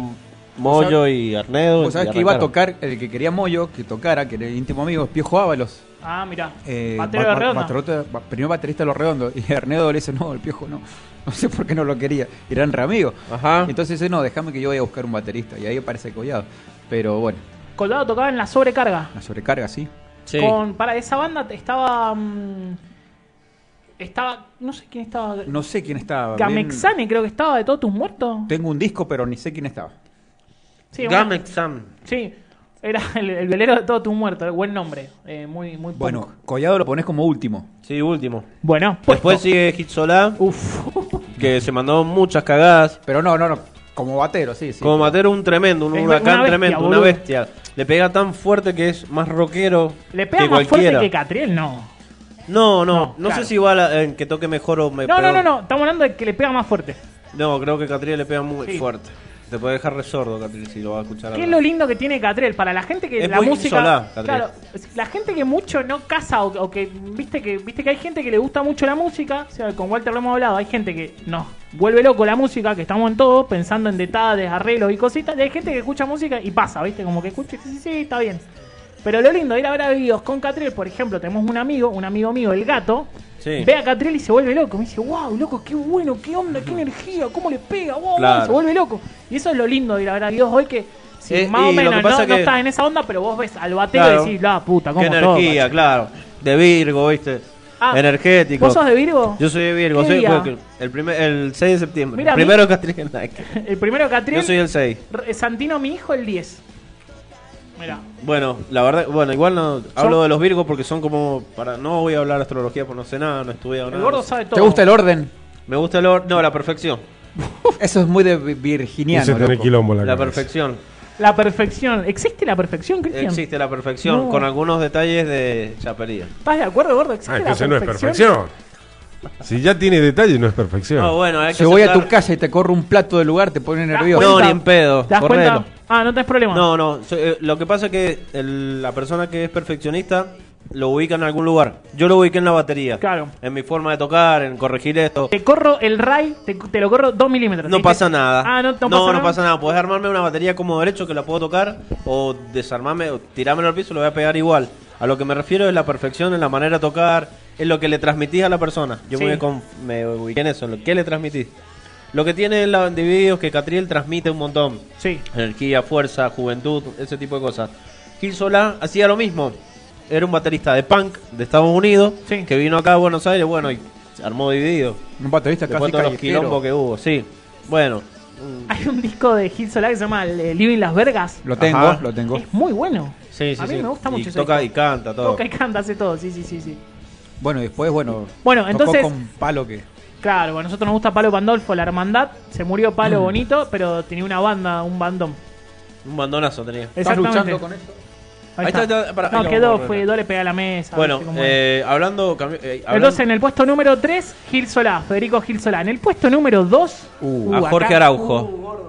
Speaker 3: Moyo y Arnedo.
Speaker 2: Vos sabés que iba a tocar, el que quería Moyo, que tocara, que era el íntimo amigo, es Piojo Ábalos.
Speaker 1: Ah, mira.
Speaker 2: Eh,
Speaker 1: Batero
Speaker 2: ba-
Speaker 1: de
Speaker 2: ba-
Speaker 1: redonda.
Speaker 2: baterota- ba- primer baterista de Los Redondos. Y Arnedo le dice, no, el Piojo no. (laughs) No sé por qué no lo quería. Eran re amigos.
Speaker 3: Ajá.
Speaker 2: Entonces dice, no, déjame que yo vaya a buscar un baterista. Y ahí aparece Collado. Pero bueno,
Speaker 1: Colgado tocaba en la sobrecarga.
Speaker 2: la sobrecarga sí.
Speaker 3: Sí.
Speaker 1: Con, para esa banda estaba. mm, estaba. No sé quién estaba.
Speaker 2: No sé quién estaba.
Speaker 1: Gamexane, creo que estaba de todos tus muertos.
Speaker 2: Tengo un disco, pero ni sé quién estaba.
Speaker 1: Sí,
Speaker 3: Gamex Sam.
Speaker 1: sí. Era el, el velero de todos tus muertos. Buen nombre. eh, muy, muy
Speaker 2: Bueno,
Speaker 1: punk.
Speaker 2: Collado lo pones como último.
Speaker 3: Sí, último.
Speaker 1: Bueno,
Speaker 3: Después
Speaker 1: puesto.
Speaker 3: sigue Hitsolá,
Speaker 1: Uf.
Speaker 3: que se mandó muchas cagadas.
Speaker 2: Pero no, no, no. Como batero, sí, sí.
Speaker 3: Como Matero, un tremendo, un
Speaker 1: Es
Speaker 3: huracán
Speaker 1: una bestia,
Speaker 3: tremendo, una bestia. Le pega tan fuerte que es más rockero
Speaker 1: Le pega
Speaker 3: que
Speaker 1: más
Speaker 3: cualquiera.
Speaker 1: fuerte que Catriel, no.
Speaker 3: No, no,
Speaker 1: No,
Speaker 3: no,
Speaker 1: claro.
Speaker 3: sé si igual a- en que toque mejor o me
Speaker 1: No, no, no, no. Estamos hablando de que le pega más fuerte.
Speaker 3: No, creo que Catriel le pega muy
Speaker 1: Sí.
Speaker 3: fuerte. Te puede dejar re sordo, Catriel, si lo va a escuchar.
Speaker 1: ¿Qué es lo lindo que tiene Catriel? Para la gente que
Speaker 3: Es
Speaker 1: la
Speaker 3: muy
Speaker 1: música. claro, la gente que mucho no casa o, o que viste que viste que hay gente que le gusta mucho la música, o sea, con Walter lo hemos hablado, hay gente que nos vuelve loco la música, que estamos en todo, pensando en detalles, arreglos y cositas, y hay gente que escucha música y pasa, ¿viste? Como que escucha y dice, sí, sí, está bien. Pero lo lindo ir a ver a videos con Catriel, por ejemplo, tenemos un amigo, un amigo mío, el gato,
Speaker 3: Sí.
Speaker 1: ve a Catriel y se vuelve loco. Me dice, wow, loco, qué bueno, qué onda, qué energía, cómo le pega, wow, wow",
Speaker 3: Claro.
Speaker 1: se vuelve loco. Y eso es lo lindo de ir a ver a videos hoy que si
Speaker 3: Eh,
Speaker 1: más o menos no,
Speaker 3: pasa
Speaker 1: no
Speaker 3: que-
Speaker 1: estás en esa onda, pero vos ves al
Speaker 3: Claro.
Speaker 1: y decís, la puta, cómo
Speaker 3: Qué energía,
Speaker 1: che".
Speaker 3: claro. De Virgo, ¿viste?
Speaker 1: Ah,
Speaker 3: Energético.
Speaker 1: ¿Vos sos de Virgo?
Speaker 3: Yo soy de Virgo,
Speaker 1: ¿Qué
Speaker 3: soy porque el, primer, el 6 de septiembre.
Speaker 1: Mira,
Speaker 3: Primero
Speaker 1: mi-
Speaker 3: Catriel. (laughs)
Speaker 1: El primero Catriel.
Speaker 3: Yo soy el 6.
Speaker 1: R- Santino, mi hijo, el 10. Mira.
Speaker 3: Bueno, la verdad, bueno, igual no hablo de los Virgos porque son como para no voy a hablar de astrología porque no sé nada, no he estudiado
Speaker 1: El
Speaker 3: nada.
Speaker 1: gordo sabe todo.
Speaker 2: ¿Te gusta el orden?
Speaker 3: Me gusta el or- no, la perfección. (laughs)
Speaker 2: Eso es muy de vi- virginiano.
Speaker 4: Ese tener
Speaker 2: loco.
Speaker 4: quilombo en la,
Speaker 3: La
Speaker 4: cabeza.
Speaker 3: perfección.
Speaker 1: La perfección. ¿Existe la perfección, Cristian?
Speaker 3: Existe la perfección
Speaker 1: No.
Speaker 3: con algunos detalles de chapería.
Speaker 1: ¿Estás de acuerdo, gordo? ¿Existe
Speaker 4: Ah,
Speaker 1: la
Speaker 4: entonces no es
Speaker 1: perfección?
Speaker 4: Si ya tiene detalle, no es perfección.
Speaker 3: No, bueno, hay que
Speaker 2: Si voy a tu casa y te corro un plato del lugar, te pone
Speaker 1: ¿Te das
Speaker 2: nervioso.
Speaker 3: No,
Speaker 1: cuenta?
Speaker 3: ni en pedo.
Speaker 1: ¿Te das
Speaker 3: correlo.
Speaker 1: cuenta? Ah, no tenés problema.
Speaker 3: No, no. so- eh, lo que pasa es que el- la persona que es perfeccionista lo ubica en algún lugar. Yo lo ubiqué en la batería.
Speaker 1: Claro.
Speaker 3: En mi forma de tocar, en corregir esto.
Speaker 1: Te corro el ray, te, te lo corro 2 milímetros.
Speaker 3: No pasa nada.
Speaker 1: Ah, no, no,
Speaker 3: no,
Speaker 1: pasa
Speaker 3: no
Speaker 1: nada.
Speaker 3: pasa nada. Puedes armarme una batería como derecho que la puedo tocar o desarmarme o tirármelo al piso y lo voy a pegar igual. A lo que me refiero es la perfección en la manera de tocar, en lo que le transmitís a la persona. Yo
Speaker 1: Sí.
Speaker 3: me, con- me ubiqué en eso, en lo que le transmitís. Lo que tiene la de videos que Catriel transmite un montón.
Speaker 1: Sí.
Speaker 3: Energía, fuerza, juventud, ese tipo de cosas. Gil Solá hacía lo mismo. era un baterista de punk de Estados Unidos
Speaker 1: Sí.
Speaker 3: que vino acá a Buenos Aires, bueno, y se armó dividido.
Speaker 2: Un baterista
Speaker 3: Después
Speaker 2: casi
Speaker 3: todos los quilombos que hubo, sí. Bueno,
Speaker 1: Hay un disco de Gil Solá que se llama eh, Living Las Vergas.
Speaker 2: Lo tengo,
Speaker 3: Ajá.
Speaker 2: lo tengo.
Speaker 1: Es muy bueno.
Speaker 3: sí, sí,
Speaker 1: A mí
Speaker 3: sí.
Speaker 1: me gusta mucho
Speaker 3: Y
Speaker 1: ese
Speaker 3: toca
Speaker 1: disco.
Speaker 3: y canta todo.
Speaker 1: Toca y canta, hace todo, sí, sí, sí, sí.
Speaker 2: Bueno, después, bueno.
Speaker 1: Bueno,
Speaker 2: tocó
Speaker 1: entonces-
Speaker 2: con palo que.
Speaker 1: Claro, a nosotros nos gusta Palo Pandolfo, la hermandad. Se murió Palo
Speaker 2: Mm.
Speaker 1: bonito, pero tenía una banda, un bandón.
Speaker 3: Un bandonazo tenía.
Speaker 2: ¿Estás luchando con esto?
Speaker 1: Ahí
Speaker 3: Ahí
Speaker 1: está.
Speaker 3: está, ahí
Speaker 1: no,
Speaker 3: lo
Speaker 1: quedó, fue,
Speaker 3: arreglar.
Speaker 1: doble pega a la mesa.
Speaker 3: Bueno, eh, hablando, eh, hablando-
Speaker 1: Entonces, en el puesto número 3, Gil Solá, Federico Gil Solá. En el puesto número 2,
Speaker 2: Uh,
Speaker 3: a Jorge Araujo.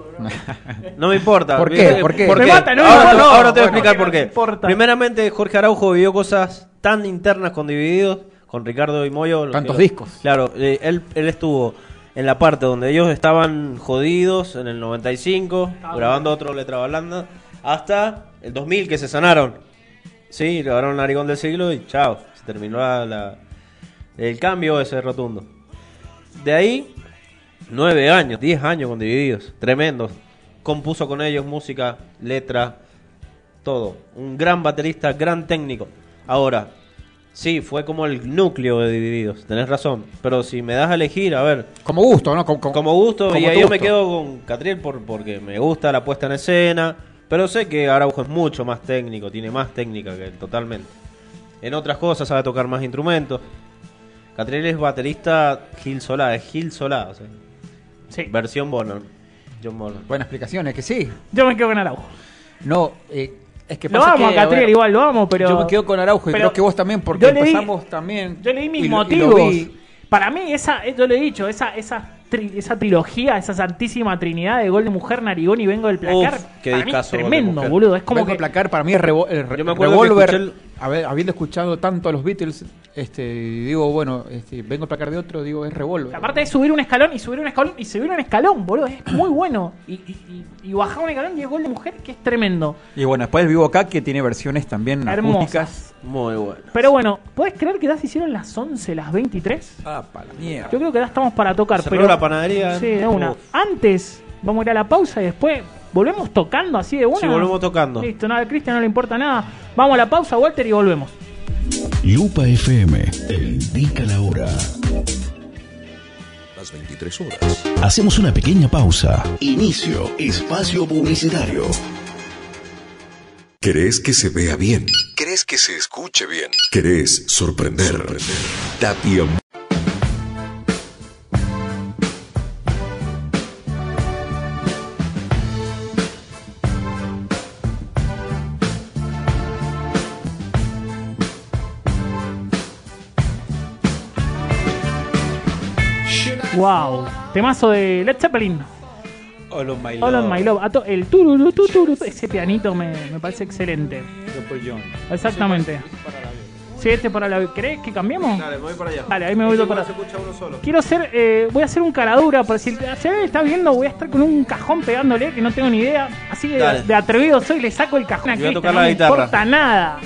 Speaker 3: No me importa.
Speaker 2: ¿Por qué? ¿Por qué?
Speaker 1: Me mata, no
Speaker 3: ahora,
Speaker 1: mata.
Speaker 3: te- ahora te voy a explicar
Speaker 1: no
Speaker 3: por qué.
Speaker 1: importa.
Speaker 3: Primeramente, Jorge Araujo vivió cosas tan internas con Divididos, con Ricardo y Moyo.
Speaker 2: Tantos
Speaker 3: que-
Speaker 2: discos.
Speaker 3: Claro, eh, él, él estuvo en la parte donde ellos estaban jodidos en el 95, grabando otro letra balanda, hasta el 2000 que se sanaron. Sí, grabaron Narigón del Siglo y chao, se terminó la- la- el cambio ese rotundo. De ahí, nueve años, diez años con Divididos, tremendo. Compuso con ellos música, letra, todo. Un gran baterista, gran técnico. Ahora, sí, fue como el núcleo de Divididos, tenés razón. Pero si me das a elegir, a ver,
Speaker 2: Como gusto, ¿no? Como, como-
Speaker 3: como gusto,
Speaker 2: como
Speaker 3: y ahí yo me quedo con Catriel por, porque me gusta la puesta en escena. Pero sé que Araujo es mucho más técnico, tiene más técnica que él, totalmente. En otras cosas sabe tocar más instrumentos. Catriel es baterista Gil Solá, es Gil Solá, o sea,
Speaker 1: sí.
Speaker 3: versión Bonham. John Bonham.
Speaker 2: Buena explicación, es que sí.
Speaker 1: Yo me quedo con Araujo.
Speaker 2: No, eh, es que
Speaker 1: Lo
Speaker 2: pasa
Speaker 1: amo
Speaker 2: que,
Speaker 1: a Catriel, igual lo amo, pero.
Speaker 2: Yo me quedo con Araujo y
Speaker 1: pero
Speaker 2: creo que vos también, porque
Speaker 1: yo le di-
Speaker 2: empezamos también.
Speaker 1: Yo leí mis
Speaker 2: y lo- y lo
Speaker 1: motivos. Para mí, esa, eh, yo le he dicho, esa, esa, tri- esa trilogía, esa santísima trinidad de Gol de Mujer, Narigón y Vengo del Placar,
Speaker 3: Uf, qué
Speaker 1: para mí es tremendo, boludo. Es como
Speaker 2: Vengo
Speaker 1: que
Speaker 2: a placar para mí es revo- el re-
Speaker 3: Yo me acuerdo que
Speaker 2: Revolver.
Speaker 3: el-
Speaker 2: habiendo escuchado tanto a los Beatles, este, digo, bueno, este, vengo a placar de otro, digo, es Revolver.
Speaker 1: Aparte de subir un escalón y subir un escalón y subir un escalón, boludo, es muy bueno. Y, y, y- y bajar un escalón y es gol de mujer, que es tremendo.
Speaker 2: Y bueno, después el Vivo acá que tiene versiones también
Speaker 1: Hermosas.
Speaker 2: acústicas.
Speaker 3: Muy bueno.
Speaker 1: Pero bueno, ¿puedes creer que ya se hicieron las 11, las 23?
Speaker 2: Ah, para la mierda.
Speaker 1: Yo creo que ya estamos para tocar.
Speaker 3: Cerró
Speaker 1: pero
Speaker 3: la panadería.
Speaker 1: Sí, de una.
Speaker 3: Uf.
Speaker 1: Antes, vamos a ir a la pausa y después volvemos tocando así de una.
Speaker 3: Sí, volvemos tocando.
Speaker 1: Listo, nada, a Cristian no le importa nada. Vamos a la pausa, Walter, y volvemos.
Speaker 5: Lupa FM te indica la hora.
Speaker 6: Las 23 horas.
Speaker 5: Hacemos una pequeña pausa. Inicio espacio publicitario.
Speaker 6: ¿Querés que se vea bien? ¿Querés que se escuche bien? ¿Querés sorprender? Tapia
Speaker 1: Wow, temazo de Led Zeppelin.
Speaker 3: All on my
Speaker 1: All on my love. El tururu, tu, turu, ese pianito me, me parece excelente. Exactamente. Sí, este para la. ¿Querés que cambiemos?
Speaker 3: Dale, me voy para allá.
Speaker 1: Dale, ahí me voy
Speaker 3: Este
Speaker 1: para-
Speaker 3: se escucha uno solo.
Speaker 1: Quiero hacer, eh, voy a hacer un caradura, por si, si alguien está viendo, voy a estar con un cajón pegándole, que no tengo ni idea. Así de,
Speaker 3: Dale.
Speaker 1: de atrevido soy, le saco el cajón a
Speaker 3: Y voy a
Speaker 1: Cristian,
Speaker 3: tocar
Speaker 1: no
Speaker 3: la
Speaker 1: me
Speaker 3: guitarra.
Speaker 1: importa nada.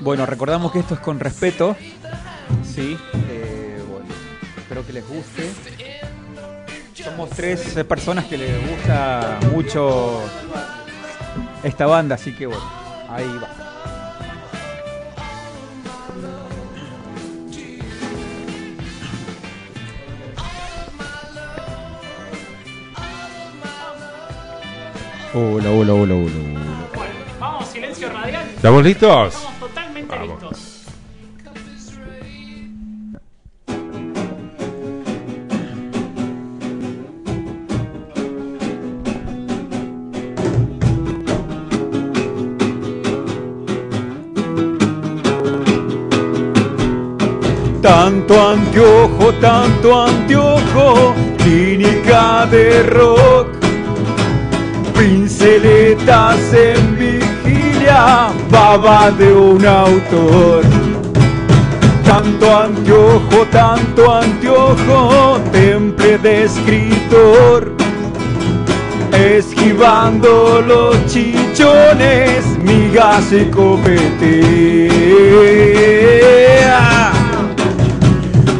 Speaker 2: Bueno, recordamos que esto es con respeto. Sí, eh, bueno, espero que les guste. Somos tres personas que les gusta mucho esta banda, así que bueno, ahí va. Hola, hola, hola, hola, hola.
Speaker 1: Vamos, silencio radial.
Speaker 4: ¿Estamos listos?
Speaker 2: Tanto anteojo, tanto anteojo, clínica de rock, pinceletas en baba de un autor. Tanto anteojo, tanto anteojo, temple de escritor, esquivando los chichones, migas y copetea.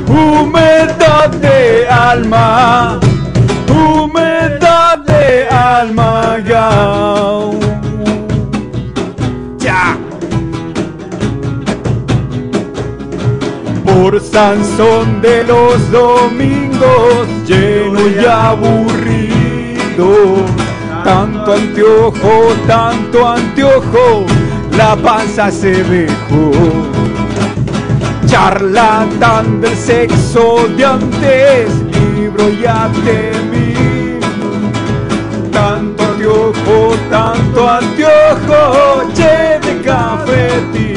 Speaker 2: Humedad de alma, humedad por Sansón de los domingos, lleno y aburrido. Tanto anteojo, tanto anteojo, la panza se dejó. Charlatán del sexo de antes, libro ya temí. Tanto anteojo, tanto anteojo, che de cafetín.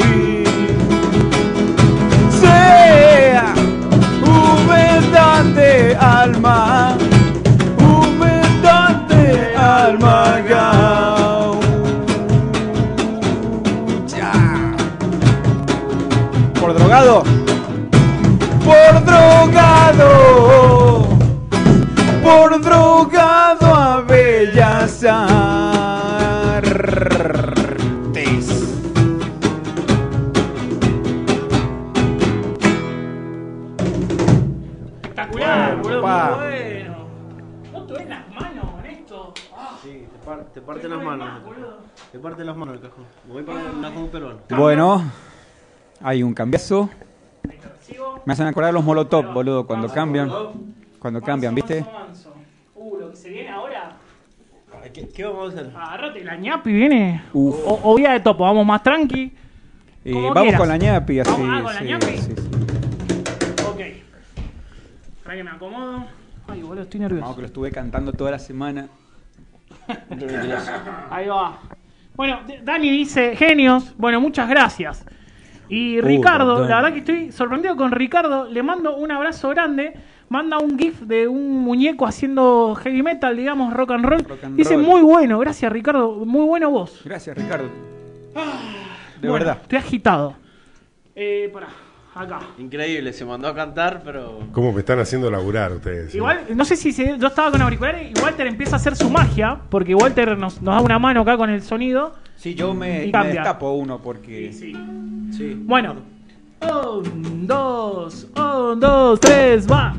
Speaker 1: Las manos
Speaker 3: el cajón. Me voy para el cajón peruano.
Speaker 2: Bueno, hay un cambiazo. Me hacen acordar los molotov, boludo, cuando cambian. Cuando cambian, ¿viste?
Speaker 1: manso, manso. Uh, lo que se viene ahora.
Speaker 3: ¿Qué, qué vamos a hacer?
Speaker 1: Agarrate, la ñapi viene.
Speaker 2: Uf.
Speaker 1: O, o vía de topo, vamos más tranqui.
Speaker 2: Y
Speaker 1: Como
Speaker 2: vamos
Speaker 1: quieras.
Speaker 2: con la ñapi, así.
Speaker 1: Ah, con la
Speaker 2: sí,
Speaker 1: ñapi.
Speaker 2: sí, sí.
Speaker 1: Ok. Para que me acomodo. Ay, boludo, estoy nervioso.
Speaker 2: Vamos que lo estuve cantando toda la semana. (laughs)
Speaker 1: Ahí va. Bueno, Dani dice, genios. Bueno, muchas gracias. Y Ricardo, la verdad que estoy sorprendido con Ricardo. Le mando un abrazo grande. Manda un GIF de un muñeco haciendo heavy metal, digamos, rock and roll.
Speaker 2: Rock and
Speaker 1: dice,
Speaker 2: roll.
Speaker 1: muy bueno, gracias Ricardo. Muy bueno vos.
Speaker 2: Gracias, Ricardo. De
Speaker 1: Bueno,
Speaker 2: verdad.
Speaker 1: Estoy agitado. Eh, pará, acá.
Speaker 3: Increíble, se mandó a cantar, pero.
Speaker 4: ¿Cómo me están haciendo laburar ustedes?
Speaker 1: Igual, no sé si se- yo estaba con auriculares y Walter empieza a hacer su magia, porque Walter nos, nos da una mano acá con el sonido.
Speaker 2: Sí, yo me,
Speaker 1: Y
Speaker 2: me
Speaker 1: cambia.
Speaker 2: destapo uno porque.
Speaker 1: Sí.
Speaker 3: Sí.
Speaker 1: Bueno. Un, dos, un, dos, tres, va.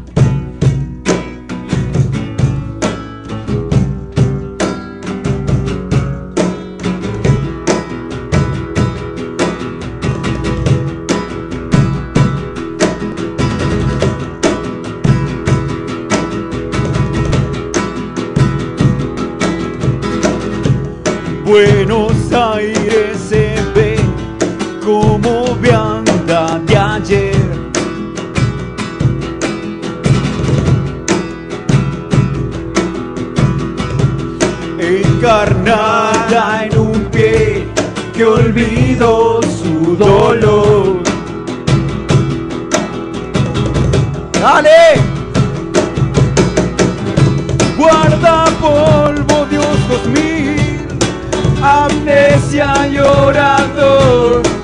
Speaker 2: Buenos Aires se ve como vianda de ayer. Encarnada en un pie que olvidó su dolor. ¡Dale! Guarda polvo Dios dos mil, amnesia llorador.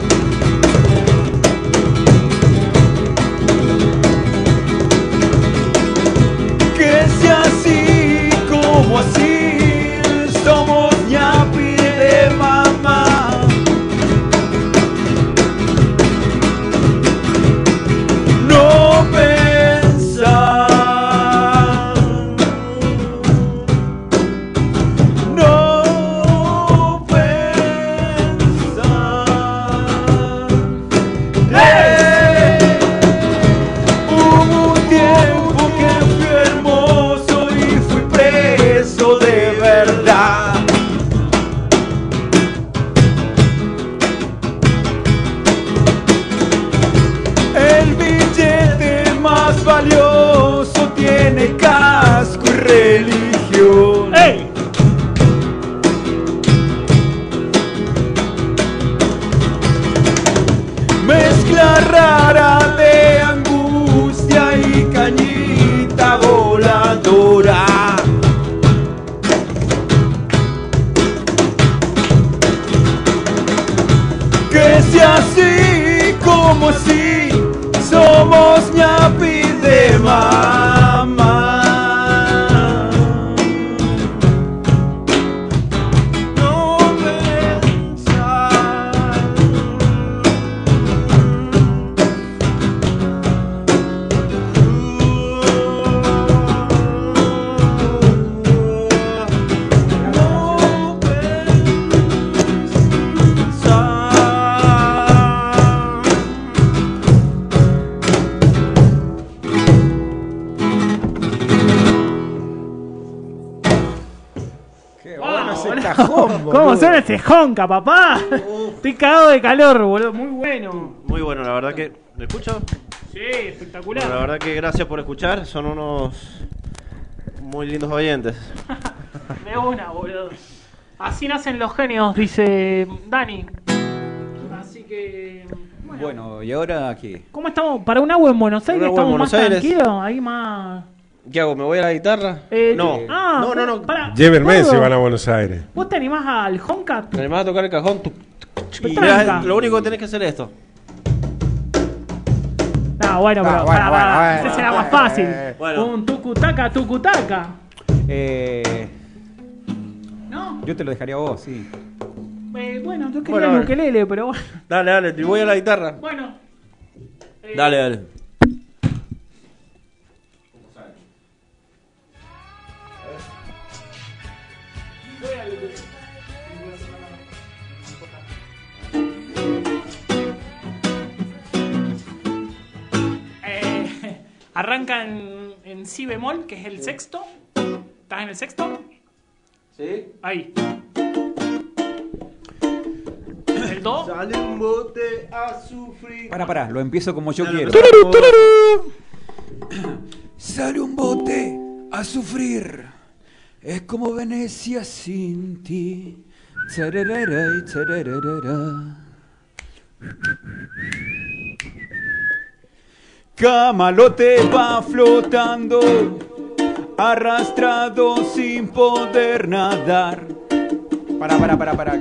Speaker 1: Jonca, papá? Estoy cagado de calor, boludo. Muy bueno.
Speaker 3: Muy bueno, la verdad que. ¿Me escucho?
Speaker 1: Sí, espectacular.
Speaker 3: Bueno, la verdad que gracias por escuchar. Son unos muy lindos oyentes. (laughs)
Speaker 1: De una, boludo. Así nacen los genios, dice Dani. Así que. Bueno,
Speaker 2: Bueno, ¿y ahora qué?
Speaker 1: ¿cómo estamos? Para un agua en Buenos Aires estamos más
Speaker 3: Buenos Aires.
Speaker 1: tranquilos, ahí más.
Speaker 3: ¿Qué hago? ¿Me voy a la guitarra?
Speaker 1: Eh,
Speaker 3: no.
Speaker 1: Ah,
Speaker 3: no, no, no.
Speaker 1: Para,
Speaker 4: Llévenme
Speaker 1: ¿puedo?
Speaker 4: si van a Buenos Aires.
Speaker 1: ¿Vos te animás al Honkat?
Speaker 3: Me animás a tocar el cajón. Y mirá, lo único que tenés que hacer es esto.
Speaker 1: No, bueno, pero
Speaker 7: Ah, bueno,
Speaker 1: para,
Speaker 7: bueno,
Speaker 1: para,
Speaker 7: bueno,
Speaker 1: ese será más fácil.
Speaker 3: bueno.
Speaker 1: Un tucutaca, tucutaca.
Speaker 2: Eh,
Speaker 1: ¿No?
Speaker 2: yo te lo dejaría a vos, sí.
Speaker 1: Eh, bueno, yo quería el ukelele, pero bueno.
Speaker 3: Dale, dale, te voy a la guitarra.
Speaker 1: Bueno. Eh,
Speaker 3: Dale, dale.
Speaker 1: Arranca en, en si bemol, que es el sexto. ¿Estás en el sexto?
Speaker 3: ¿Sí?
Speaker 1: Ahí. El do.
Speaker 3: Sale un bote a sufrir.
Speaker 2: Para, para, lo empiezo como yo quiero. (clears throat) Sale un bote a sufrir. Es como Venecia sin ti. Tararara y tararara. Camalote va flotando, arrastrado sin poder nadar. Para, para, para, para.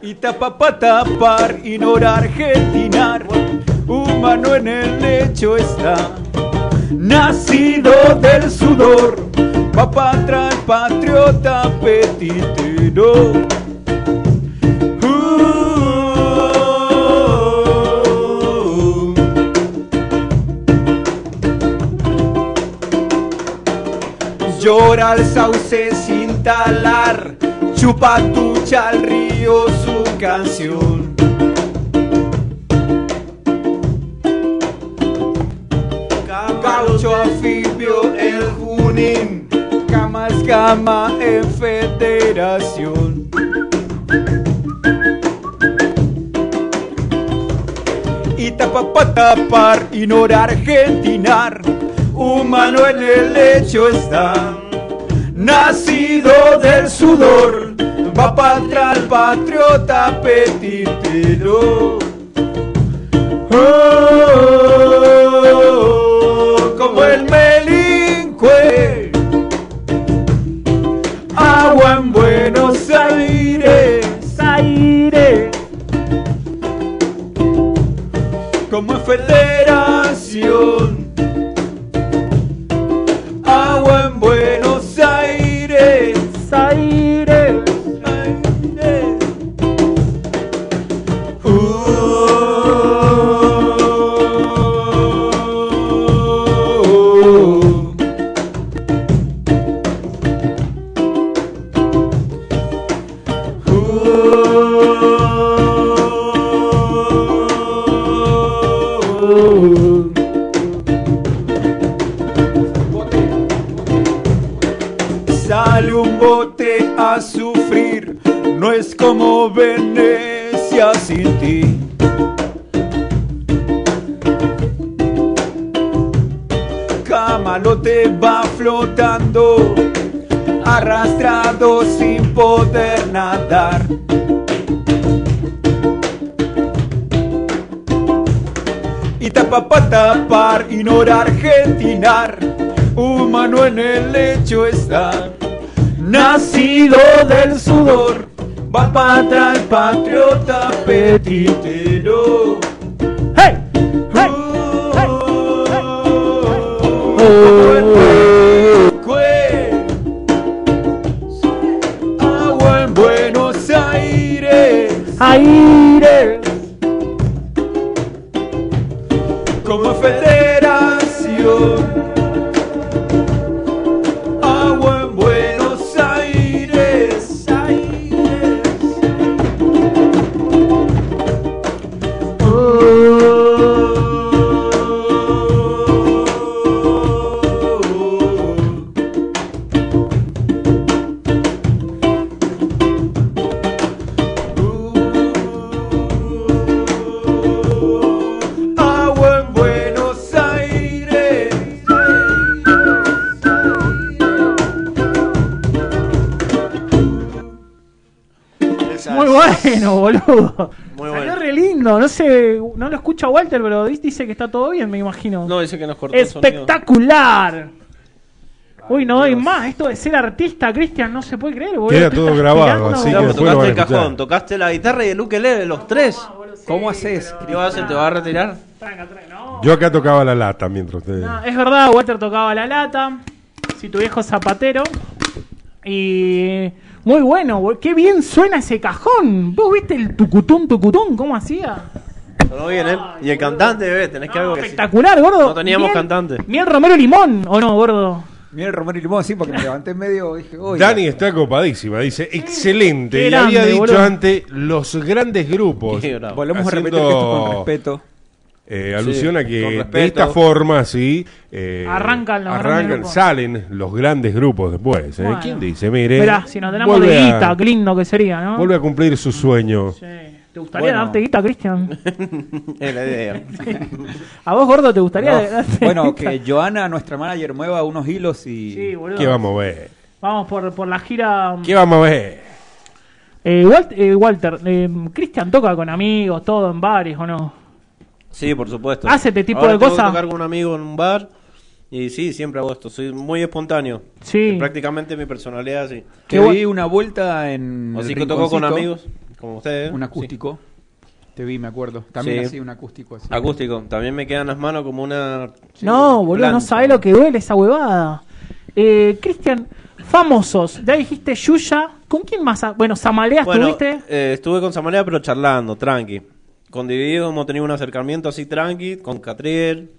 Speaker 2: Y tapa pa tapar, ignorar, argentinar. Humano en el lecho está, nacido del sudor. Para atrás, patriota petitero. Llora el sauce sin talar, chupa tucha al río su canción. Gaucho anfibio el Junín, cama es cama en federación. Y tapa pa tapar, ignorar, argentinar, humano en el lecho está, nacido del sudor, va para atrás, patriota petitero. Oh, como el melincue, agua en Buenos Aires, Aires. como en federación. Argentinar, humano en el lecho está, nacido del sudor, va para atrás, patriota petitero.
Speaker 1: Walter, pero dice que está todo bien, me imagino.
Speaker 3: No, dice que nos cortó el sonido.
Speaker 1: Espectacular. Uy, no doy más. Esto de ser artista, Cristian, no se puede creer, boludo.
Speaker 4: Queda todo grabado, así que
Speaker 3: tocaste el cajón, tocaste la guitarra y el ukelele, los tres.
Speaker 2: ¿Cómo haces?
Speaker 3: ¿Qué vas a hacer? ¿Te vas a retirar?
Speaker 1: Tranca, tranca, no.
Speaker 4: Yo acá tocaba la lata mientras ustedes.
Speaker 1: No, es verdad, Walter tocaba la lata. Si tu viejo zapatero. Y. Muy bueno, qué bien suena ese cajón. ¿Vos viste el tucutún, tucutún? ¿Cómo hacía?
Speaker 3: Sonó bien, ¿eh? Y el cantante, bebé, tenés que algo que.
Speaker 1: Espectacular, gordo.
Speaker 3: No teníamos
Speaker 1: Miel-
Speaker 3: cantante.
Speaker 1: Miel Romero Limón, ¿o no, gordo?
Speaker 2: Mira el Romero y Limón, sí, porque me levanté en medio dije, oye.
Speaker 4: Dani está copadísima, dice, excelente.
Speaker 1: Qué
Speaker 4: Y
Speaker 1: grande,
Speaker 4: había dicho
Speaker 1: boludo.
Speaker 4: antes los grandes grupos.
Speaker 3: Qué bravo.
Speaker 2: Volvemos a repetir esto con respeto.
Speaker 4: eh, alusión a
Speaker 3: con
Speaker 4: que de esta forma, sí, eh,
Speaker 1: Arrancan los grandes
Speaker 4: arrancan,
Speaker 1: grupos.
Speaker 4: salen los grandes grupos después. ¿eh?
Speaker 1: Bueno.
Speaker 4: ¿Quién dice? Mire,
Speaker 1: Mirá, si nos tenemos de
Speaker 4: vuelve a-
Speaker 1: guita, qué lindo que sería, ¿no?
Speaker 4: vuelve a cumplir su sueño.
Speaker 1: Sí. ¿Te gustaría
Speaker 2: Bueno.
Speaker 1: darte guita, Cristian? (laughs)
Speaker 3: Es la idea. (laughs)
Speaker 1: ¿A vos, gordo, te gustaría
Speaker 2: No,
Speaker 1: darte
Speaker 2: bueno,
Speaker 1: guita?
Speaker 2: que Joana, nuestra manager, mueva unos hilos y.
Speaker 1: Sí, boludo.
Speaker 4: ¿Qué vamos a ver?
Speaker 1: Vamos por, por la gira.
Speaker 4: ¿Qué vamos a ver?
Speaker 1: Eh, Walt- eh, Walter, eh, Cristian toca con amigos, todo en bares, ¿o no?
Speaker 3: Sí, por supuesto.
Speaker 1: ¿Hace este tipo
Speaker 3: Ahora
Speaker 1: de cosas?
Speaker 3: tocar con un amigo en un bar. Y sí, siempre hago esto. Soy muy espontáneo.
Speaker 1: Sí.
Speaker 3: Prácticamente mi personalidad así.
Speaker 2: Te vi una vuelta en.
Speaker 3: Así
Speaker 2: el
Speaker 3: que toco con amigos, como ustedes.
Speaker 2: Un acústico. Te vi, me acuerdo. También
Speaker 3: Sí.
Speaker 2: así, un acústico así.
Speaker 3: Sí. Acústico. También me quedan las manos como una.
Speaker 1: no, boludo, no sabés lo que duele esa huevada. Eh, Cristian, famosos. Ya dijiste Yuya. ¿Con quién más? ha- Bueno, Samalea
Speaker 3: Bueno,
Speaker 1: estuviste.
Speaker 3: eh, estuve con Samalea, pero charlando, tranqui. Con Dividido hemos tenido un acercamiento así tranqui, con Catriel,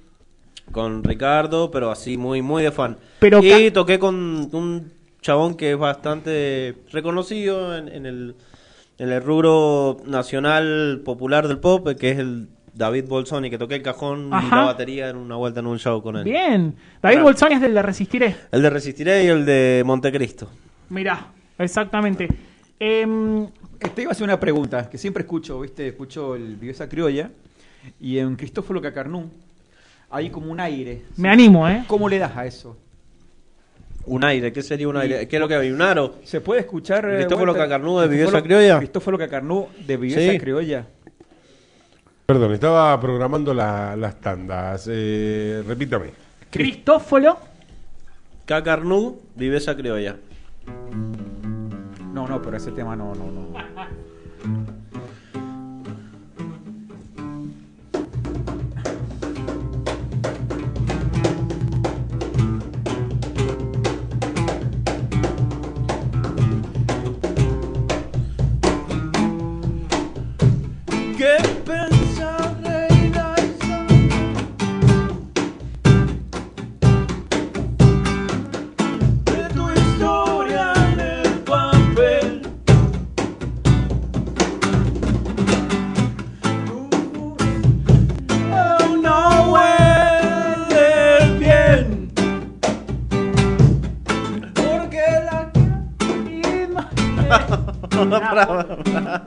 Speaker 3: con Ricardo, pero así muy, muy de fan.
Speaker 1: Pero
Speaker 3: y toqué con un chabón que es bastante reconocido en, en el, en el rubro nacional popular del pop, que es el David Bolsoni, que toqué el cajón y
Speaker 1: Ajá.
Speaker 3: la batería en una vuelta en un show con él.
Speaker 1: Bien. David. Bolsoni es del de Resistiré.
Speaker 3: El de Resistiré y el de Montecristo.
Speaker 1: Mirá, exactamente. Em,
Speaker 2: Te iba a hacer una pregunta que siempre escucho, ¿viste? Escucho el Viveza Criolla y en Cristóforo Cacarnú hay como un aire.
Speaker 1: me animo, ¿eh?
Speaker 2: ¿Cómo le das a eso?
Speaker 3: Un aire, ¿qué sería un aire? ¿Qué es lo que hay? ¿Un aro?
Speaker 2: ¿Se puede escuchar. eh,
Speaker 3: Cristóforo
Speaker 2: Walter?
Speaker 3: Cacarnú de Viveza Criolla?
Speaker 2: Cristóforo Cacarnú de Viveza
Speaker 3: Sí.
Speaker 2: Criolla.
Speaker 4: Perdón, estaba programando la- las tandas. Eh, repítame.
Speaker 1: Cristóforo.
Speaker 3: Cacarnú, viveza criolla.
Speaker 2: No, no, pero ese tema no, no, no.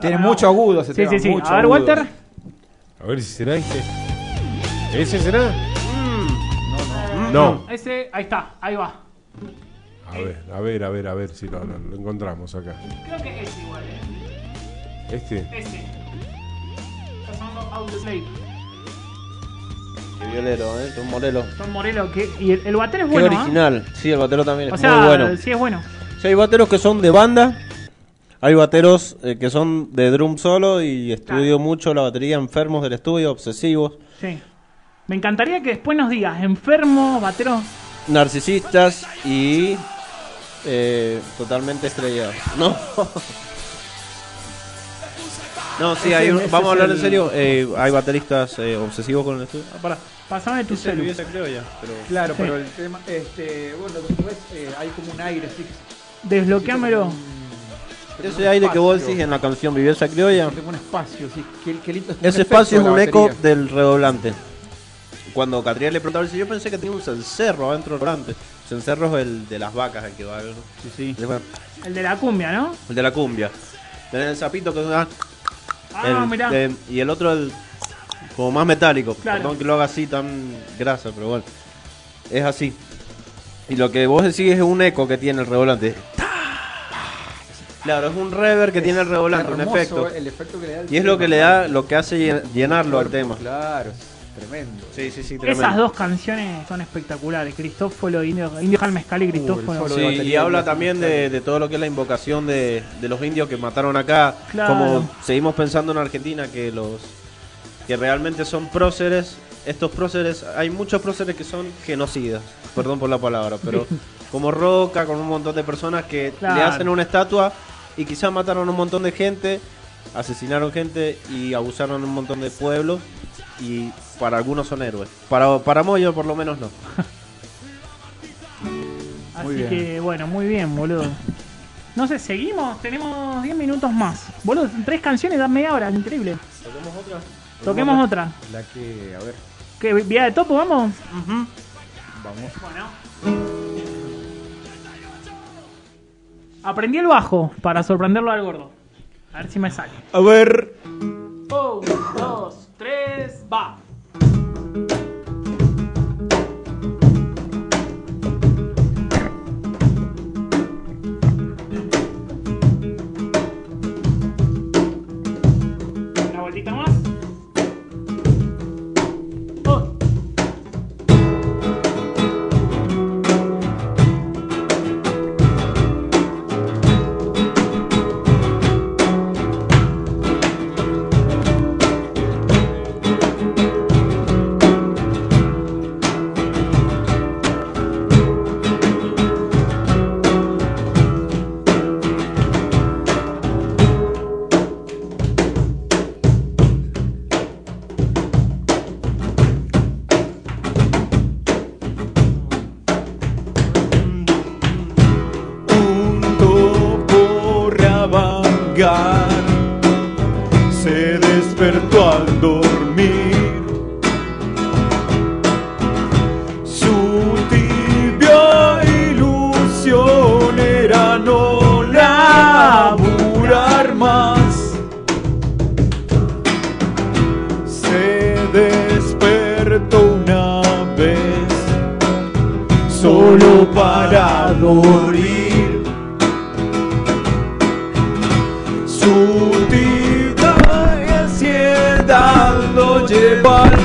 Speaker 2: Tiene mucho agudo ese
Speaker 1: Sí,
Speaker 2: tema.
Speaker 1: sí, sí.
Speaker 2: mucho
Speaker 1: A ver,
Speaker 2: agudo.
Speaker 1: Walter.
Speaker 4: A ver si será este. ¿Ese será? No.
Speaker 1: Ese, ahí está, ahí va.
Speaker 4: A ver, a ver, a ver, a ver si lo, lo- lo encontramos acá.
Speaker 1: Creo que es igual, ¿eh?
Speaker 4: Este.
Speaker 1: Ese. Está sonando.
Speaker 3: Qué violero, ¿eh? Son Morelos.
Speaker 1: Son Morelos. Que, y el, el batero es
Speaker 3: Qué
Speaker 1: bueno, ¿ah?
Speaker 3: original. Sí, el batero también es
Speaker 1: O sea,
Speaker 3: muy bueno.
Speaker 1: sí es bueno.
Speaker 3: Sí, hay bateros que son de banda. Hay bateros eh, que son de drum solo y estudio mucho la batería enfermos del estudio, obsesivos,
Speaker 1: Sí. Me encantaría que después nos digas, enfermo, batero.
Speaker 3: narcisistas y eh, totalmente estrellados. (laughs) No. No, sí,
Speaker 2: Ese-
Speaker 3: hay un-
Speaker 2: ese
Speaker 3: vamos a
Speaker 2: es
Speaker 3: hablar en
Speaker 2: el-
Speaker 3: serio. eh, hay bateristas eh, obsesivos con el estudio. Ah, pará.
Speaker 1: Pasame tu
Speaker 3: Ese es
Speaker 1: celu.
Speaker 3: Viveza Criolla, pero-
Speaker 2: Claro,
Speaker 1: Sí.
Speaker 2: pero el tema, este, bueno, después eh, hay como un aire, sí.
Speaker 1: Desbloqueámelo.
Speaker 3: Ese aire que vos decís en la canción Viveza Criolla.
Speaker 2: Tengo un espacio, sí. Qué, qué lindo, es
Speaker 3: Ese espacio es un eco del redoblante. Cuando Catriel le preguntaba, dice, yo pensé que tenía un cencerro adentro del redoblante. Cencerro es el de las vacas, el que va. ¿no?
Speaker 2: Sí, sí.
Speaker 1: El de la cumbia, ¿no?
Speaker 3: El de la cumbia. Tenés el sapito que da.
Speaker 1: Ah,
Speaker 3: el-
Speaker 1: mirá.
Speaker 3: de- y el otro el como más metálico.
Speaker 1: Claro.
Speaker 3: Perdón que lo haga así tan grasa, pero bueno. Es así. Y lo que vos decís es un eco que tiene el redoblante. Claro, es un reverb que tiene el redoblante, un efecto.
Speaker 8: El efecto que le da el
Speaker 3: Y es lo que le da, lo que hace llen- llenarlo al tema.
Speaker 8: Claro, tremendo.
Speaker 3: Sí, sí, sí, tremendo.
Speaker 1: Esas dos canciones son espectaculares. Cristóforo, Indio, Indio y Cristóforo.
Speaker 3: Sí, y habla también de, de todo lo que es la invocación de, de los indios que mataron acá.
Speaker 1: Claro.
Speaker 3: Como seguimos pensando en Argentina que los que realmente son próceres. Estos próceres, hay muchos próceres que son genocidas, perdón por la palabra, pero (laughs) como Roca, con un montón de personas que
Speaker 1: Claro.
Speaker 3: le hacen una estatua y quizás mataron un montón de gente, asesinaron gente y abusaron un montón de pueblos y para algunos son héroes. Para, para Moyo por lo menos no. (laughs)
Speaker 1: Así
Speaker 8: bien.
Speaker 1: que, bueno, muy bien, boludo. No sé, seguimos, tenemos 10 minutos más. Boludo, tres canciones, da media hora, increíble.
Speaker 3: ¿Toquemos otra?
Speaker 1: Toquemos otra.
Speaker 8: La que, a ver,
Speaker 1: ¿Qué, vía de topo, vamos?
Speaker 8: vamos.
Speaker 1: Bueno. Aprendí el bajo para sorprenderlo al gordo. A ver si me sale.
Speaker 8: A ver.
Speaker 1: Un, dos, tres, va.
Speaker 2: Lo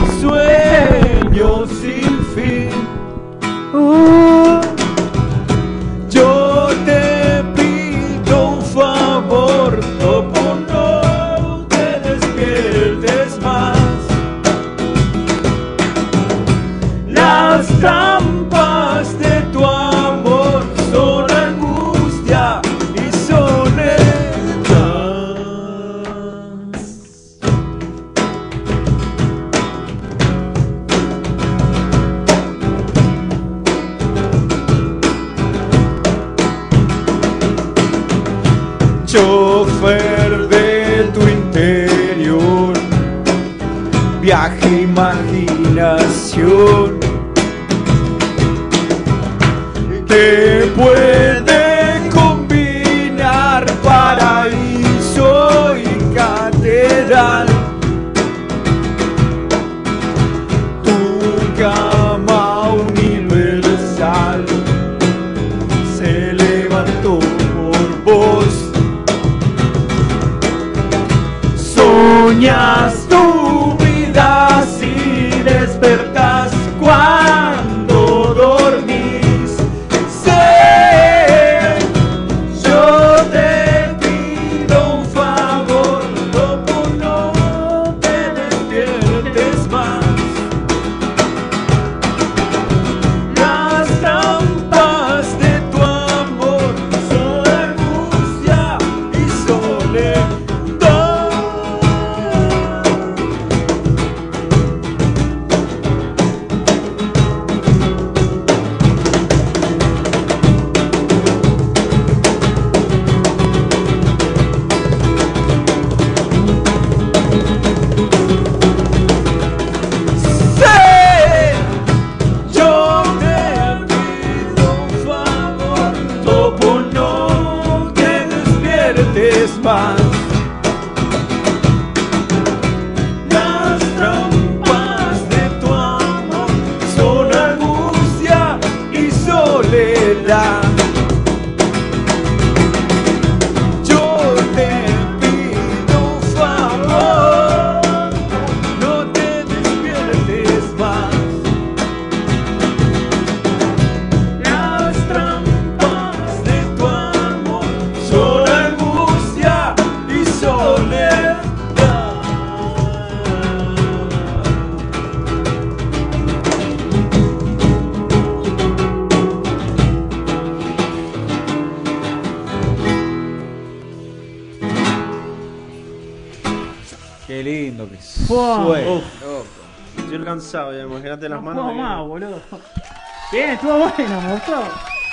Speaker 1: bueno, me gustó.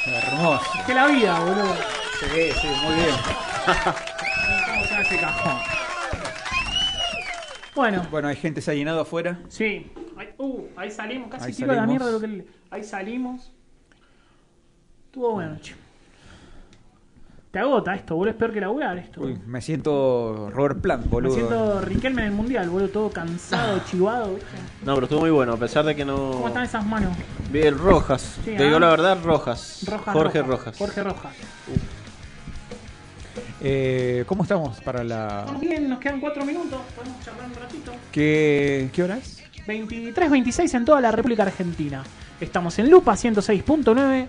Speaker 9: Hermoso.
Speaker 1: Que la vida, boludo.
Speaker 9: Sí, sí, muy bien.
Speaker 1: Bueno,
Speaker 9: Bueno, hay gente se ha llenado afuera.
Speaker 1: sí. Ahí, uh, ahí salimos, casi
Speaker 9: Ahí
Speaker 1: tiro la
Speaker 9: salimos.
Speaker 1: mierda lo que Ahí salimos. Estuvo bueno, che. Te agota esto, boludo. Es peor que laburar esto.
Speaker 9: Uy, me siento Robert Plant,
Speaker 1: Me
Speaker 9: boludo.
Speaker 1: siento Riquelme en el mundial, boludo. Todo cansado, chivado, ¿viste?
Speaker 3: No, pero estuvo muy bueno, a pesar de que no.
Speaker 1: ¿Cómo están esas manos?
Speaker 3: Bien, rojas.
Speaker 1: Sí,
Speaker 3: Te
Speaker 1: ¿ah?
Speaker 3: digo la verdad, rojas.
Speaker 1: Rojas.
Speaker 3: Jorge
Speaker 1: Rojas.
Speaker 3: Rojas.
Speaker 1: Jorge Rojas.
Speaker 9: Eh, ¿Cómo estamos para la...?
Speaker 1: Estamos bien, nos quedan cuatro minutos. Podemos charlar un ratito.
Speaker 9: ¿Qué, qué hora es?
Speaker 1: 23-26 en toda la República Argentina. Estamos en Lupa 106.9.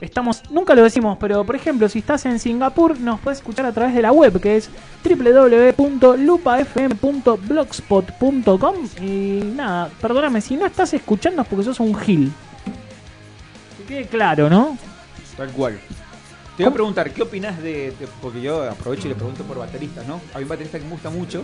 Speaker 1: Estamos, nunca lo decimos, pero por ejemplo, si estás en Singapur, nos puedes escuchar a través de la web que es www.lupafm.blogspot.com. Y nada, perdóname, si no estás escuchando es porque sos un gil. Que quede claro, ¿no?
Speaker 9: Tal cual. Te voy a preguntar, ¿qué opinas de, de- Porque yo aprovecho y le pregunto por bateristas, ¿no? Hay un baterista que me gusta mucho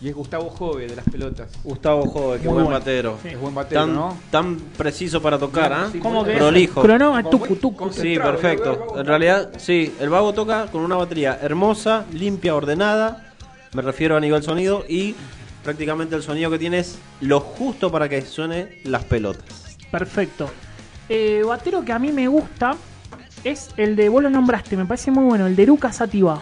Speaker 9: y es Gustavo Jove de las pelotas.
Speaker 3: Gustavo Jove, qué
Speaker 9: Muy
Speaker 3: buen
Speaker 9: bueno.
Speaker 3: batero.
Speaker 9: Sí. Es buen batero,
Speaker 3: tan,
Speaker 9: ¿no?
Speaker 3: tan preciso para tocar, ¿ah?
Speaker 1: ¿Cómo que?
Speaker 3: Prolijo.
Speaker 1: Cronoma, tucu, tucu.
Speaker 3: Sí, perfecto. En realidad, sí, el vago toca con una batería hermosa, limpia, ordenada. Me refiero a nivel sonido y prácticamente el sonido que tiene es lo justo para que suene las pelotas.
Speaker 1: Perfecto. Eh, batero que a mí me gusta es el de, vos lo nombraste, me parece muy bueno, el de Eruca Sativa.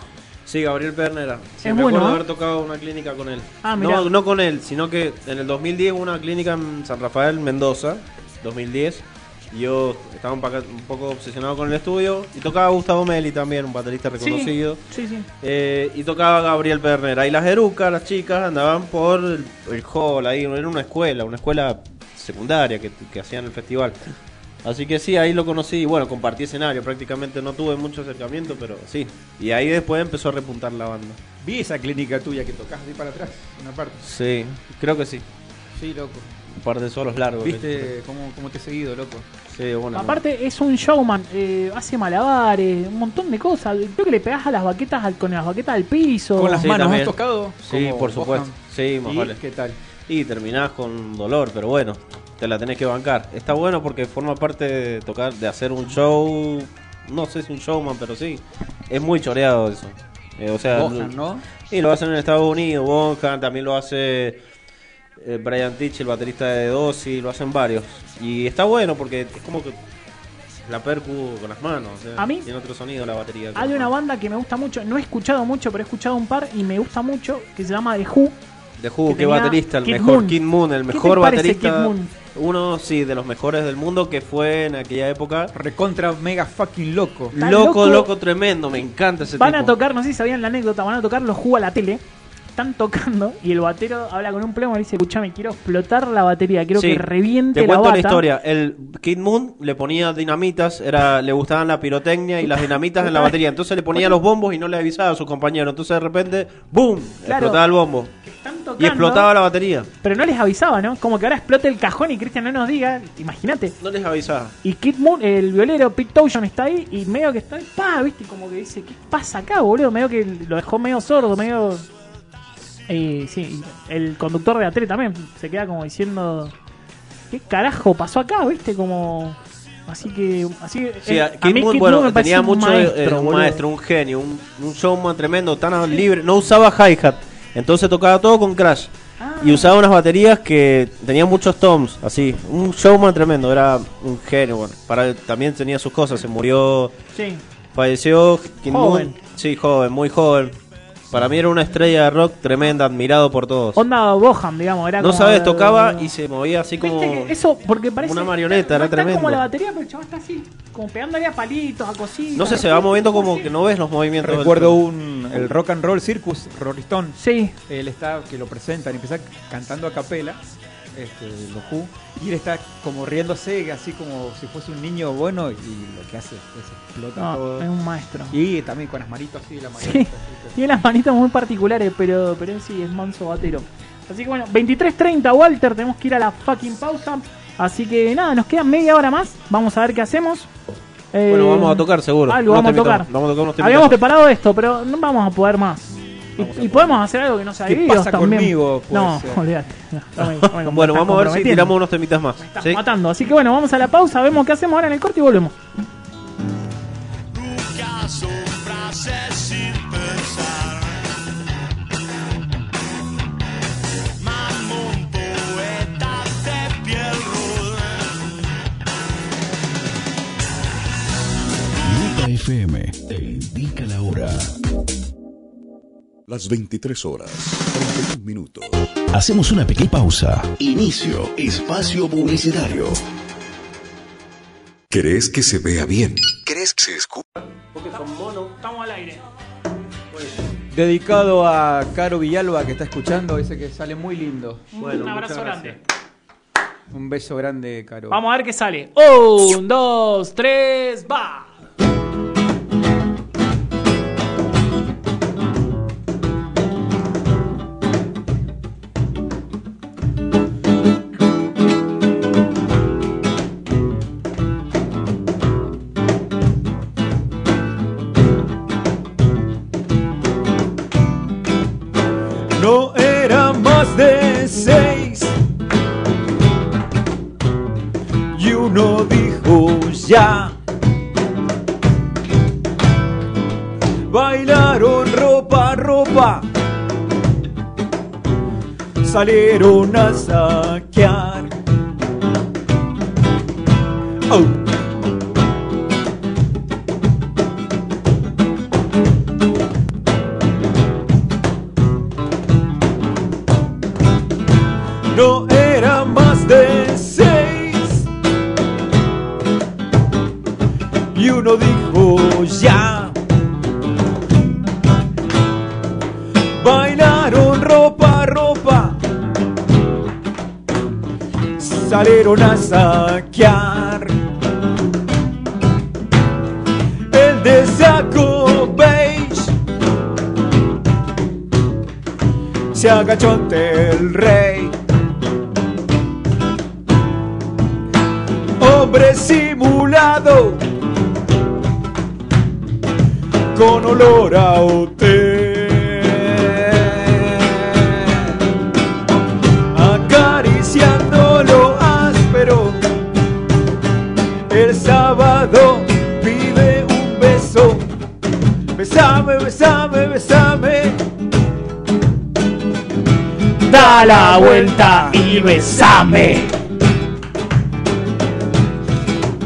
Speaker 3: Sí, Gabriel Pernera. Sí,
Speaker 1: Es
Speaker 3: me
Speaker 1: bueno,
Speaker 3: acuerdo
Speaker 1: ¿eh?
Speaker 3: haber tocado una clínica con él.
Speaker 1: Ah,
Speaker 3: no, no con él, sino que en el 2010 hubo una clínica en San Rafael, Mendoza, 2010. Y yo estaba un poco obsesionado con el estudio. Y tocaba Gustavo Meli también, un baterista reconocido.
Speaker 1: Sí, sí.
Speaker 3: Eh, y tocaba Gabriel Pernera. Y las erucas, las chicas, andaban por el, el hall ahí. Era una escuela, una escuela secundaria que, que hacían el festival. Así que sí, ahí lo conocí. Y bueno, compartí escenario. Prácticamente no tuve mucho acercamiento, pero sí. Y ahí después empezó a repuntar la banda.
Speaker 9: Vi esa clínica tuya que tocas de ahí para atrás, una parte.
Speaker 3: Sí, creo que sí.
Speaker 9: Sí, loco.
Speaker 3: Un par de solos largos.
Speaker 9: ¿Viste cómo, cómo te he seguido, loco?
Speaker 3: Sí, bueno.
Speaker 1: Aparte es un showman, eh, hace malabares, un montón de cosas. Creo que le pegás a las baquetas al- con las baquetas al piso.
Speaker 9: Con las
Speaker 3: Sí,
Speaker 9: manos,
Speaker 3: también.
Speaker 9: ¿has tocado?
Speaker 3: Sí, por supuesto. Sí, más
Speaker 9: ¿Y
Speaker 3: vale.
Speaker 9: qué tal?
Speaker 3: Y terminás con dolor, pero bueno, te la tenés que bancar. Está bueno porque forma parte de tocar, de hacer un show. No sé si un showman, pero sí. Es muy choreado eso. Eh, o sea,
Speaker 9: Bohan, ¿no?
Speaker 3: Y lo hacen en Estados Unidos, Bonham, también lo hace eh, Brian Titch, el baterista de Dosi, lo hacen varios. Y está bueno porque es como que la percu con las manos.
Speaker 1: A mí-
Speaker 3: tiene otro sonido la batería.
Speaker 1: Hay una
Speaker 3: manos.
Speaker 1: banda que me gusta mucho, no he escuchado mucho, pero he escuchado un par y me gusta mucho, que se llama The Who.
Speaker 3: De Who,
Speaker 1: que
Speaker 3: qué baterista, el
Speaker 1: Kid
Speaker 3: mejor
Speaker 1: Moon.
Speaker 3: Kid Moon, el
Speaker 1: ¿Qué te
Speaker 3: mejor baterista.
Speaker 1: Kid Moon?
Speaker 3: Uno, sí, de los mejores del mundo que fue en aquella época.
Speaker 9: Recontra mega fucking loco.
Speaker 3: Loco,
Speaker 1: loco.
Speaker 3: loco, tremendo, me encanta ese
Speaker 1: Van
Speaker 3: tipo.
Speaker 1: a tocar, no sé si sabían la anécdota, van a tocar los Who a la tele. Están tocando y el batero habla con un plomo y dice, escuchame, quiero explotar la batería, quiero
Speaker 3: Sí,
Speaker 1: que reviente
Speaker 3: Te
Speaker 1: la
Speaker 3: cuento
Speaker 1: bata.
Speaker 3: la historia. El Kid Moon le ponía dinamitas, era, le gustaban la pirotecnia y las dinamitas en la batería. Entonces le ponía los bombos y no le avisaba a sus compañeros. Entonces de repente, ¡boom!
Speaker 1: Claro.
Speaker 3: Explotaba el bombo.
Speaker 1: Están
Speaker 3: Y explotaba la batería.
Speaker 1: Pero no les avisaba, ¿no? Como que ahora explote el cajón y Cristian no nos diga, imagínate.
Speaker 3: No les avisaba.
Speaker 1: Y Kid Moon, el violero Pete Townshend está ahí y medio que está ahí, pa, viste, como que dice, ¿qué pasa acá, boludo? Medio que lo dejó medio sordo, medio... Eh, sí, el conductor de Atre también se queda como diciendo, ¿qué carajo pasó acá, viste? Como... Así que... Así,
Speaker 3: Sí,
Speaker 1: eh,
Speaker 3: a Kid
Speaker 1: mí
Speaker 3: Moon,
Speaker 1: Kid
Speaker 3: bueno,
Speaker 1: me
Speaker 3: tenía
Speaker 1: un
Speaker 3: mucho
Speaker 1: maestro,
Speaker 3: eh, un
Speaker 1: boludo.
Speaker 3: maestro, un genio, un, un showman tremendo, tan libre. No usaba hi-hat, entonces tocaba todo con crash.
Speaker 1: Ah.
Speaker 3: Y usaba unas baterías que tenían muchos toms, así. Un showman tremendo, era un genio. Bueno, para, también tenía sus cosas, se murió,
Speaker 1: Sí.
Speaker 3: falleció.
Speaker 1: Joven.
Speaker 3: Sí, joven, muy joven. Para mí era una estrella de rock tremenda, admirado por todos.
Speaker 1: Onda Boham, digamos. Era
Speaker 3: No
Speaker 1: como-
Speaker 3: sabes, tocaba y se movía así como...
Speaker 1: Eso, porque parece.
Speaker 3: una marioneta, era tremendo.
Speaker 1: como la batería, pero el chaval está así, como pegándole a palitos, a cositas.
Speaker 3: No sé, se va moviendo como que no ves los movimientos.
Speaker 9: Recuerdo un el Rock and Roll Circus, Rolling Stone.
Speaker 1: Sí.
Speaker 9: Él está, que lo presentan, empieza cantando a capela, este, los Who, y él está como riéndose, así como si fuese un niño bueno, y lo que hace es explota
Speaker 1: No,
Speaker 9: todo.
Speaker 1: es un maestro.
Speaker 9: Y también con las manitos así, la
Speaker 1: Sí,
Speaker 9: manita. (laughs)
Speaker 1: tiene las manitas muy particulares, pero, pero sí, es manso batero. Así que bueno, 23.30 Walter, tenemos que ir a la fucking pausa. Así que nada, nos queda media hora más. Vamos a ver qué hacemos. Eh,
Speaker 3: Bueno, vamos a tocar seguro.
Speaker 1: Algo vamos a tocar.
Speaker 3: Vamos a tocar unos.
Speaker 1: Habíamos preparado esto, pero no vamos a poder más. Y, y podemos hacer algo que no sea
Speaker 10: ¿Qué pasa
Speaker 1: también.
Speaker 10: conmigo?
Speaker 1: No, (laughs) olvídate. No, no me- no me- me
Speaker 3: Bueno, vamos a ver si tiramos unos temitas más.
Speaker 1: Estás
Speaker 3: ¿sí?
Speaker 1: matando. Así que bueno, vamos a la pausa, vemos qué hacemos ahora en el corte y volvemos.
Speaker 5: FM te indica la hora.
Speaker 6: Las 23 horas, 31 minutos.
Speaker 5: Hacemos una pequeña pausa. Inicio espacio publicitario.
Speaker 6: ¿Querés que se vea bien? ¿Querés que se escuche?
Speaker 1: Estamos al aire.
Speaker 10: Dedicado a Caro Villalba que está escuchando, dice que sale muy lindo.
Speaker 1: Un abrazo grande.
Speaker 10: Un beso grande, Caro.
Speaker 1: Vamos a ver qué sale. Un, dos, tres, va.
Speaker 2: Salieron a se agachó ante el rey. Hombre simulado con olor a hotel.
Speaker 1: Da la vuelta y besame.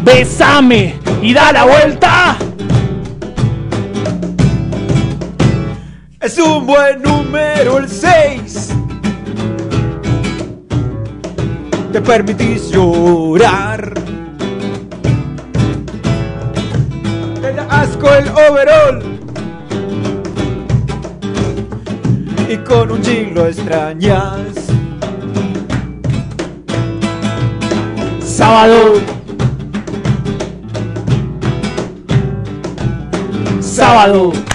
Speaker 1: Besame y da la vuelta.
Speaker 2: Es un buen número el 6. Te permitís llorar. Te da asco el overall. Y con un jean lo extrañas.
Speaker 1: Sábado. Sábado.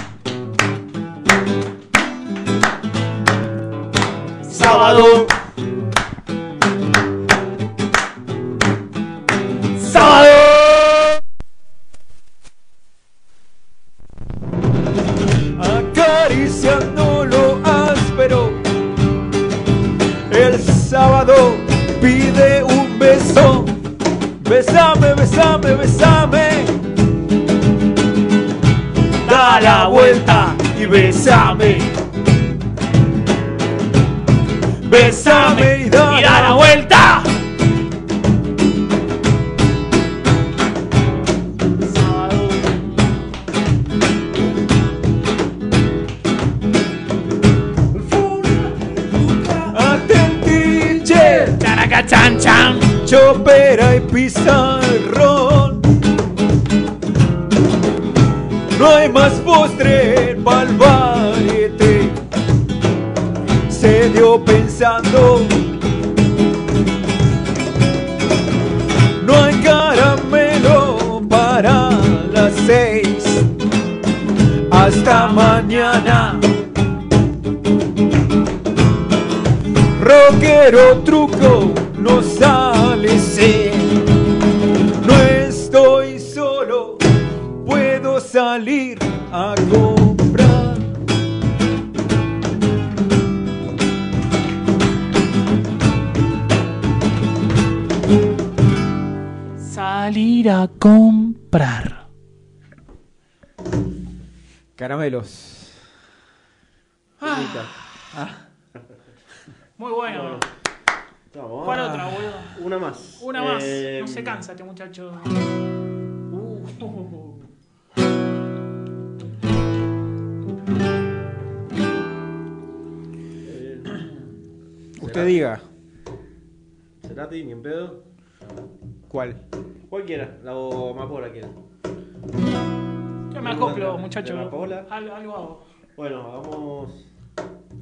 Speaker 1: Yo me acoplo,
Speaker 3: ¿De
Speaker 1: muchacho.
Speaker 3: Amapola?
Speaker 1: Algo, algo hago.
Speaker 3: Bueno, hagamos.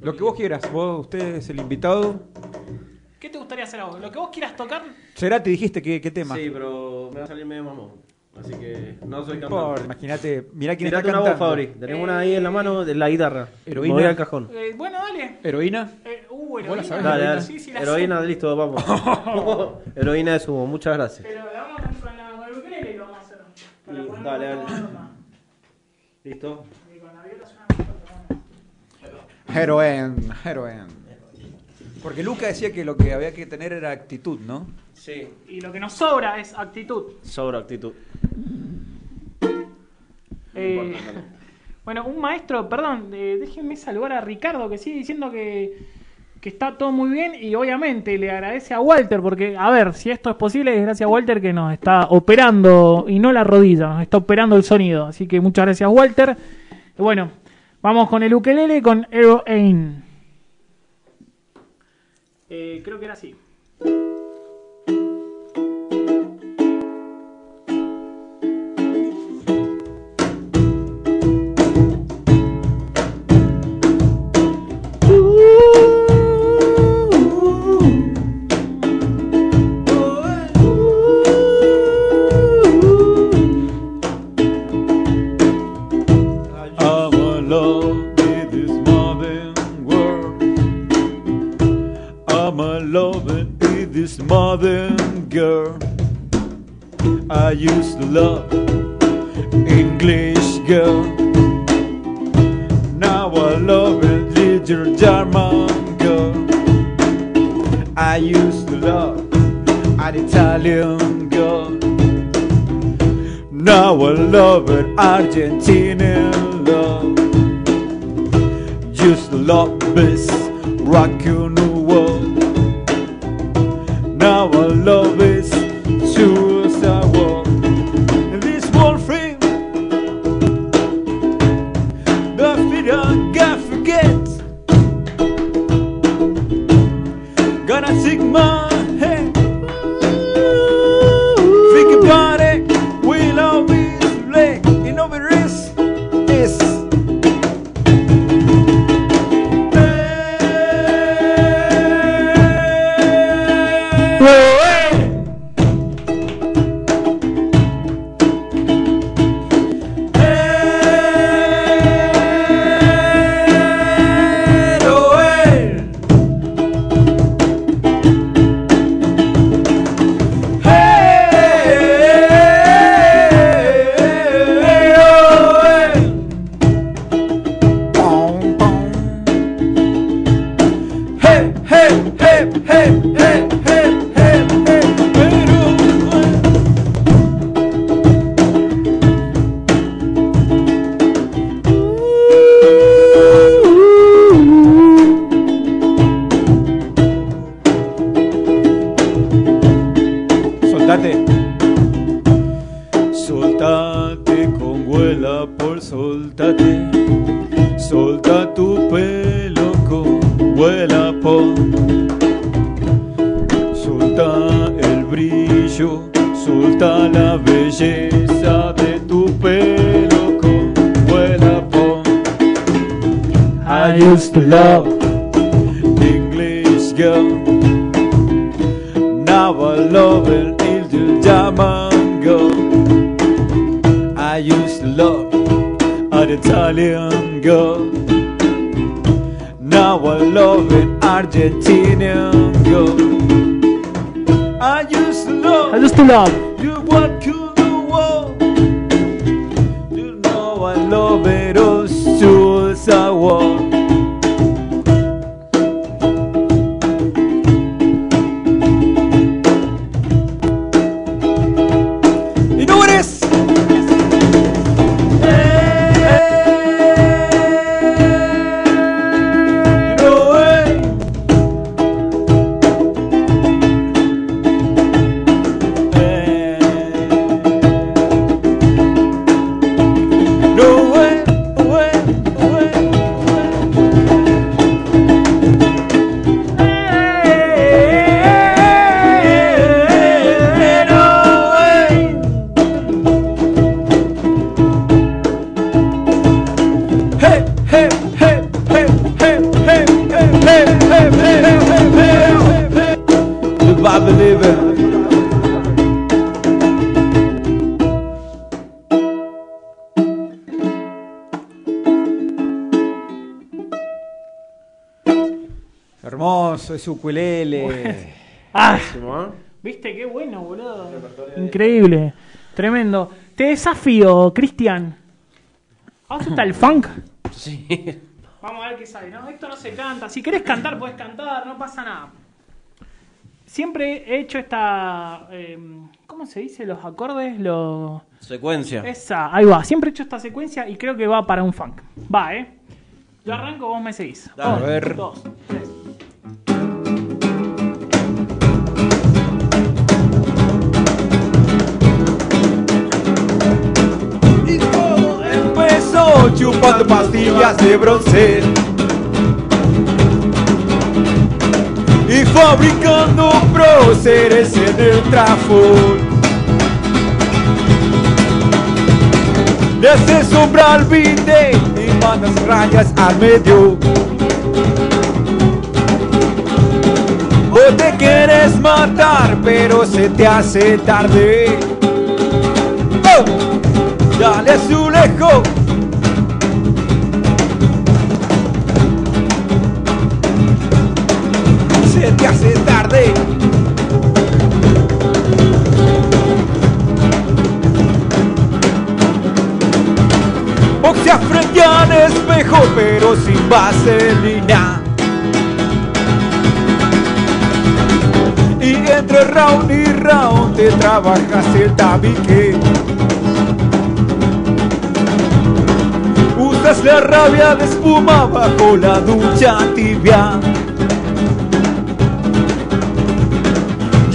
Speaker 11: Lo que vos quieras. Vos, usted es el invitado.
Speaker 1: ¿Qué te gustaría hacer a vos? Lo que vos quieras tocar.
Speaker 11: Será, te dijiste qué, qué tema.
Speaker 3: Sí, pero me va a salir medio mamón. Así que no soy
Speaker 11: Por,
Speaker 3: cantante.
Speaker 11: imagínate, mirá quién
Speaker 3: Tirate
Speaker 11: está
Speaker 3: una voz,
Speaker 11: cantando.
Speaker 3: Fabri. Tenemos una ahí en la mano de la guitarra.
Speaker 11: Heroína.
Speaker 3: Me voy al cajón.
Speaker 1: Eh, bueno, dale.
Speaker 11: ¿Heroína?
Speaker 1: Eh, uh,
Speaker 11: ¿Vos la
Speaker 1: heroína.
Speaker 11: sabés,
Speaker 3: Dale,
Speaker 11: heroína?
Speaker 3: dale.
Speaker 1: Sí, sí, la
Speaker 3: Heroína,
Speaker 1: sé.
Speaker 3: listo, vamos. (laughs) Heroína de sumo, muchas gracias.
Speaker 1: Pero vamos con la con el ukelele y lo vamos a hacer. Para
Speaker 3: dale, dale. Listo.
Speaker 11: Heroen, heroen. Porque Luca decía que lo que había que tener era actitud, ¿no?
Speaker 3: Sí.
Speaker 1: Y lo que nos sobra es actitud.
Speaker 3: Sobra actitud.
Speaker 1: Eh, bueno, un maestro, perdón, eh, déjenme saludar a Ricardo que sigue diciendo que, que está todo muy bien y obviamente le agradece a Walter porque, a ver, si esto es posible es gracias a Walter que nos está operando y no la rodilla, nos está operando el sonido. Así que muchas gracias Walter. Bueno, vamos con el ukelele con Hero Ain. Eh, creo que era así.
Speaker 2: An Soltate. Soltate con vuela por soltate. Solta tu pelo con vuela por. Solta el brillo, solta la belleza de tu pelo con por. I used to love English. German girl. I used to love an Italian girl. Now I love an Argentinian girl. I used to love.
Speaker 1: I used to love. Increíble. Tremendo. Te desafío, Cristian. ¿A vos gusta el funk?
Speaker 3: Sí.
Speaker 1: Vamos a ver qué sale, ¿no? Esto no se canta. Si querés cantar, podés cantar, no pasa nada. Siempre he hecho esta. eh, ¿Cómo se dice? Los acordes, los.
Speaker 3: Secuencia.
Speaker 1: Esa, ahí va. Siempre he hecho esta secuencia y creo que va para un funk. Va, ¿eh? Yo arranco, vos me seguís.
Speaker 3: Dale.
Speaker 1: Un,
Speaker 12: A ver.
Speaker 1: Dos, tres.
Speaker 2: Chupando pastillas de bronce Y fabricando próceres en el Le hace sombra al vinde y mandas rayas al medio. O te quieres matar pero se te hace tarde. ¡Oh! Dale azulejo Se te hace tarde. Boxea frente al espejo pero sin vaselina. Y entre round y round te trabajas el tabique. Usas la rabia de espuma bajo la ducha tibia.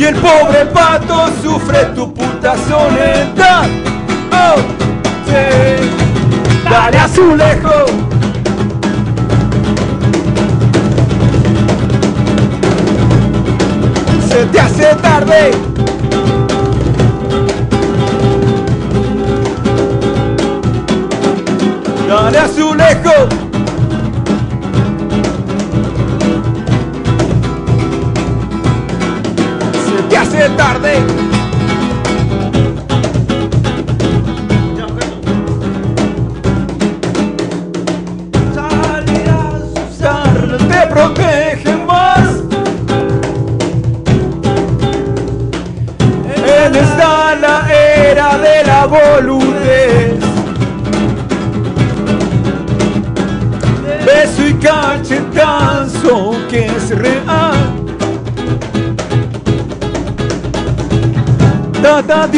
Speaker 2: Y el pobre pato sufre tu puta soledad. Oh, sí. Dale azulejo. Se te hace tarde. Dale azulejo. Se te tarde.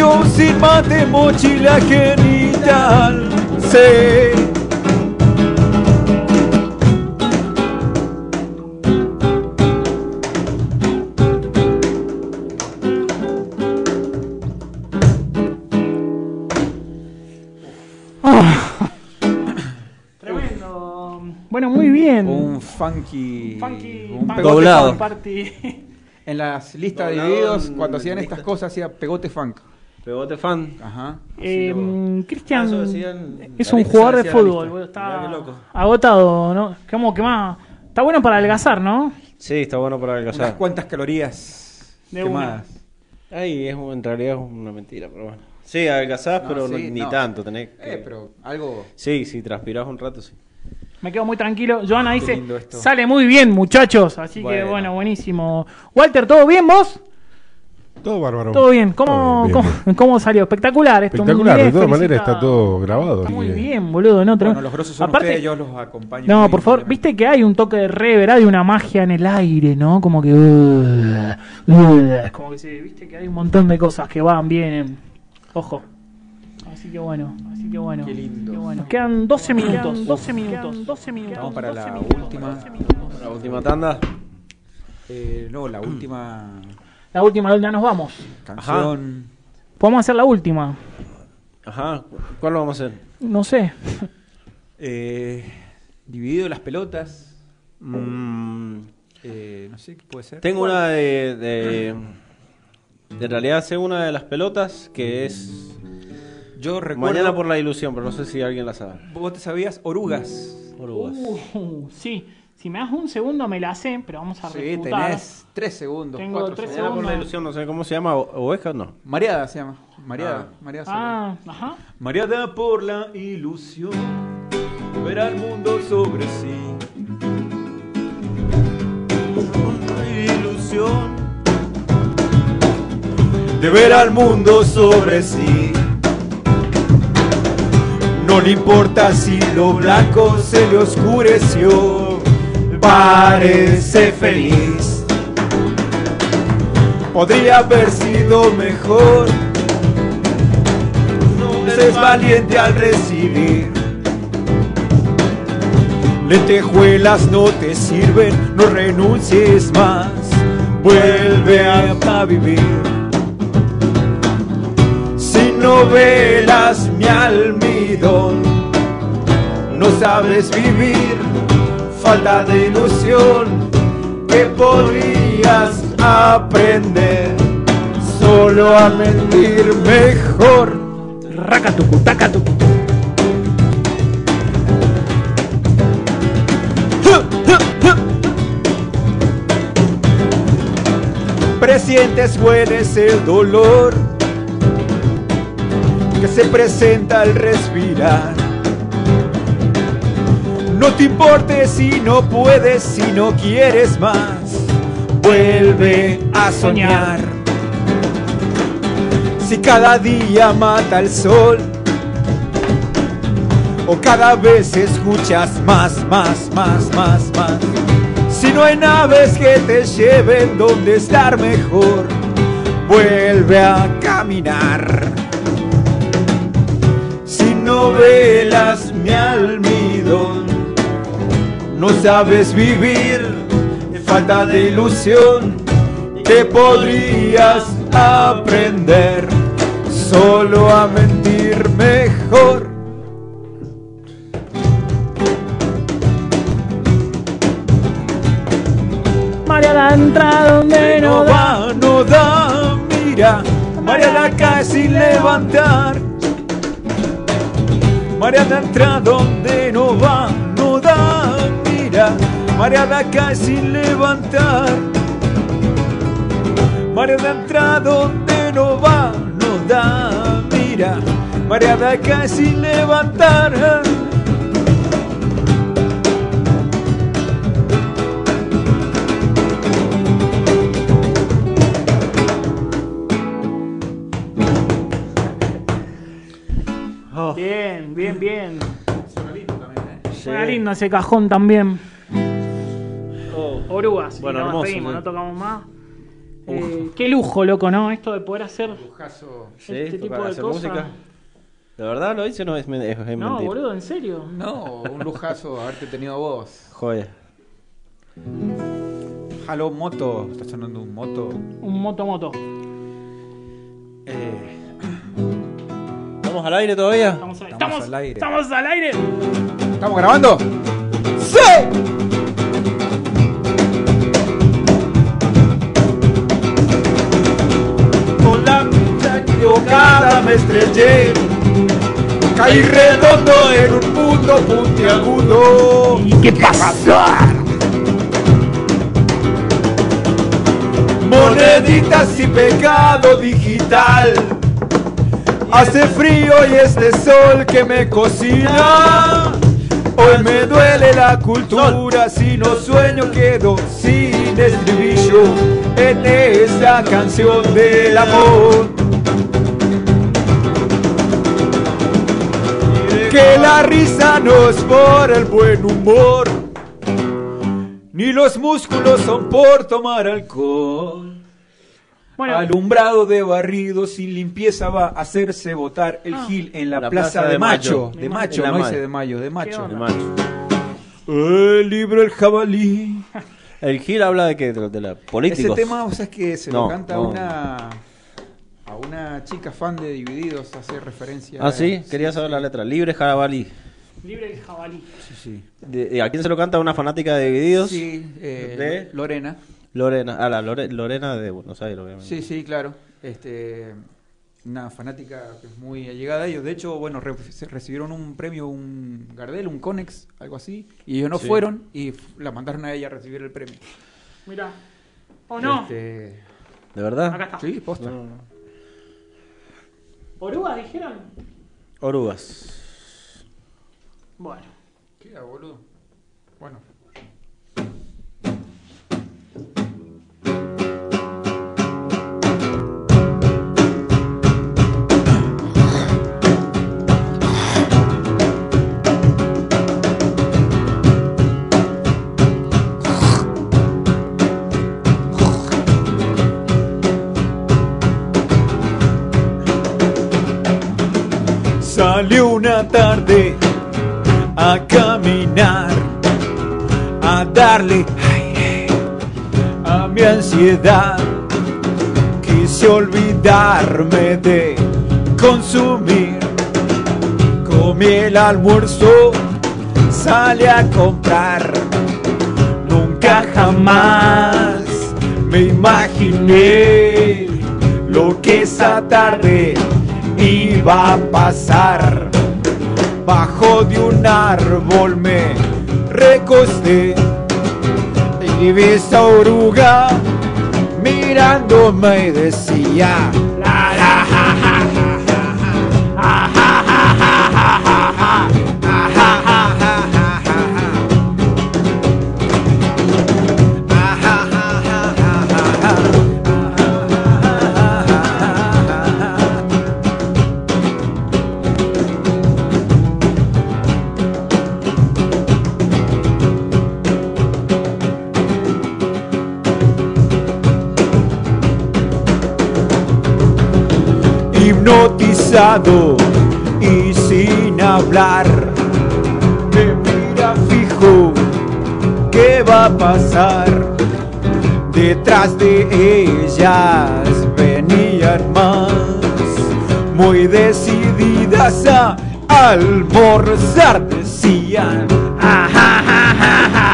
Speaker 2: Dios sin mate mochila genital. Sí.
Speaker 1: Tremendo. Bueno, muy bien.
Speaker 12: Un funky.
Speaker 1: Funky,
Speaker 12: un
Speaker 1: funky
Speaker 12: pegote
Speaker 3: Doblado.
Speaker 1: party.
Speaker 12: En las listas de
Speaker 3: Doblado
Speaker 12: videos,
Speaker 3: en
Speaker 12: cuando hacían
Speaker 3: listas.
Speaker 12: estas cosas, hacía pegote funk.
Speaker 3: Pegote fan.
Speaker 12: Ajá.
Speaker 1: Eh,
Speaker 3: Ah,
Speaker 1: Cristian
Speaker 3: decían-
Speaker 1: es un jugador de fútbol, boludo, está
Speaker 3: loco.
Speaker 1: agotado, ¿no? Como que más. Está bueno para adelgazar, ¿no?
Speaker 3: Sí, está bueno para
Speaker 12: Unas
Speaker 3: adelgazar.
Speaker 12: cuantas calorías
Speaker 1: De
Speaker 12: quemadas.
Speaker 3: Ay, es, en realidad es una mentira, pero bueno. Sí, adelgazás,
Speaker 12: No,
Speaker 3: pero no- ni
Speaker 12: no.
Speaker 3: tanto. Tenés que-
Speaker 12: Eh, pero algo.
Speaker 3: Sí, si transpirás un rato, sí.
Speaker 1: Me quedo muy tranquilo. Joana dice, sale muy bien, muchachos. Así que
Speaker 12: bueno,
Speaker 1: buenísimo. Walter, ¿todo bien vos?
Speaker 4: Todo bárbaro.
Speaker 1: Todo bien. ¿Cómo,
Speaker 4: Todo bien, bien,
Speaker 1: cómo, (laughs) cómo salió? Espectacular esto.
Speaker 4: Espectacular, de todas maneras está todo grabado.
Speaker 1: Está muy bien, boludo. ¿no?
Speaker 12: Bueno, los grosos son
Speaker 1: Aparte,
Speaker 12: ustedes, yo los acompaño.
Speaker 1: No, por favor, viste que hay un toque de reverb, hay una magia en el aire, ¿no? Como que. uh, uh, como que se, viste que hay un montón de cosas que van, vienen. Ojo. Así que bueno, así que bueno.
Speaker 12: Qué lindo.
Speaker 1: qué bueno. Quedan 12 minutos, 12 minutos, 12 minutos.
Speaker 12: Vamos para
Speaker 1: 12
Speaker 12: la
Speaker 1: minutos,
Speaker 12: última.
Speaker 1: 12 minutos.
Speaker 3: La última tanda.
Speaker 12: Eh, no, la última
Speaker 1: La última, ya nos vamos.
Speaker 12: canción.
Speaker 1: Podemos hacer la última.
Speaker 3: Ajá. ¿Cuál lo vamos a hacer?
Speaker 1: No sé. (laughs)
Speaker 12: Eh, dividido las pelotas.
Speaker 3: Mm,
Speaker 12: Eh, no sé qué puede ser.
Speaker 3: tengo una de, de. realidad sé una de las pelotas que es.
Speaker 12: Yo recuerdo.
Speaker 3: Mañana por la ilusión, pero no sé si alguien la sabe.
Speaker 12: ¿Vos te sabías? Orugas.
Speaker 3: Orugas.
Speaker 1: Uh, sí, Si me das un segundo me la sé, pero vamos a
Speaker 13: Sí,
Speaker 1: refutar.
Speaker 13: tenés tres segundos.
Speaker 1: Tengo
Speaker 13: cuatro
Speaker 1: tres
Speaker 13: segundos.
Speaker 3: Por la ilusión, no sé cómo se llama, oveja o no.
Speaker 13: Mareada se llama. Mareada. Mareada Soler.
Speaker 1: Ah, ajá.
Speaker 2: Mareada por la ilusión, ver al mundo sobre sí. Ilusión de ver al mundo sobre sí. No le importa si lo blanco se le oscureció, parece feliz. Podría haber sido mejor es valiente al recibir. Lentejuelas no te sirven, no renuncies más, vuelve a, a vivir. Si no velas mi almidón, no sabes vivir, falta de ilusión que podrías aprender solo a mentir mejor.
Speaker 1: Racatucu, tacatucu.
Speaker 2: Presientes hueles el dolor que se presenta al respirar. No te importe si no puedes, si no quieres más. Vuelve a soñar. Si cada día mata el sol, o cada vez escuchas más, más, más, más, más. Si no hay naves que te lleven donde estar mejor, vuelve a caminar. Si no velas mi almidón, no sabes vivir, falta de ilusión que podrías aprender solo a mentir mejor.
Speaker 1: Mariana entra donde no
Speaker 2: va, no da, mira, Mariana cae sin levantar. Mariana entra donde Mariana cae sin levantar. Mariana entra donde no va, no da, mira, Mariana cae sin levantar.
Speaker 1: Bien, bien, bien.
Speaker 3: Sí.
Speaker 1: Suena lindo ese cajón también. Orugas.
Speaker 3: Bueno,
Speaker 1: y nos
Speaker 3: hermoso,
Speaker 1: despedimos,
Speaker 3: sí.
Speaker 1: no tocamos más. Eh, qué lujo, loco, ¿no? Esto de poder hacer
Speaker 3: Sí,
Speaker 1: este tipo de
Speaker 3: hacer
Speaker 1: cosas.
Speaker 3: música. ¿De verdad lo hice? No, es, es, es
Speaker 1: No, boludo, en serio.
Speaker 13: No, un lujazo haberte tenido a vos.
Speaker 3: Joder.
Speaker 13: Halo Moto, está sonando un moto.
Speaker 1: Un moto moto.
Speaker 13: Eh,
Speaker 3: ¿Estamos al aire todavía?
Speaker 1: Estamos, al-
Speaker 13: Estamos
Speaker 1: estamos-
Speaker 13: al aire.
Speaker 1: estamos al aire.
Speaker 13: ¿Estamos grabando?
Speaker 2: Con equivocada me estrellé. Caí redondo en un punto puntiagudo.
Speaker 1: ¿Y qué pasa?
Speaker 2: Moneditas y pecado digital. Hace frío y este sol que me cocina. Hoy me duele la cultura, si no sueño quedo sin estribillo en esa canción del amor. Que la risa no es por el buen humor, ni los músculos son por tomar alcohol.
Speaker 1: Bueno,
Speaker 2: Alumbrado de barrido sin limpieza va a hacerse votar el
Speaker 1: Ah.
Speaker 2: Gil en la,
Speaker 3: La
Speaker 2: plaza,
Speaker 3: plaza
Speaker 2: de,
Speaker 3: de
Speaker 2: Macho.
Speaker 3: Mayo.
Speaker 2: De Macho, no
Speaker 3: Mayo.
Speaker 2: dice de Mayo, de Macho.
Speaker 3: El macho.
Speaker 2: El libro El Jabalí.
Speaker 3: El Gil habla de que de, de la
Speaker 13: Ese
Speaker 3: políticos.
Speaker 13: tema, ¿vos sabés que se lo
Speaker 3: No,
Speaker 13: canta
Speaker 3: no.
Speaker 13: una a una chica fan de Divididos, hace referencia
Speaker 3: Ah, sí,
Speaker 13: a-
Speaker 3: quería saber la letra. Libre Jarabalí.
Speaker 1: libre el jabalí.
Speaker 13: Sí, sí.
Speaker 3: De- de- ¿A quién se lo canta? ¿Una fanática de Divididos?
Speaker 13: Sí, eh,
Speaker 3: ¿De?
Speaker 13: Lorena.
Speaker 3: Lorena. Ah, la Lore- Lorena de Buenos Aires, obviamente.
Speaker 13: Sí, sí, claro. Este
Speaker 14: una fanática que es muy allegada a ellos. De hecho, bueno, re- se recibieron un premio, un Gardel, un Conex, algo así, y ellos no
Speaker 3: Sí.
Speaker 14: fueron y la mandaron a ella a recibir el premio.
Speaker 1: Mira. ¿O no?
Speaker 14: Este,
Speaker 3: ¿De verdad?
Speaker 1: Acá está.
Speaker 14: sí, posta.
Speaker 1: ¿Orugas dijeron?
Speaker 3: Orugas.
Speaker 1: Bueno.
Speaker 14: ¿Qué hago, boludo? Bueno.
Speaker 2: Salió una tarde a caminar, a darle aire a mi ansiedad. Quise olvidarme de consumir. Comí el almuerzo, sale a comprar. Nunca jamás me imaginé lo que esa tarde iba a pasar. Bajo de un árbol me recosté y vi esa oruga mirándome y decía Y sin hablar, me mira fijo, ¿qué va a pasar? Detrás de ellas venían más, muy decididas a almorzar, decían. "Ah, ja, ja,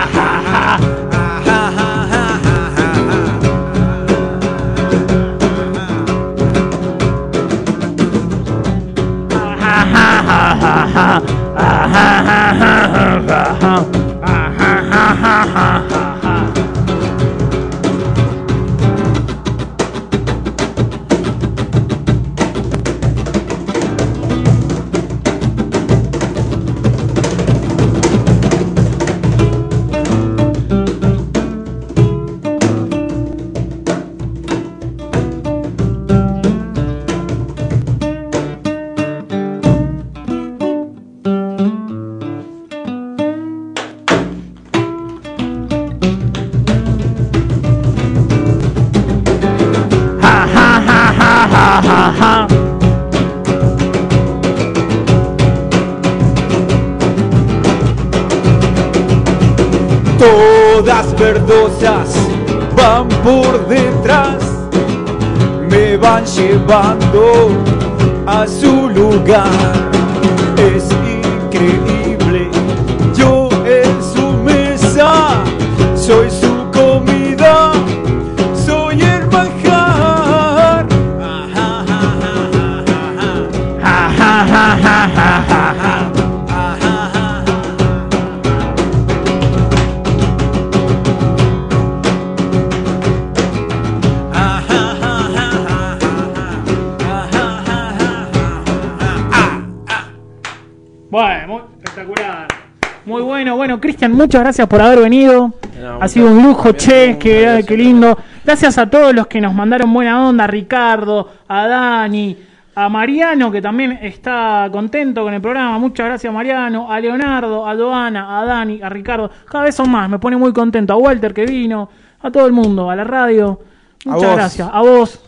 Speaker 1: muchas gracias por haber venido.
Speaker 3: No,
Speaker 1: ha sido un lujo, che, qué, lindo. Gracias a todos los que nos mandaron buena onda, a Ricardo, a Dani, a Mariano, que también está contento con el programa. Muchas gracias, Mariano, a Leonardo, a Doana, a Dani, a Ricardo. Cada vez son más, me pone muy contento. A Walter, que vino, a todo el mundo, a la radio. Muchas gracias. A vos,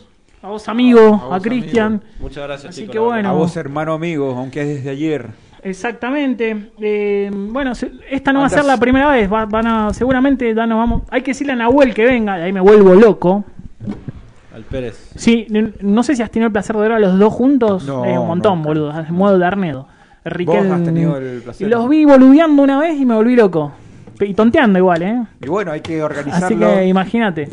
Speaker 1: a vos, amigo,
Speaker 14: A
Speaker 1: a, Cristian.
Speaker 3: Muchas gracias,
Speaker 1: Así
Speaker 3: chicos,
Speaker 1: que bueno.
Speaker 14: A vos, hermano amigo, aunque es desde ayer.
Speaker 1: Exactamente. Eh, bueno, esta no va a ser la primera vez. va- van a, seguramente ya nos vamos. Hay que decirle a Nahuel que venga. Y ahí me vuelvo loco.
Speaker 3: Al Pérez.
Speaker 1: Sí, no sé si has tenido el placer de ver a los dos juntos.
Speaker 14: No,
Speaker 1: es un montón,
Speaker 14: no,
Speaker 1: boludo. En modo de Arnedo.
Speaker 14: Vos has tenido el placer.
Speaker 1: Los vi boludeando una vez y me volví loco. Y tonteando igual, ¿eh?
Speaker 14: Y bueno, hay que organizarlo.
Speaker 1: Así que imagínate.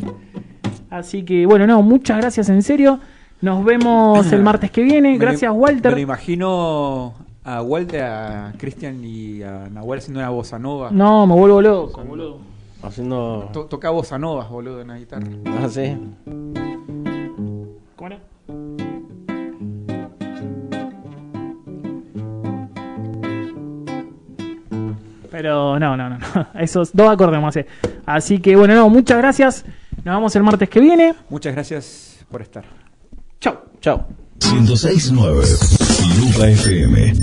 Speaker 1: Así que bueno, no, muchas gracias en serio. Nos vemos (clears throat) el martes que viene. Gracias, Walter.
Speaker 2: Me lo imagino a Walter, a Cristian y a Nahuel haciendo una bossa nova.
Speaker 1: No, me vuelvo loco, boludo.
Speaker 3: Haciendo.
Speaker 2: To- toca bossa novas, boludo, en la guitarra.
Speaker 3: Ah, sí.
Speaker 1: ¿Cómo era? Pero no, no, no, no. (laughs) Esos dos acordes más. Así que bueno, no, muchas gracias. Nos vemos el martes que viene.
Speaker 2: Muchas gracias por estar.
Speaker 1: Chau.
Speaker 3: Chao.
Speaker 5: 1069 Lupa FM.